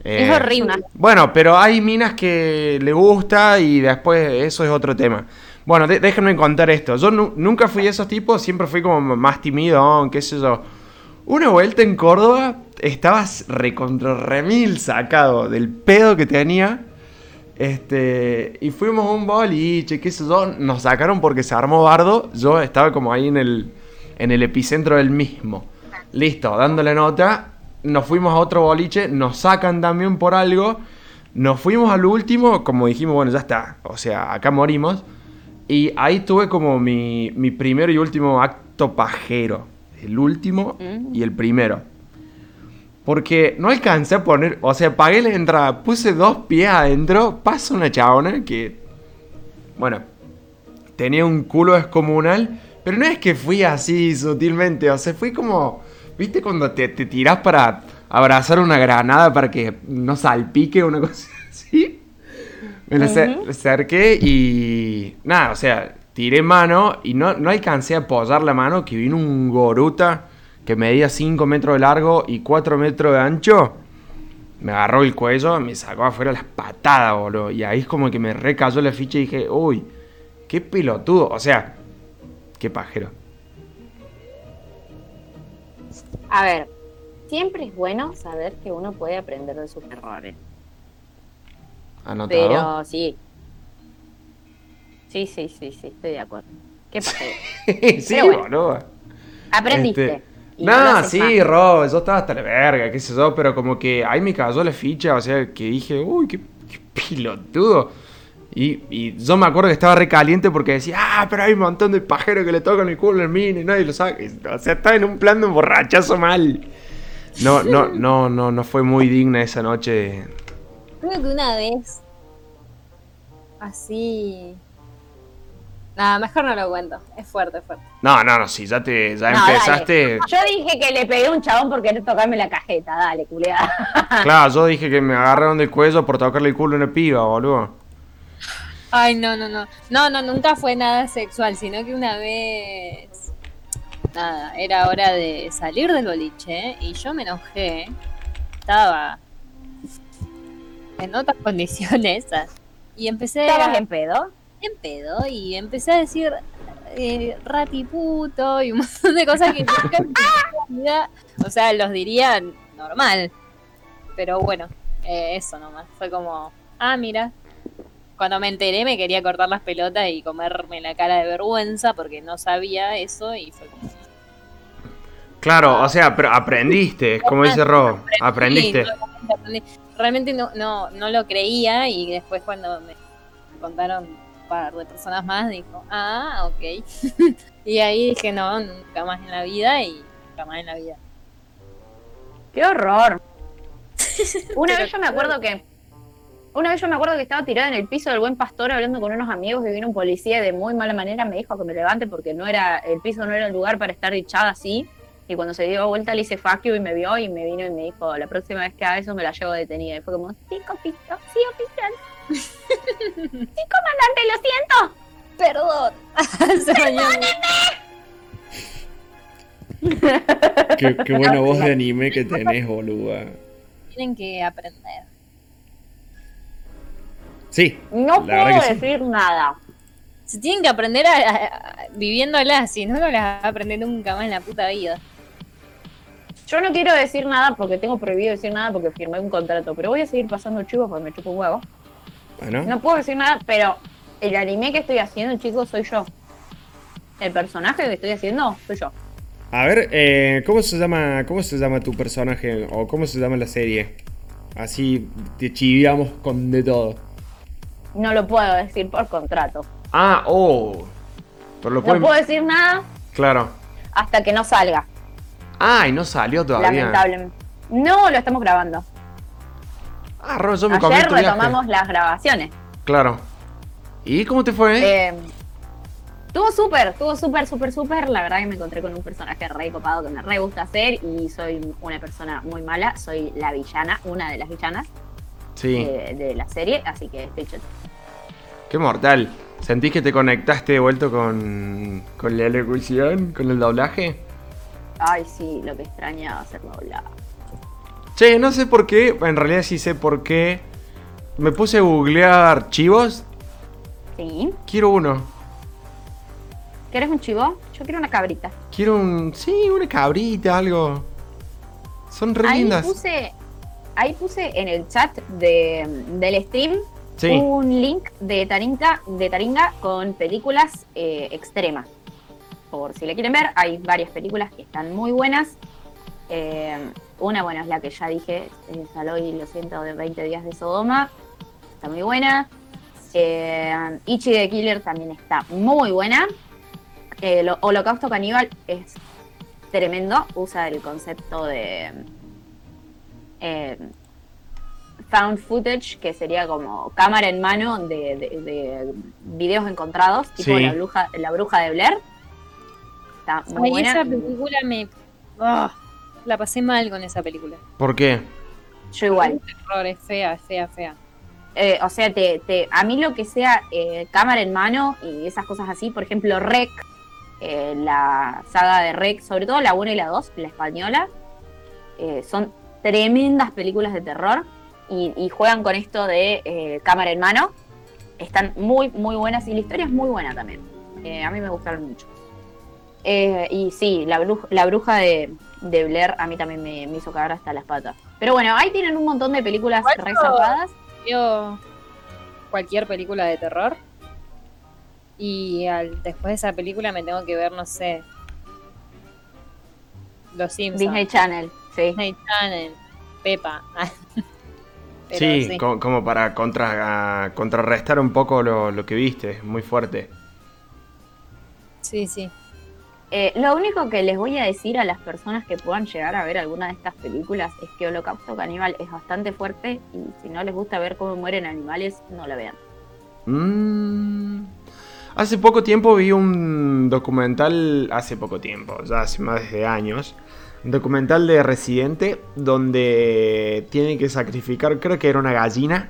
es Eh, horrible. Bueno, pero hay minas que le gusta y después eso es otro tema. Bueno, de- déjenme contar esto. Yo nu- nunca fui de esos tipos, siempre fui como más tímido, qué sé yo. Una vuelta en Córdoba, estabas recontra remil sacado del pedo que tenía. Este, y fuimos a un boliche, qué sé yo, nos sacaron porque se armó bardo, yo estaba como ahí en el, en el epicentro del mismo. Listo, dándole nota, nos fuimos a otro boliche, nos sacan también por algo, nos fuimos al último, como dijimos, bueno, ya está, o sea, acá morimos. Y ahí tuve como mi, mi primero y último acto pajero. El último y el primero. Porque no alcancé a poner, o sea, pagué la entrada, puse dos pies adentro, pasa una chabona que, bueno, tenía un culo descomunal, pero no es que fui así sutilmente, o sea, fui como, ¿viste cuando te, te tirás para abrazar una granada para que no salpique una *laughs* cosa así? Me la acerqué y, nada, o sea, tiré mano y no, no alcancé a apoyar la mano, que vino un goruta que medía 5 metros de largo y 4 metros de ancho. Me agarró el cuello, me sacó afuera las patadas, boludo. Y ahí es como que me recayó la ficha y dije, uy, qué pelotudo. O sea, qué pajero. A ver, siempre es bueno saber que uno puede aprender de sus errores. ¿Anotado? Pero sí. Sí, sí, sí, sí, estoy de acuerdo. ¿Qué pasa? *laughs* sí, bueno, boludo. Aprendiste. Este, no sí. Rob, yo estaba hasta la verga, qué sé yo, pero como que ahí me cayó la ficha, o sea, que dije, uy, qué, qué pelotudo. Y, y yo me acuerdo que estaba re caliente porque decía, ah, pero hay un montón de pajeros que le tocan el culo al mini y nadie lo sabe. O sea, estaba en un plan de borrachazo mal. No, no, no, no, no fue muy digna esa noche. Creo que una vez. Así. Nada, mejor no lo cuento. Es fuerte, es fuerte. No, no, no, sí, ya te, ya No, dale. empezaste. Yo dije que le pegué a un chabón por querer tocarme la cajeta, dale, culeada. *laughs* Claro, yo dije que me agarraron del cuello por tocarle el culo a una piba, boludo. Ay, no, no, no. No, no, nunca fue nada sexual, sino que una vez. Nada, era hora de salir del boliche y yo me enojé. Estaba en otras *laughs* condiciones. Y empecé ¿Estabas a- en pedo? En pedo y empecé a decir eh, ratiputo y un montón de cosas que nunca en mi vida, o sea, los diría normal. Pero bueno, eh, eso nomás. Fue como, ah, mira. Cuando me enteré me quería cortar las pelotas y comerme la cara de vergüenza porque no sabía eso y fue como... Claro, o sea, pero aprendiste, es como dice Rob, aprendiste. Realmente no, no, no lo creía y después cuando me contaron par de personas más dijo, ah, ok. *laughs* y ahí dije, no, nunca más en la vida y nunca más en la vida. ¡Qué horror! *laughs* Una vez yo me acuerdo que. Una vez yo me acuerdo que estaba tirada en el piso del buen pastor hablando con unos amigos y vino un policía y de muy mala manera me dijo que me levante porque no era, el piso no era el lugar para estar echada así. Y cuando se dio vuelta le hice fuck you y me vio y me vino y me dijo, la próxima vez que haga eso me la llevo detenida. Y fue como, sí, copito, sí, oficial. Sí, comandante, lo siento. Perdón. *laughs* Bañó. Qué, qué buena voz de anime que tenés, boluda. Tienen que aprender. Sí. No puedo que sí. decir nada. Se tienen que aprender a, a- a- viviéndolas, si no, no las va a aprender nunca más en la puta vida. Yo no quiero decir nada porque tengo prohibido decir nada porque firmé un contrato, pero voy a seguir pasando chivos porque me chupo un huevo. Bueno, No puedo decir nada, pero el anime que estoy haciendo, chicos, soy yo. El personaje que estoy haciendo, soy yo. a ver, eh, ¿cómo se llama cómo se llama tu personaje o cómo se llama la serie? Así te chiviamos con de todo. No lo puedo decir por contrato. Ah, oh. Pero lo No pueden... puedo decir nada Claro. hasta que no salga, Ah, y no salió todavía. lamentablemente. No, lo estamos grabando. Ah, me Ayer retomamos las grabaciones. Claro. ¿Y cómo te fue? Eh, Estuvo súper, estuvo súper, súper, súper. La verdad que me encontré con un personaje re copado que me re gusta hacer y soy una persona muy mala. Soy la villana, una de las villanas sí. de, de la serie, así que estoy chota. Qué mortal. ¿Sentís que te conectaste de vuelta con, con la locución, con el doblaje? Ay, sí, lo que extrañaba hacerlo hablar. Che, no sé por qué, en realidad sí sé por qué. Me puse a googlear chivos. Sí. Quiero uno. ¿Quieres un chivo? Yo quiero una cabrita. Quiero un. Sí, una cabrita, algo. Son re Ahí lindas. puse, ahí puse en el chat de, del stream Sí. un link de Taringa, de Taringa con películas eh, extremas. Por si le quieren ver, hay varias películas que están muy buenas. Eh, una, bueno, es la que ya dije, eh, Saloy, lo siento, de 20 días de Sodoma. Está muy buena. Eh, Ichi the Killer también está muy buena. El Holocausto Caníbal es tremendo. Usa el concepto de eh, found footage, que sería como cámara en mano de, de- de videos encontrados, tipo Sí. la, bruja, la bruja de Blair. Está muy Ay, buena. esa película me. ah, la pasé mal con esa película. ¿Por qué? Yo igual. Terror, es fea, es fea, fea. Eh, o sea, te, te- a mí lo que sea eh, cámara en mano y esas cosas así, por ejemplo, Rec, eh, la saga de Rec, sobre todo la 1 y la 2, la española, eh, son tremendas películas de terror y, y juegan con esto de eh, cámara en mano. Están muy, muy buenas y la historia es muy buena también. Eh, a mí me gustaron mucho. Eh, y sí, la bruja, la bruja de, de Blair a mí también me, me hizo cagar hasta las patas. Pero bueno, ahí tienen un montón de películas re zarpadas. Veo cualquier película de terror. Y al, después de esa película me tengo que ver, no sé. Los Simpsons. Disney Channel, sí. Disney Channel. Pepa. *laughs* Pero sí, co- como para contra, contrarrestar un poco lo, lo que viste, muy fuerte. Sí, sí. Eh, lo único que les voy a decir a las personas que puedan llegar a ver alguna de estas películas es que Holocausto Caníbal es bastante fuerte y si no les gusta ver cómo mueren animales, no la vean. Mm. Hace poco tiempo vi un documental, hace poco tiempo, ya hace más de años, un documental de Residente donde tiene que sacrificar, creo que era una gallina.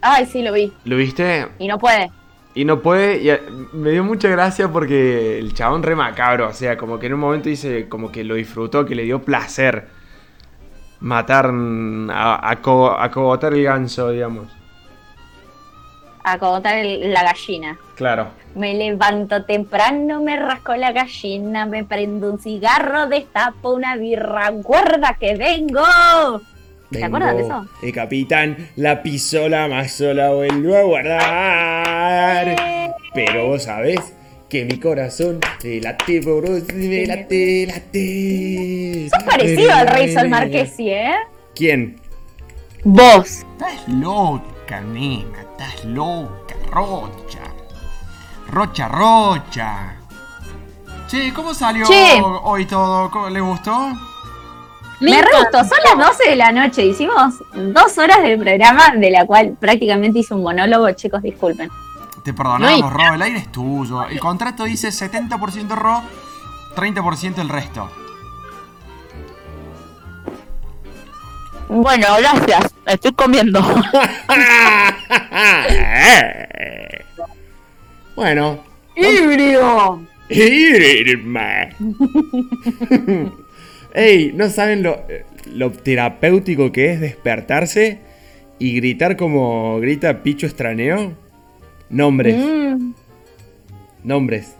Ay, sí, lo vi. ¿Lo viste? Y no puede. Y no puede, y me dio mucha gracia porque el chabón re macabro, o sea, como que en un momento dice, como que lo disfrutó, que le dio placer matar, a, a, co- a cogotar el ganso, digamos. A cogotar el- la gallina. Claro. Me levanto temprano, me rasco la gallina, me prendo un cigarro, destapo una birra, guarda que vengo. ¿Se acuerdan de eso? El capitán la pisó, la amasó, la vuelvo a guardar. Pero vos sabés que mi corazón te late por vos, me late, late. Sos parecido al rey Sol Marquesi, ¿eh? ¿Quién? Vos. Estás loca, nena, estás loca, Rocha. Rocha, Rocha. Che, ¿cómo salió Che. hoy todo? ¿Cómo- ¿Le gustó? Me, re gustó, son las 12 de la noche, hicimos dos horas de programa, de la cual prácticamente hice un monólogo, chicos, disculpen. Te perdonamos, Ro, el aire es tuyo. El contrato dice 70% Ro, 30% el resto. Bueno, gracias. Estoy comiendo. *laughs* Bueno. ¡Híbrido! *laughs* Ey, ¿no saben lo, lo terapéutico que es despertarse y gritar como grita Picho Estraneo? Nombres, Mm, nombres.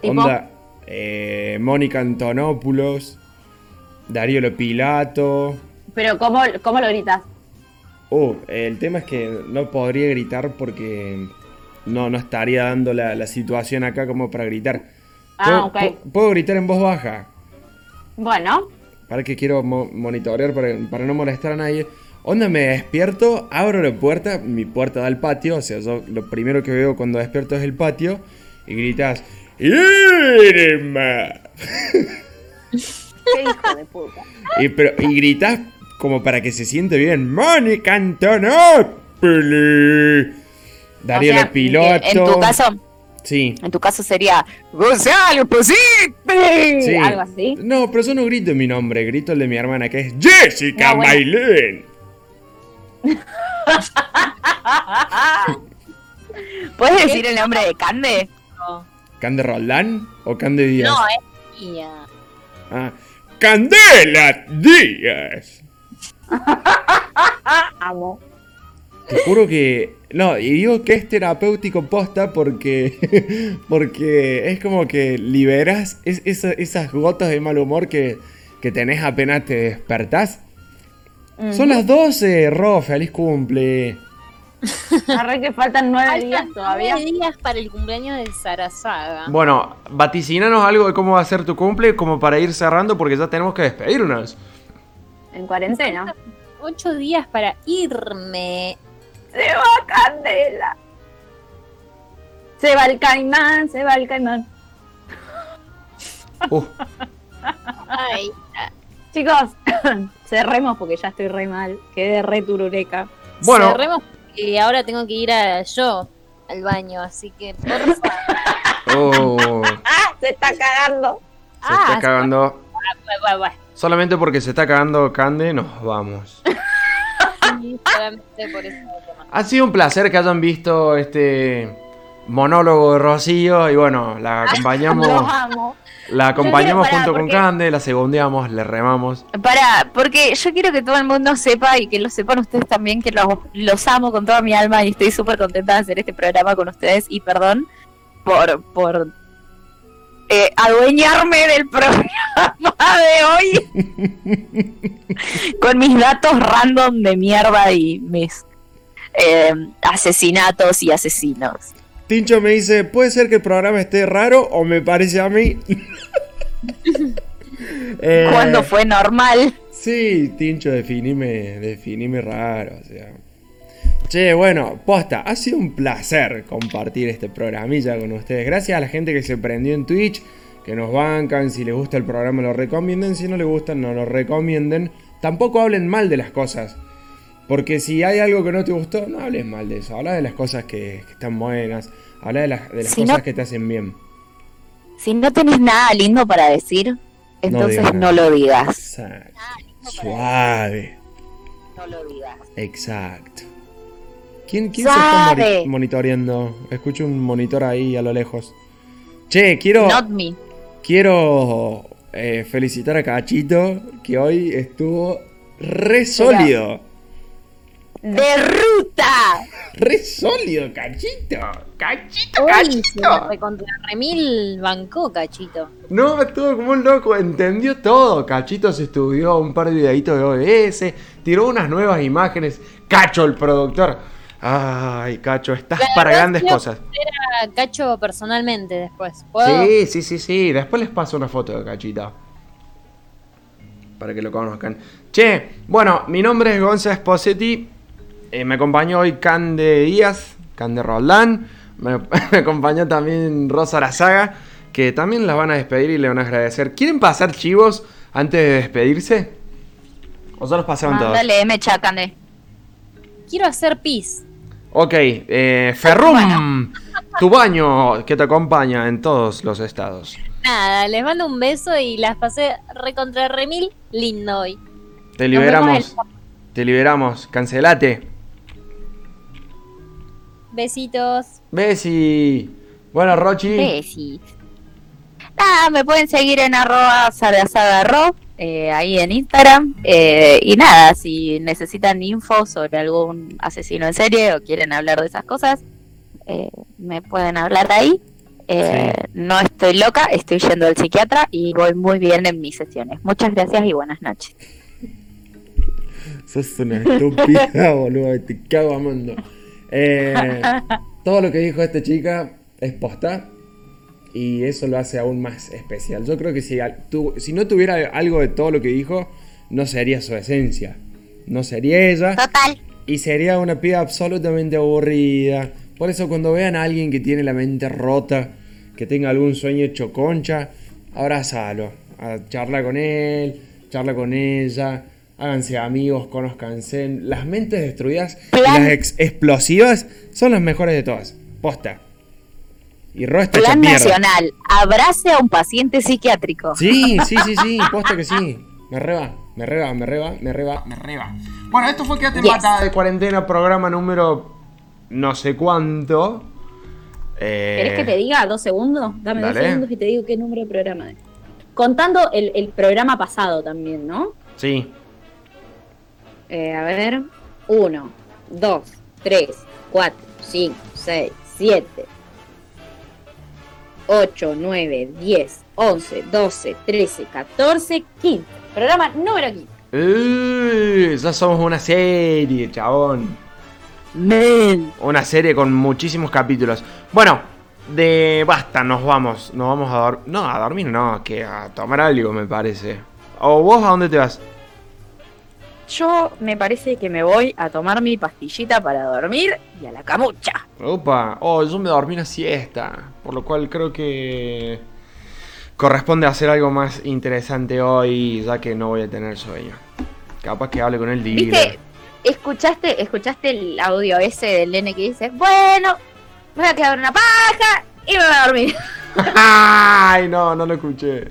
¿Tipo? Onda, eh, Mónica Antonopoulos, Darío Lopilato. pero ¿cómo, ¿cómo lo gritas? Uh, el tema es que no podría gritar porque no, no estaría dando la, la situación acá como para gritar. Ah, ¿Puedo, ok. pu- puedo gritar en voz baja? Bueno, Para que quiero mo- monitorear para, para no molestar a nadie. Onda, me despierto, abro la puerta, mi puerta da al patio, o sea, yo lo primero que veo cuando despierto es el patio, y gritas, ¡Irma! *laughs* qué hijo de puta. Y, pero, y gritas como para que se siente bien, ¡Mónica Antonopoulos! Darío O sea, Piloto. En tu caso, Sí. en tu caso sería Gonzalo Posipe. Sí. Algo así. No, pero yo no grito mi nombre, grito el de mi hermana, que es Jessica No, bueno. Maylin. *laughs* ¿Puedes decir el nombre de Cande? ¿Cande Roldán o Cande Díaz? No, es mía. Ah, Candela Díaz. *laughs* Amo. Te juro que. No, y digo que es terapéutico posta porque. *laughs* Porque es como que liberas es- esa- esas gotas de mal humor que que tenés apenas te despertás. Son las 12, Ro, feliz cumple. *laughs* Arre que faltan nueve días todavía. nueve días para el cumpleaños de Sarasaga. Bueno, vaticinanos algo de cómo va a ser tu cumple como para ir cerrando porque ya tenemos que despedirnos. En cuarentena. Ocho días para irme. Se va Candela. Se va el caimán, se va el caimán. Uh, Ay, Chicos, *coughs* cerremos porque ya estoy re mal. Quedé re turureca. Bueno. cerremos y ahora tengo que ir a yo al baño, así que por favor. *laughs* oh, ¡Ah! Se está cagando. se está cagando. Bueno, bueno, bueno. Solamente porque se está cagando Cande, nos vamos. *laughs* Sí, solamente por eso. Ha sido un placer que hayan visto este monólogo de Rocío y bueno, la *laughs* acompañamos, Los amo. la acompañamos junto con Cande, la segundeamos, le remamos. Para, porque yo quiero que todo el mundo sepa y que lo sepan ustedes también, que los, los amo con toda mi alma y estoy súper contenta de hacer este programa con ustedes. Y perdón por, por eh, adueñarme del programa de hoy *laughs* con mis datos random de mierda y mis eh, asesinatos y asesinos. Tincho me dice, ¿puede ser que el programa esté raro o me parece a mí? *laughs* Eh, Cuando fue normal. Sí, Tincho, definime, definime raro, o sea. Che, bueno, posta, ha sido un placer compartir este programilla con ustedes. Gracias a la gente que se prendió en Twitch, que nos bancan, si les gusta el programa lo recomienden, si no les gusta no lo recomienden. Tampoco hablen mal de las cosas. Porque si hay algo que no te gustó, no hables mal de eso. Habla de las cosas que, que están buenas. Habla de, las- de las Si cosas no- que te hacen bien. Si no tenés nada lindo para decir, entonces no, lo digas. Exacto. Suave. No lo digas. Exacto. ¿Quién, quién se está monitoreando? Escucho un monitor ahí a lo lejos. Che, quiero, Not me. quiero eh, felicitar a Cachito, que hoy estuvo re sólido. ¡De ruta! Re sólido, Cachito. Cachito, Hoy se la recontra remil bancó, cachito. No, estuvo como un loco, entendió todo. Cachito se estudió un par de videitos de OBS, tiró unas nuevas imágenes. Cacho, el productor. Ay, Cacho, estás La para grandes cosas. conocer a Cacho personalmente después. ¿Puedo? Sí, sí, sí, sí. Después les paso una foto de Cachita. Para que lo conozcan. Che, bueno, mi nombre es Gonza Esposetti. Eh, me acompañó hoy Cande Díaz, Cande Roldán. Me, *laughs* me acompañó también Rosa Arazaga, que también las van a despedir y le van a agradecer. ¿Quieren pasar chivos antes de despedirse? ¿O ya los pasaron todos? Mándale, me chacane. Quiero hacer pis. Ok, eh, Ferrum, tu baño que te acompaña en todos los estados. Nada, les mando un beso y las pasé recontra remil lindo hoy. Te liberamos. Te liberamos. Cancelate. Besitos. Besi. Bueno, Rochi. Besi. Nada, me pueden seguir en arroba sarasagarro, eh, ahí en Instagram. eh, y nada, si necesitan info sobre algún asesino en serie o quieren hablar de esas cosas, eh, me pueden hablar ahí. No estoy loca, estoy yendo al psiquiatra y voy muy bien en mis sesiones. Muchas gracias y buenas noches. Sos una estúpida, *laughs* boludo. Te cago amando. *laughs* Todo lo que dijo esta chica es posta. Y eso lo hace aún más especial. Yo creo que si, al- tu- si no tuviera algo de todo lo que dijo, no sería su esencia. No sería ella. Total. Y sería una piba absolutamente aburrida. Por eso cuando vean a alguien que tiene la mente rota, que tenga algún sueño hecho concha, abrázalo. A charla con él, charla con ella, háganse amigos, conozcanse. Las mentes destruidas y las ex- explosivas son las mejores de todas. Posta. Y Ro está hecha Plan nacional, abrace a un paciente psiquiátrico. Sí, sí, sí, sí, posta que sí. Me reba, me reba, me reba, me reba, me reba. Bueno, esto fue Quédate Yes. Bata de cuarentena, programa número no sé cuánto. Eh, ¿Querés que te diga dos segundos? Dame dale. dos segundos y te digo qué número de programa es. Contando el, el programa pasado también, ¿no? Sí. Eh, a ver. 1, 2, 3, 4, 5, 6, 7, 8, 9, 10, 11, 12, 13, 14, 15. Programa número 15. Uh, ya somos una serie, chabón. Men. Una serie con muchísimos capítulos. Bueno, de basta, nos vamos. Nos vamos a dormir. No, a dormir no, que a tomar algo, me parece. ¿O vos a dónde te vas? Yo me parece que me voy a tomar mi pastillita para dormir y a la camucha. Opa, oh, yo me dormí una siesta. Por lo cual creo que corresponde hacer algo más interesante hoy, ya que no voy a tener sueño. Capaz que hable con el ¿Viste? líder. ¿Escuchaste, ¿Escuchaste el audio ese del nene que dice, bueno, me voy a quedar una paja y me voy a dormir? *laughs* Ay, no, no lo escuché.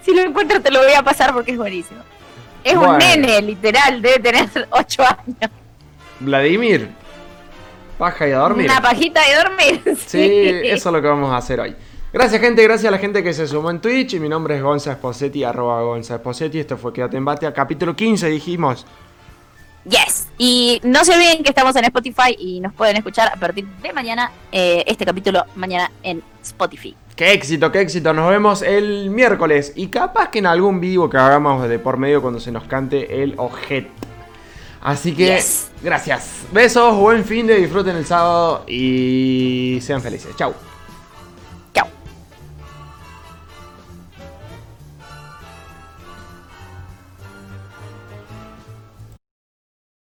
si lo encuentro te lo voy a pasar porque es buenísimo. Es Bueno. un nene, literal, debe tener *laughs* 8 años. Vladimir, paja y a dormir. Una pajita de dormir. *laughs* Sí, eso es lo que vamos a hacer hoy. Gracias gente, gracias a la gente que se sumó en Twitch. Y mi nombre es Gonza Esposetti, arroba Gonza Esposetti. Esto fue Quédate en Bate, a capítulo 15 dijimos. Yes. Y no se olviden que estamos en Spotify y nos pueden escuchar a partir de mañana, eh, este capítulo mañana en Spotify. Qué éxito, qué éxito. Nos vemos el miércoles. Y capaz que en algún vivo que hagamos de por medio cuando se nos cante el objeto. Así que, Yes. gracias. Besos, buen fin de disfruten el sábado y sean felices. Chau.